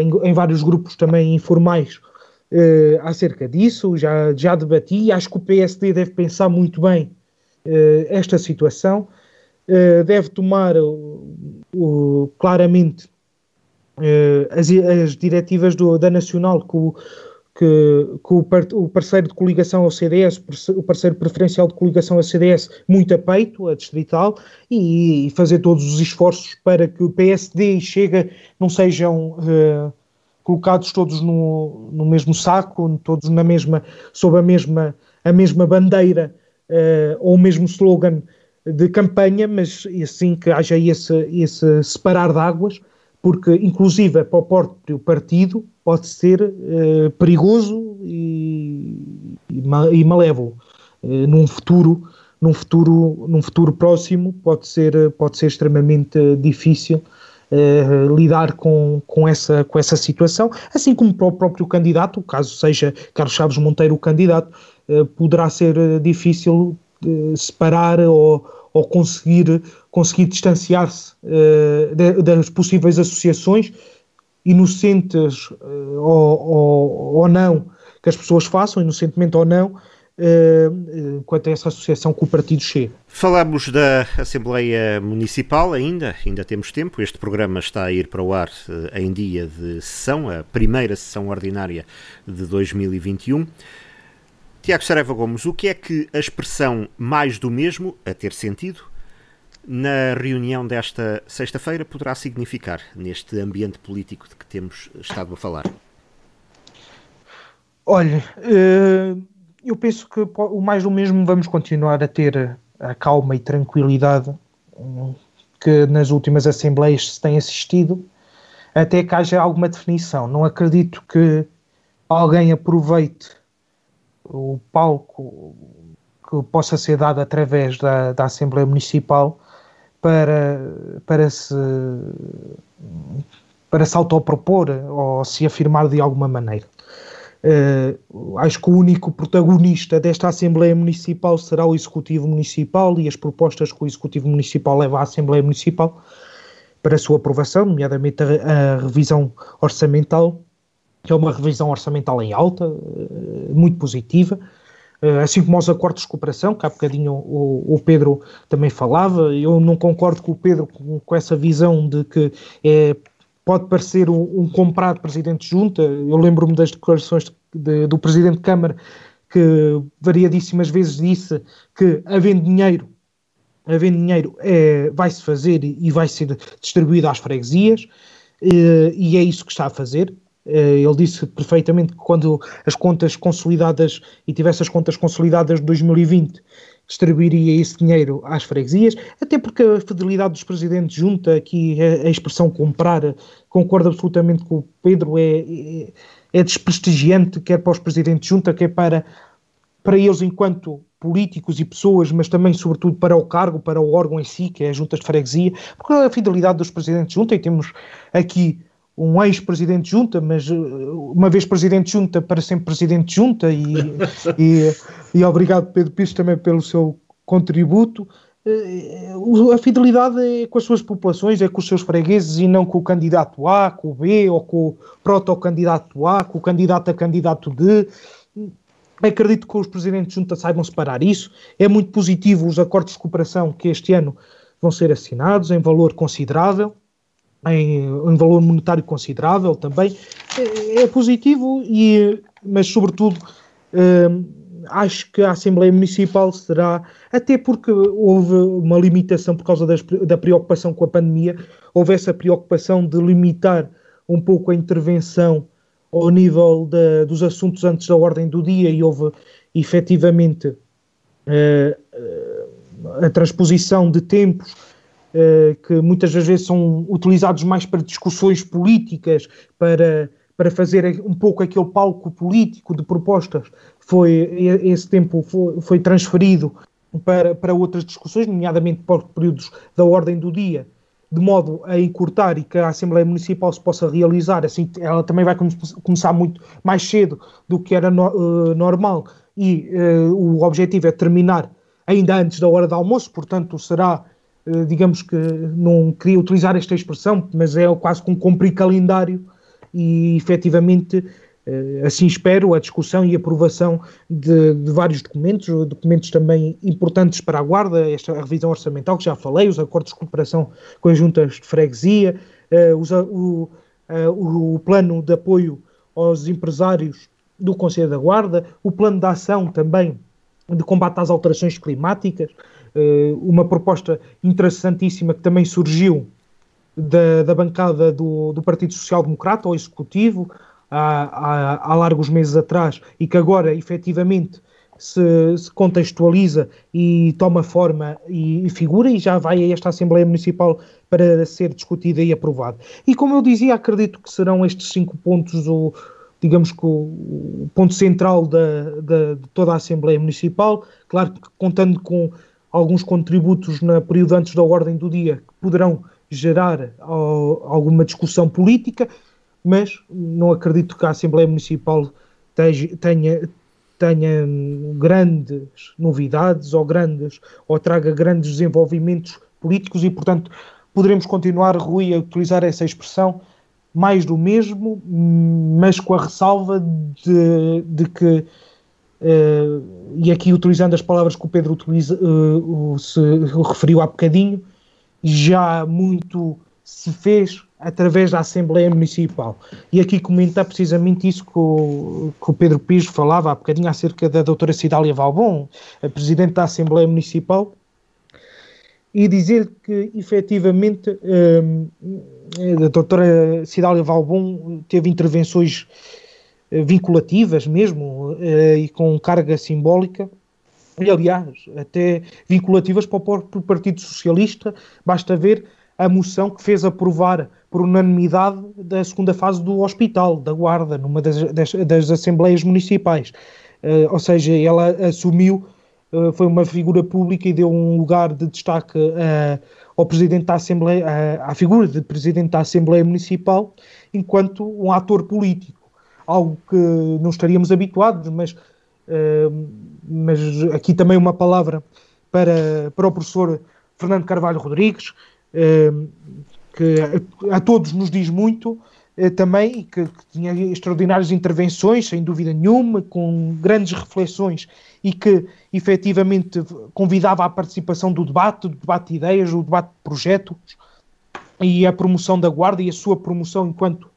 em, em, vários grupos também informais uh, acerca disso, já, já debati, acho que o PSD deve pensar muito bem esta situação, deve tomar claramente as, as, diretivas do, da Nacional que o, que, que o, par, o, parceiro de coligação ao CDS, o parceiro preferencial de coligação ao CDS, muito a peito, a distrital, e, e fazer todos os esforços para que o PSD e Chega não sejam uh, colocados todos no, no mesmo saco, todos na mesma, sob a mesma, a mesma bandeira uh, ou o mesmo slogan de campanha, mas assim que haja esse, esse separar de águas, porque inclusive para o próprio partido pode ser uh, perigoso e, e, malévolo. Uh, num futuro num futuro num futuro próximo pode ser pode ser extremamente difícil uh, lidar com, com essa com essa situação. Assim como para o próprio candidato caso seja Carlos Chaves Monteiro o candidato poderá ser difícil separar ou, ou conseguir conseguir distanciar-se das possíveis associações inocentes uh, ou, ou, não, que as pessoas façam, inocentemente ou não, uh, quanto a essa associação com o partido chega. Falamos da Assembleia Municipal ainda, ainda temos tempo. Este programa está a ir para o ar uh, em dia de sessão, a primeira sessão ordinária de 2021. Tiago Sareva Gomes, o que é que a expressão mais do mesmo, a ter sentido, na reunião desta sexta-feira poderá significar neste ambiente político de que temos estado a falar? Olha, eh, eu penso que o mais do mesmo vamos continuar a ter a calma e tranquilidade hum, que nas últimas assembleias se tem assistido, até que haja alguma definição. Não acredito que alguém aproveite o palco que possa ser dado através da, da Assembleia Municipal para, para se para se autopropor ou se afirmar de alguma maneira. Uh, acho que o único protagonista desta Assembleia Municipal será o Executivo Municipal e as propostas que o Executivo Municipal leva à Assembleia Municipal para a sua aprovação, nomeadamente a, a revisão orçamental, que é uma revisão orçamental em alta, uh, muito positiva, assim como os acordos de cooperação, que há bocadinho o, o, Pedro também falava. Eu não concordo com o Pedro com, com essa visão de que é pode parecer um, um comprado presidente de junta. Eu lembro-me das declarações de, do presidente de Câmara que variadíssimas vezes disse que havendo dinheiro, havendo dinheiro é, vai-se fazer e vai ser distribuído às freguesias e é isso que está a fazer. Ele disse perfeitamente que quando as contas consolidadas e tivesse as contas consolidadas de 2020 distribuiria esse dinheiro às freguesias, até porque a fidelidade dos presidentes junta, aqui a, a expressão comprar, concordo absolutamente com o Pedro, é, é, é desprestigiante, quer para os presidentes junta, quer para, para eles enquanto políticos e pessoas, mas também, sobretudo, para o cargo, para o órgão em si, que é a junta de freguesia, porque a fidelidade dos presidentes junta, e temos aqui um ex-presidente junta, mas uh, uma vez presidente junta, para sempre presidente junta, e, e, e, obrigado Pedro Pires também pelo seu contributo. Uh, a fidelidade é com as suas populações, é com os seus fregueses e não com o candidato A, com o B, ou com o proto-candidato A, com o candidato a candidato D. Acredito que os presidentes junta saibam separar isso. É muito positivo os acordos de cooperação que este ano vão ser assinados em valor considerável em, em valor monetário considerável também, é, é positivo, e, mas sobretudo hum, acho que a Assembleia Municipal será, até porque houve uma limitação por causa das, da preocupação com a pandemia, houve essa preocupação de limitar um pouco a intervenção ao nível dos assuntos antes da ordem do dia e houve efetivamente uh, uh, a transposição de tempos que muitas das vezes são utilizados mais para discussões políticas, para, para fazer um pouco aquele palco político de propostas, foi esse tempo foi, foi transferido para, para outras discussões, nomeadamente para períodos da ordem do dia, de modo a encurtar e que a Assembleia Municipal se possa realizar, assim ela também vai começar muito mais cedo do que era no, uh, normal e uh, o objetivo é terminar ainda antes da hora do almoço, portanto será eh, digamos que não queria utilizar esta expressão, mas é quase com um cumprir calendário e efetivamente eh, assim espero a discussão e aprovação de, de, vários documentos, documentos também importantes para a Guarda, esta revisão orçamental que já falei, os acordos de cooperação com as juntas de freguesia, uh, os, o, uh, o plano de apoio aos empresários do Conselho da Guarda, o plano de ação também de combate às alterações climáticas, uma proposta interessantíssima que também surgiu da, da bancada do, do Partido Social Democrata, ao Executivo, há, há, há largos meses atrás, e que agora, efetivamente, se, se, contextualiza e toma forma e, e, figura e já vai a esta Assembleia Municipal para ser discutida e aprovada. E como eu dizia, acredito que serão estes cinco pontos o, digamos que o, o ponto central da, da, de toda a Assembleia Municipal, claro que contando com alguns contributos no período antes da ordem do dia que poderão gerar alguma discussão política, mas não acredito que a Assembleia Municipal tenha, tenha grandes novidades ou grandes ou traga grandes desenvolvimentos políticos e, portanto, poderemos continuar, Rui, a utilizar essa expressão mais do mesmo, mas com a ressalva de, de que e aqui utilizando as palavras que o Pedro utiliza, uh, se referiu há bocadinho, já muito se fez através da Assembleia Municipal. E aqui comentar precisamente isso que o, que o Pedro Pires falava há bocadinho acerca da doutora Cidália Valbon, a Presidente da Assembleia Municipal, e dizer que efetivamente uh, a doutora Cidália Valbon teve intervenções eh, vinculativas mesmo eh, e com carga simbólica e aliás até vinculativas para o próprio Partido Socialista basta ver a moção que fez aprovar por unanimidade da segunda fase do hospital da Guarda numa das, das, das assembleias municipais uh, ou seja ela assumiu uh, foi uma figura pública e deu um lugar de destaque uh, ao Presidente da Assembleia, à, à figura de Presidente da Assembleia Municipal enquanto um ator político. Algo que não estaríamos habituados, mas, uh, mas aqui também uma palavra para, para o professor Fernando Carvalho Rodrigues, uh, que a, a, todos nos diz muito, uh, também, que, que tinha extraordinárias intervenções, sem dúvida nenhuma, com grandes reflexões e que efetivamente convidava à participação do debate, do debate de ideias, do debate de projetos e a promoção da guarda e a sua promoção enquanto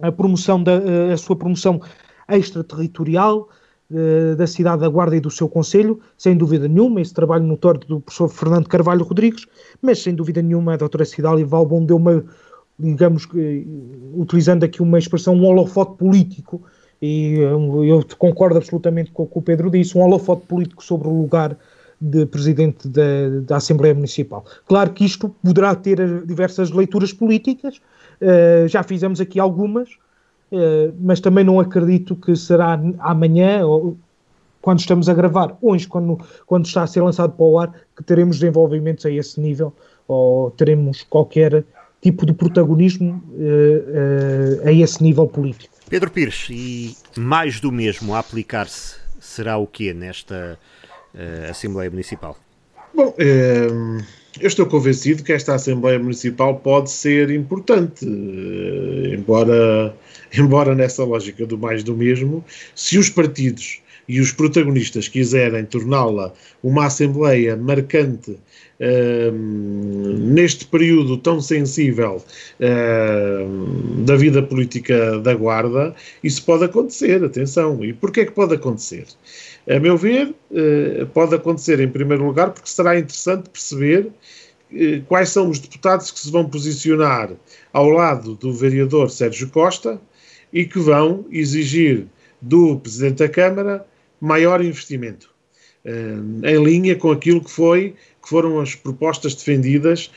a promoção da eh, a sua promoção extraterritorial uh, da cidade da Guarda e do seu Conselho, sem dúvida nenhuma, esse trabalho notório do professor Fernando Carvalho Rodrigues, mas sem dúvida nenhuma a doutora Cidália Valbon deu uma, digamos, utilizando aqui uma expressão, um holofote político e eu concordo absolutamente com o que o Pedro disse, um holofote político sobre o lugar de presidente da, da, Assembleia Municipal. Claro que isto poderá ter diversas leituras políticas, uh, já fizemos aqui algumas, uh, mas também não acredito que será amanhã, ou quando estamos a gravar, hoje, quando, quando está a ser lançado para o ar, que teremos desenvolvimentos a esse nível, ou teremos qualquer tipo de protagonismo uh, a esse nível político. Pedro Pires, e mais do mesmo a aplicar-se será o quê nesta uh, Assembleia Municipal? Bom, eh, eu estou convencido que esta Assembleia Municipal pode ser importante, eh, embora, embora nessa lógica do mais do mesmo, se os partidos e os protagonistas quiserem torná-la uma Assembleia marcante neste período tão sensível uh, da vida política da Guarda, isso pode acontecer, atenção. E porquê que pode acontecer? A meu ver, uh, pode acontecer em primeiro lugar porque será interessante perceber uh, quais são os deputados que se vão posicionar ao lado do vereador Sérgio Costa e que vão exigir do Presidente da Câmara maior investimento. em linha com aquilo que foi que foram as propostas defendidas,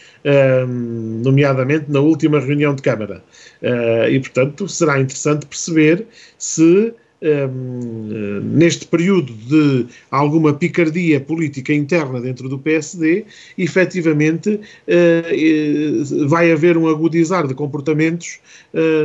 nomeadamente na última reunião de Câmara. E, portanto, será interessante perceber se um, neste período de alguma picardia política interna dentro do PSD, efetivamente uh, vai haver um agudizar de comportamentos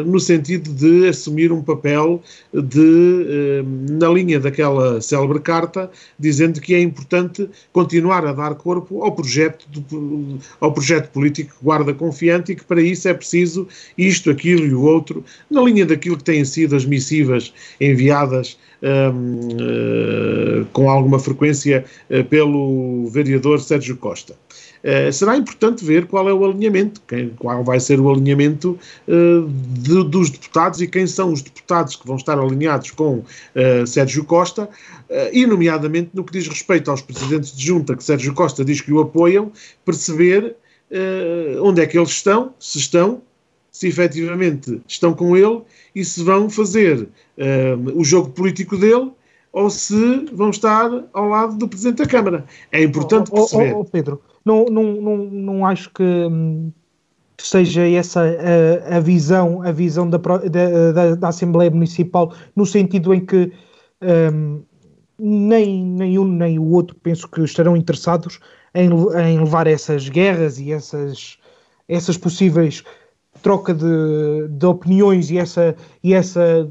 no sentido de assumir um papel de, na linha daquela célebre carta, dizendo que é importante continuar a dar corpo ao projeto, do, ao projeto político que guarda confiante e que para isso é preciso isto, aquilo e o outro, na linha daquilo que têm sido as missivas enviadas enviadas um, uh, eh, com alguma frequência uh, pelo vereador Sérgio Costa. Uh, será importante ver qual é o alinhamento, quem, qual vai ser o alinhamento de, dos deputados e quem são os deputados que vão estar alinhados com Sérgio Costa, e, nomeadamente, no que diz respeito aos presidentes de junta que Sérgio Costa diz que o apoiam, perceber onde é que eles estão, se estão, se efetivamente estão com ele e se vão fazer uh, o jogo político dele ou se vão estar ao lado do Presidente da Câmara. É importante oh, perceber. Oh, oh, Pedro, não, não, não, não acho que hum, seja essa a, a, visão, a visão da, da, da, Assembleia Municipal, no sentido em que um, nem, nem um nem o outro penso que estarão interessados em, em levar essas guerras e essas, essas possíveis troca de, de opiniões e, essa, e essa,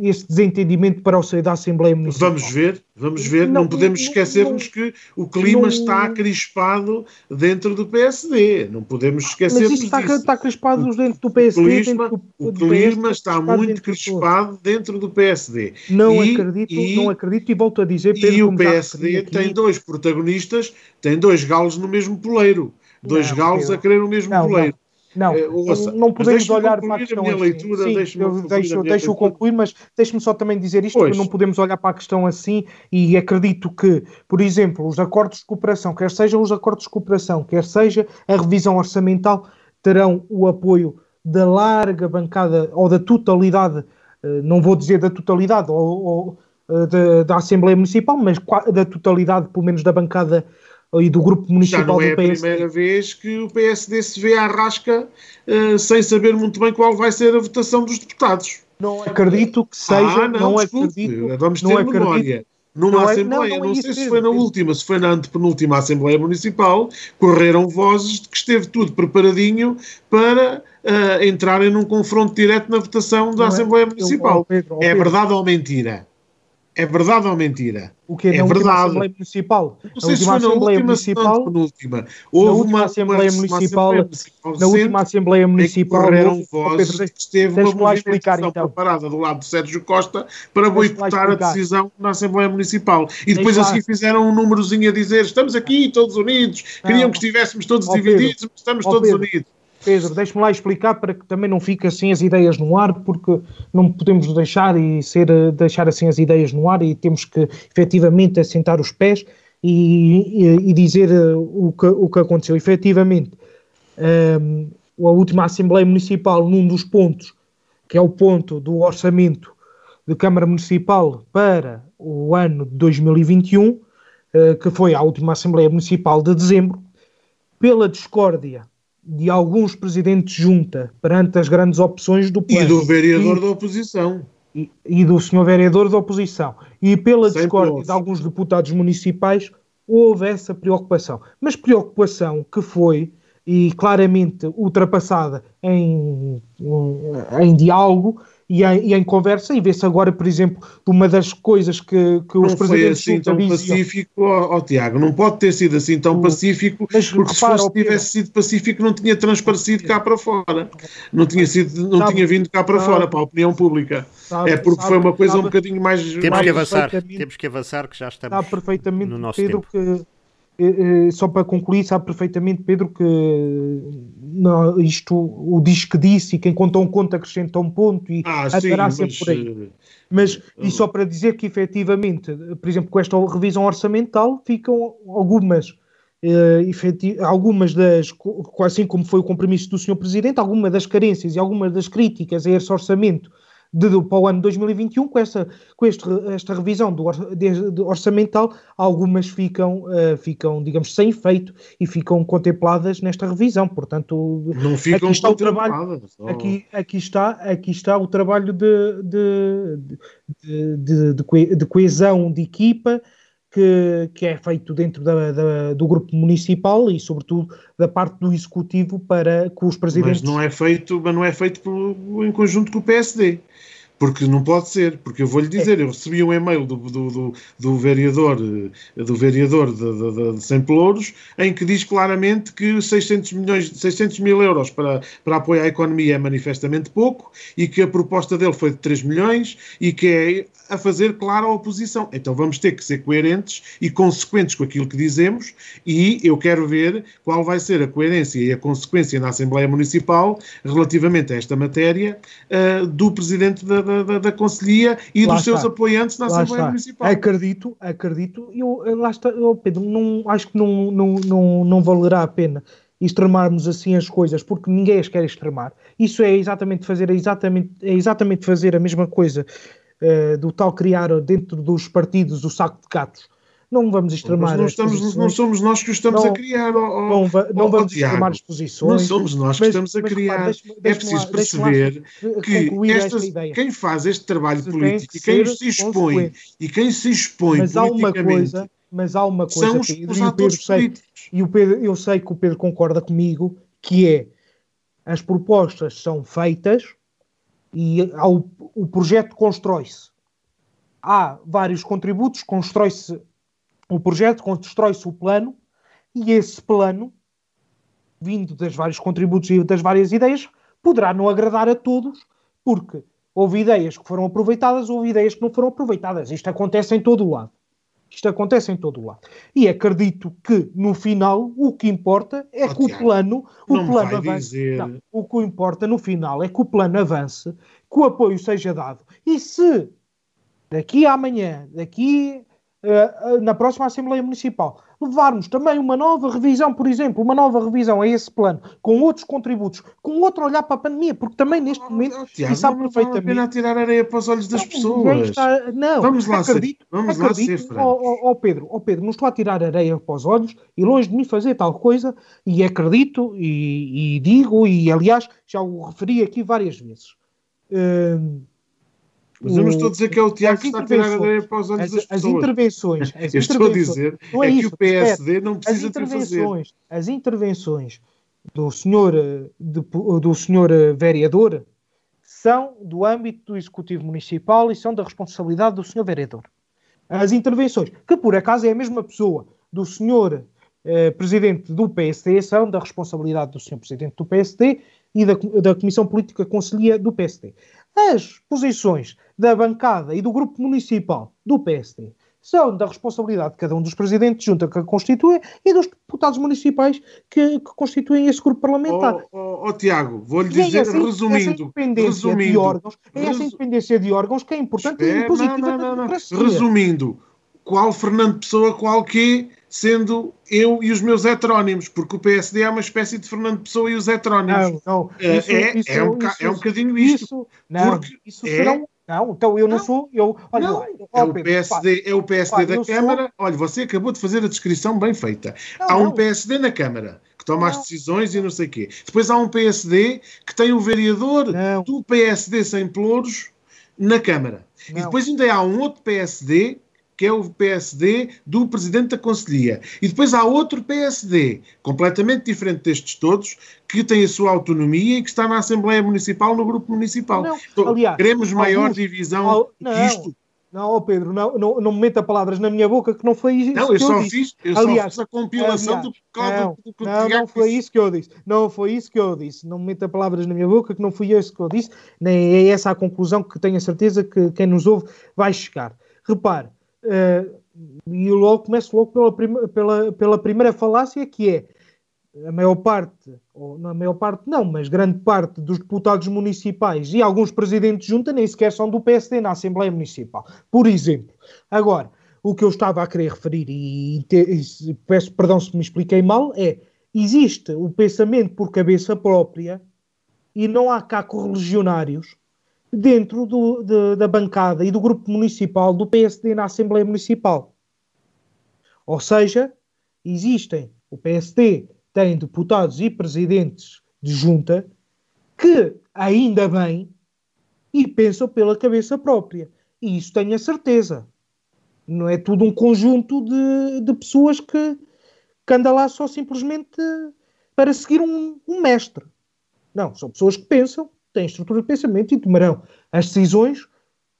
esse desentendimento para o seio da Assembleia Municipal. Vamos ver, vamos ver. Não, não podemos esquecer-nos que o clima não, está crispado dentro do PSD. Não podemos esquecer Mas está, está crispado dentro do PSD. O clima, do, o clima está muito crispado dentro do PSD. Não e, acredito, e, não acredito e volto a dizer, Pedro, E o PSD tem dois protagonistas, tem dois galos no mesmo poleiro. Dois não, galos a querer o mesmo não, poleiro. Não, é, ouça, não podemos olhar para a questão. A minha assim. leitura, Sim, eu deixo, deixo concluir, mas deixe-me só também dizer isto: pois. que não podemos olhar para a questão assim e acredito que, por exemplo, os acordos de cooperação, quer sejam os acordos de cooperação, quer seja a revisão orçamental, terão o apoio da larga bancada ou da totalidade, eh, não vou dizer da totalidade ou, ou eh, da, da Assembleia Municipal, mas da totalidade, pelo menos da bancada e do grupo municipal Já não é a primeira vez que o PSD se vê à rasca uh, sem saber muito bem qual vai ser a votação dos deputados. Não acredito que seja. Ah, não, não acredito. Vamos ter memória. numa não Assembleia, é, não, não, não sei se foi na última, se foi na antepenúltima Assembleia Municipal, correram vozes de que esteve tudo preparadinho para uh, entrarem num confronto direto na votação da não é? Assembleia Municipal. Eu, Pedro, é verdade ou mentira? É verdade ou mentira? O que é, é verdade. Assembleia Municipal? Não sei se foi na última, Municipal, penúltima. Houve uma Assembleia Municipal, uma Assembleia na última Assembleia Municipal, correram vozes Pedro, que esteve uma movimentação então. preparada do lado de Sérgio Costa para boicotar a decisão na Assembleia Municipal. E depois assim fizeram um númerozinho a dizer estamos aqui todos unidos, queriam que estivéssemos todos divididos, mas estamos todos unidos. Pedro, deixe-me lá explicar para que também não fique assim as ideias no ar, porque não podemos deixar e ser, deixar assim as ideias no ar e temos que efetivamente assentar os pés e, e, e dizer eh, o que, o que aconteceu. Efetivamente, um, a última Assembleia Municipal, num dos pontos, que é o ponto do orçamento de Câmara Municipal para o ano de 2021, uh, eh, que foi a última Assembleia Municipal de dezembro, pela discórdia de alguns presidentes junta perante as grandes opções do plano. E do vereador e, da oposição. E, e, do senhor vereador da oposição. E pela discórdia de alguns deputados municipais, houve essa preocupação. Mas preocupação que foi, e claramente ultrapassada em, em, em diálogo, e em, e em conversa e vê-se agora, por exemplo, uma das coisas que, que os presidentes foi assim tão diziam. pacífico, ó, ó, Tiago, não pode ter sido assim tão pacífico, mas, porque repara, se fosse, tivesse sido pacífico não tinha transparecido cá para fora, não tinha, sido, não sabe, tinha vindo cá para sabe, fora, para a opinião pública. Sabe, é porque foi uma coisa um bocadinho mais... Temos mais que avançar, temos que avançar que já estamos perfeitamente, no nosso Pedro, tempo. Que, só para concluir, sabe perfeitamente, Pedro, que não, isto, o diz que disse e quem conta um conto acrescenta um ponto e ah, andará sempre mas, por aí. Eh, mas, e só para dizer que efetivamente, por exemplo, com esta revisão orçamental, ficam algumas, uh, algumas das, assim como foi o compromisso do Sr. Presidente, algumas das carências e algumas das críticas a esse orçamento de, de, para o ano 2021, com, essa, com este, esta revisão do, de, de orçamental, algumas ficam, uh, ficam, digamos, sem efeito e ficam contempladas nesta revisão. Portanto, não ficam aqui está o trabalho, aqui, aqui, está, aqui está o trabalho de, de, de, de coesão de equipa. Que, que, é feito dentro da, da, do grupo municipal e, sobretudo, da parte do executivo para que os presidentes. Mas não é feito, mas não é feito por, em conjunto com o PSD. Porque não pode ser, porque eu vou-lhe dizer, eu recebi um e-mail do, do, do, do vereador, do vereador de, de, de, Sem Pelouros, em que diz claramente que 600, milhões, 600 mil euros para, para apoio à economia é manifestamente pouco e que a proposta dele foi de 3 milhões e que é a fazer clara a oposição. Então vamos ter que ser coerentes e consequentes com aquilo que dizemos e eu quero ver qual vai ser a coerência e a consequência na Assembleia Municipal relativamente a esta matéria uh, do Presidente da da, da, da Conselhia e lá dos está. seus apoiantes na lá Assembleia está. Municipal. Acredito, acredito. Eu, lá está, eu, Pedro, não, acho que não, não, não, não valerá a pena extremarmos assim as coisas, porque ninguém as quer extremar. Isso é exatamente fazer, é exatamente, é exatamente fazer a mesma coisa uh, do tal criar dentro dos partidos o saco de gatos não vamos extremar não, estamos, não somos nós que o estamos não, a criar. Oh, oh, não, não oh, vamos extremar as posições. Não somos nós que mas, estamos a criar. Repara, deixa é preciso lá, perceber que estas, quem faz este trabalho político e quem se expõe e quem se expõe mas politicamente há uma coisa, mas há uma coisa são os, Pedro, os atores políticos. e o Pedro, eu sei que o Pedro concorda comigo que é as propostas são feitas e ao, o projeto constrói-se. Há vários contributos, constrói-se o projeto, constrói-se o plano e esse plano, vindo das vários contributos e das várias ideias, poderá não agradar a todos, porque houve ideias que foram aproveitadas, houve ideias que não foram aproveitadas. Isto acontece em todo o lado. Isto acontece em todo o lado. E acredito que, no final, o que importa é oh, que o plano, o plano avance. Dizer... Não, o que importa, no final, é que o plano avance, que o apoio seja dado. E se daqui a amanhã, daqui na próxima Assembleia Municipal, levarmos também uma nova revisão, por exemplo, uma nova revisão a esse plano, com outros contributos, com outro olhar para a pandemia, porque também neste oh, momento, oh, Tiago, sabe não perfeitamente... Não vale a tirar areia para os olhos das não, pessoas. Está, não, vamos lá acredito, ser, vamos acredito, lá ser oh, oh, Pedro, oh Pedro, não estou a tirar areia para os olhos e longe de mim fazer tal coisa, e acredito, e, e digo, e aliás, já o referi aqui várias vezes. Uh, Mas eu não estou a dizer que é o Tiago que está a tirar a areia para os olhos as, das as pessoas. intervenções. As eu estou a dizer é, é que isso, o PSD não precisa as intervenções, as intervenções do senhor, eh, de- do senhor eh, vereador são do âmbito do Executivo Municipal e são da responsabilidade do senhor vereador. As intervenções, que por acaso é a mesma pessoa do senhor eh, presidente do PSD, são da responsabilidade do senhor presidente do PSD e da, da Comissão Política Conselhia do PSD. As posições da bancada e do grupo municipal do PSD são da responsabilidade de cada um dos presidentes de junta que a constituem e dos deputados municipais que, que constituem esse grupo parlamentar. Ó ó, ó, Tiago, vou-lhe é dizer, essa- essa resumindo, independência de resumindo, órgãos, é essa independência de órgãos que é importante e positiva não, não, não. Resumindo, qual Fernando Pessoa, qual quê, sendo eu e os meus heterónimos, porque o PSD é uma espécie de Fernando Pessoa e os heterónimos. Não, não. É- Isso- é, isso- é, um, isso- é um bocadinho isto. Isso, não, porque isso é- serão. Não, então eu não, Não. sou. Eu, olha Não, lá, é o PSD, é o PSD pá, da eu sou- Câmara. Olha, você acabou de fazer a descrição bem feita. Não, há um. PSD na Câmara que toma as decisões e não sei o quê. Depois há um PSD que tem o vereador do PSD sem pelouros na Câmara. E depois ainda há um outro PSD que é o PSD do Presidente da Conselhia. E depois há outro PSD, completamente diferente destes todos, que tem a sua autonomia e que está na Assembleia Municipal, no Grupo Municipal. Não, Então, aliás, queremos maior alguns- divisão al- que não. isto. Não, ó Pedro, não, não, não me meta palavras na minha boca que não foi isso Não, que eu só disse. fiz, eu Aliás, só fiz a compilação aliás, do, não, do, do, Não, não foi isso que eu disse. Não foi isso que eu disse. Não me meta palavras na minha boca que não fui isso que eu disse. Nem é essa a conclusão que tenho a certeza que quem nos ouve vai chegar. Repare, e eu logo começo logo pela, pela, pela primeira falácia que é a maior parte, ou não a maior parte não, mas grande parte dos deputados municipais e alguns presidentes de junta nem sequer são do PSD na Assembleia Municipal. Por exemplo. Agora, o que eu estava a querer referir, e, e peço perdão se me expliquei mal, é existe o pensamento por cabeça própria e não há cá correligionários dentro do- de- da bancada e do grupo municipal do PSD na Assembleia Municipal. Ou seja, existem, o PSD tem deputados e presidentes de junta que, ainda bem, e pensam pela cabeça própria. E isso tenho a certeza. Não é tudo um conjunto de, de pessoas que, que anda lá só simplesmente para seguir um, um mestre. Não, são pessoas que pensam, têm estrutura de pensamento e tomarão as decisões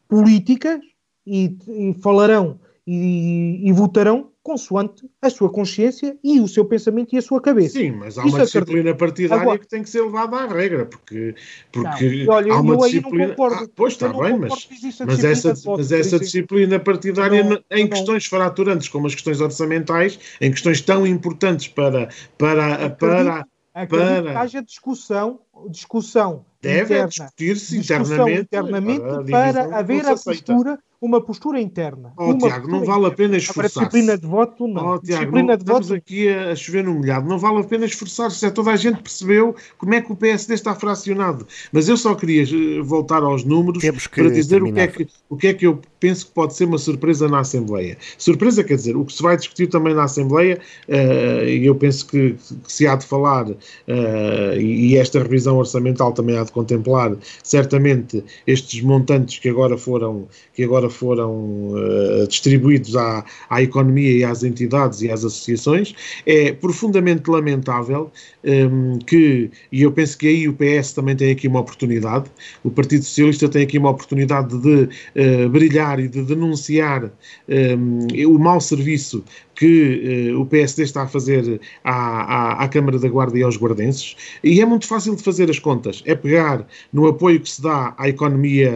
políticas e, e falarão e, e votarão consoante a sua consciência e o seu pensamento e a sua cabeça. Sim, mas há Isso uma acredito. disciplina partidária Agora- que tem que ser levada à regra, porque, porque Não, olha, há uma disciplina. concordo. Ah, pois está bem, mas, mas essa, mas essa disciplina partidária não- em não- questões fraturantes, como as questões orçamentais, em questões tão importantes para, para, para Acredito para- que haja discussão, discussão deve interna, discutir-se internamente, internamente a para, divisão haver a postura, uma postura interna. Oh, uma Tiago, não vale a interna. pena Agora, esforçar-se. disciplina de voto, não. Oh, Tiago, disciplina não, de estamos voto, aqui a, a chover no molhado. Não vale a pena esforçar-se. Já toda a gente percebeu como é que o PSD está fracionado. Mas eu só queria eh, voltar aos números para dizer o que, é que, o que é que eu penso que pode ser uma surpresa na Assembleia. Surpresa quer dizer, o que se vai discutir também na Assembleia, eh, e eu penso que, que se há de falar, eh, e, e esta revisão orçamental também há de contemplar, certamente, estes montantes que agora foram, que agora foram eh, distribuídos à, à economia e às entidades e às associações, é profundamente lamentável hum, que, e eu penso que aí o PS também tem aqui uma oportunidade, o Partido Socialista tem aqui uma oportunidade de eh, brilhar e de denunciar hum, o mau serviço que eh, o PSD está a fazer à, à, à Câmara da Guarda e aos guardenses, e é muito fácil de fazer as contas. É pegar no apoio que se dá à economia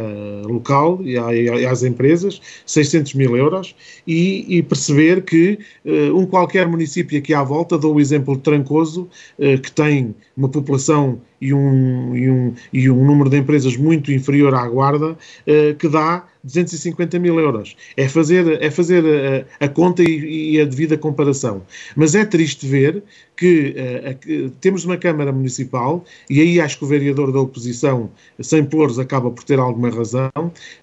local e, à- e às empresas, 600 mil euros, e, e perceber que eh, um qualquer município aqui à volta, dou o exemplo de Trancoso, eh, que tem uma população e um, e, um, e um número de empresas muito inferior à Guarda, eh, que dá 250 mil euros. É fazer, é fazer a, a conta e, e a devida comparação. Mas é triste ver que, eh, a- temos uma Câmara Municipal, e aí acho que o vereador da oposição, sem Pelouros, acaba por ter alguma razão,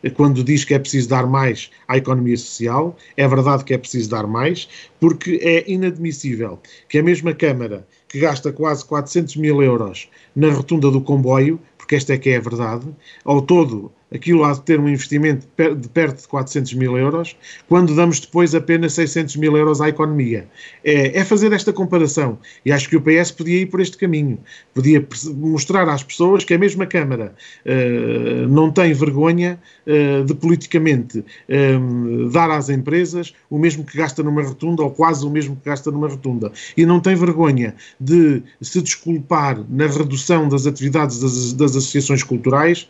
eh, quando diz que é preciso dar mais à economia social. É verdade que é preciso dar mais, porque é inadmissível que a mesma Câmara, que gasta quase 400 mil euros na rotunda do comboio, porque esta é que é a verdade, ao todo aquilo há de ter um investimento de perto de 400 mil euros, quando damos depois apenas 600 mil euros à economia. É, é, fazer esta comparação. E acho que o PS podia ir por este caminho. Podia mostrar às pessoas que a mesma Câmara uh, não tem vergonha uh, de politicamente uh, dar às empresas o mesmo que gasta numa rotunda, ou quase o mesmo que gasta numa rotunda. E não tem vergonha de se desculpar na redução das atividades das, das associações culturais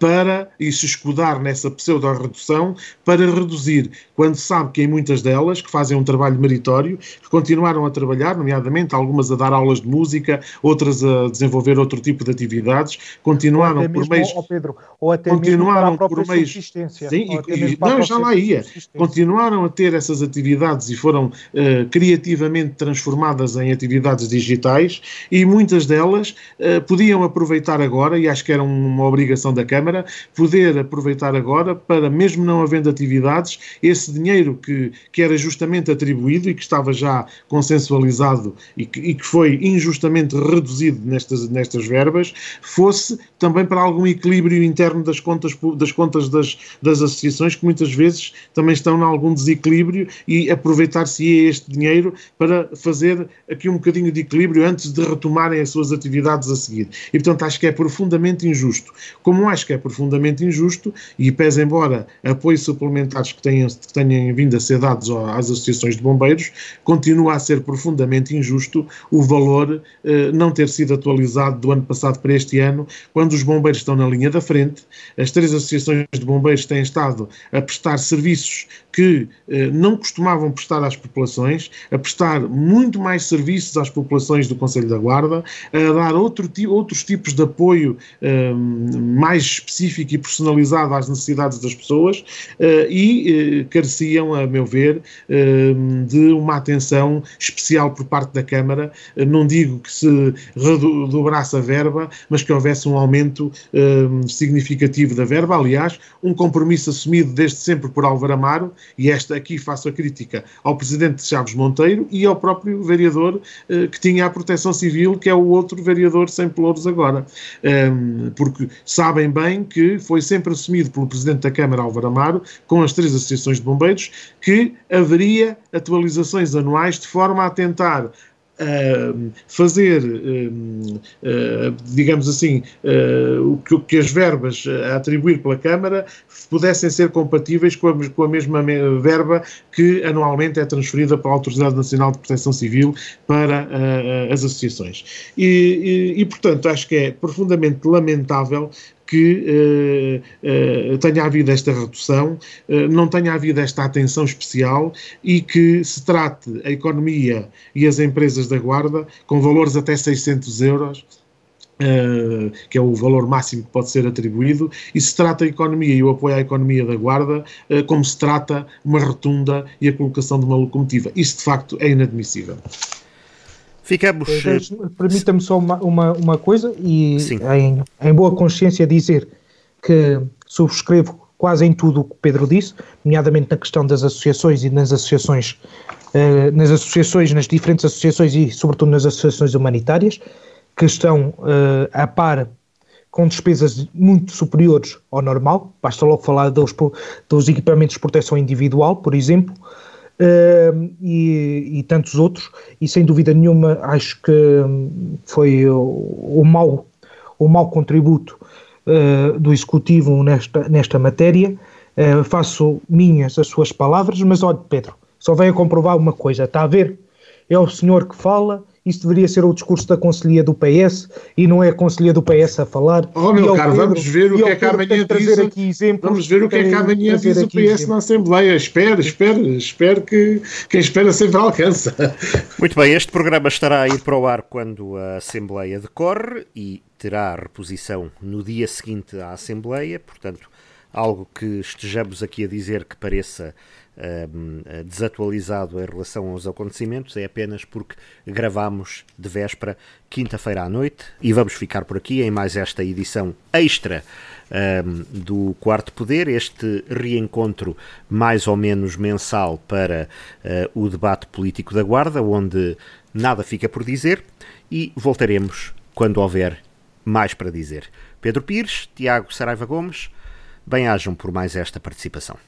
para e se escudar nessa pseudo-redução para reduzir, quando sabe que em muitas delas, que fazem um trabalho meritório, que continuaram a trabalhar, nomeadamente algumas a dar aulas de música, outras a desenvolver outro tipo de atividades, continuaram por meios... Pedro, ou até continuaram por meios... Sim, e, não, já lá ia. Continuaram a ter essas atividades e foram uh, criativamente transformadas em atividades digitais e muitas delas uh, podiam aproveitar agora, e acho que era uma obrigação da Câmara, Câmara poder aproveitar agora para, mesmo não havendo atividades, esse dinheiro que, que era justamente atribuído e que estava já consensualizado e que, e que foi injustamente reduzido nestas, nestas verbas, fosse também para algum equilíbrio interno das contas das, contas das, das associações, que muitas vezes também estão em algum desequilíbrio e aproveitar-se este dinheiro para fazer aqui um bocadinho de equilíbrio antes de retomarem as suas atividades a seguir. E, portanto, acho que é profundamente injusto. Como acho que é profundamente injusto e, pese embora apoios suplementares que tenham, que tenham vindo a ser dados às associações de bombeiros, continua a ser profundamente injusto o valor eh, não ter sido atualizado do ano passado para este ano, quando os bombeiros estão na linha da frente, as três associações de bombeiros têm estado a prestar serviços que eh, não costumavam prestar às populações, a prestar muito mais serviços às populações do Conselho da Guarda, a dar outro, outros tipos de apoio eh, mais específico e personalizado às necessidades das pessoas uh, e uh, careciam, a meu ver, uh, de uma atenção especial por parte da Câmara. não digo que se redobrasse a verba, mas que houvesse um aumento significativo da verba. Aliás, um compromisso assumido desde sempre por Álvaro Amaro, e esta aqui faço a crítica ao Presidente Chaves Monteiro e ao próprio vereador que tinha a proteção civil, que é o outro vereador sem pelouros agora. porque sabem bem que foi sempre assumido pelo Presidente da Câmara, Álvaro Amaro, com as três associações de bombeiros, que haveria atualizações anuais de forma a tentar Uh, fazer, uh, uh, digamos assim, o que, as verbas a atribuir pela Câmara pudessem ser compatíveis com a, com a, mesma verba que anualmente é transferida para a Autoridade Nacional de Proteção Civil para as associações. E, e, e, portanto, acho que é profundamente lamentável que uh, uh, tenha havido esta redução, uh, não tenha havido esta atenção especial e que se trate a economia e as empresas da Guarda com valores até 600 euros. Uh, que é o valor máximo que pode ser atribuído, e se trata a economia e o apoio à economia da Guarda uh, como se trata uma rotunda e a colocação de uma locomotiva. Isso, de facto, é inadmissível. Ficamos. Permita-me só uma, uma, uma, coisa e em, em, boa consciência dizer que subscrevo quase em tudo o que Pedro disse, nomeadamente na questão das associações e nas associações, eh, nas associações, nas diferentes associações e sobretudo nas associações humanitárias, que estão eh, a par com despesas muito superiores ao normal, basta logo falar dos, dos equipamentos de proteção individual, por exemplo, uh, e, e, tantos outros, e sem dúvida nenhuma acho que foi o, o mau, o mau contributo uh, do Executivo nesta, nesta matéria. Uh, faço minhas as suas palavras, mas olha, Pedro, só venho a comprovar uma coisa, está a ver? É o senhor que fala isso deveria ser o discurso da Conselhia do PS e não é a Conselhia do PS a falar. Oh, meu caro, Pedro, vamos ver o que é que amanhã diz. Aqui exemplos, vamos ver o que é que amanhã diz o PS exemplos. na Assembleia. Espero, espero, espero que quem espera sempre alcança. Muito bem, este programa estará a ir para o ar quando a Assembleia decorre e terá reposição no dia seguinte à Assembleia, portanto, algo que estejamos aqui a dizer que pareça Ehm, desatualizado em relação aos acontecimentos é apenas porque gravamos de véspera, quinta-feira à noite, e vamos ficar por aqui em mais esta edição extra um, ehm, do Quarto Poder, este reencontro mais ou menos mensal para uh, o debate político da Guarda, onde nada fica por dizer, e voltaremos quando houver mais para dizer. Pedro Pires, Tiago Saraiva Gomes, bem-ajam por mais esta participação.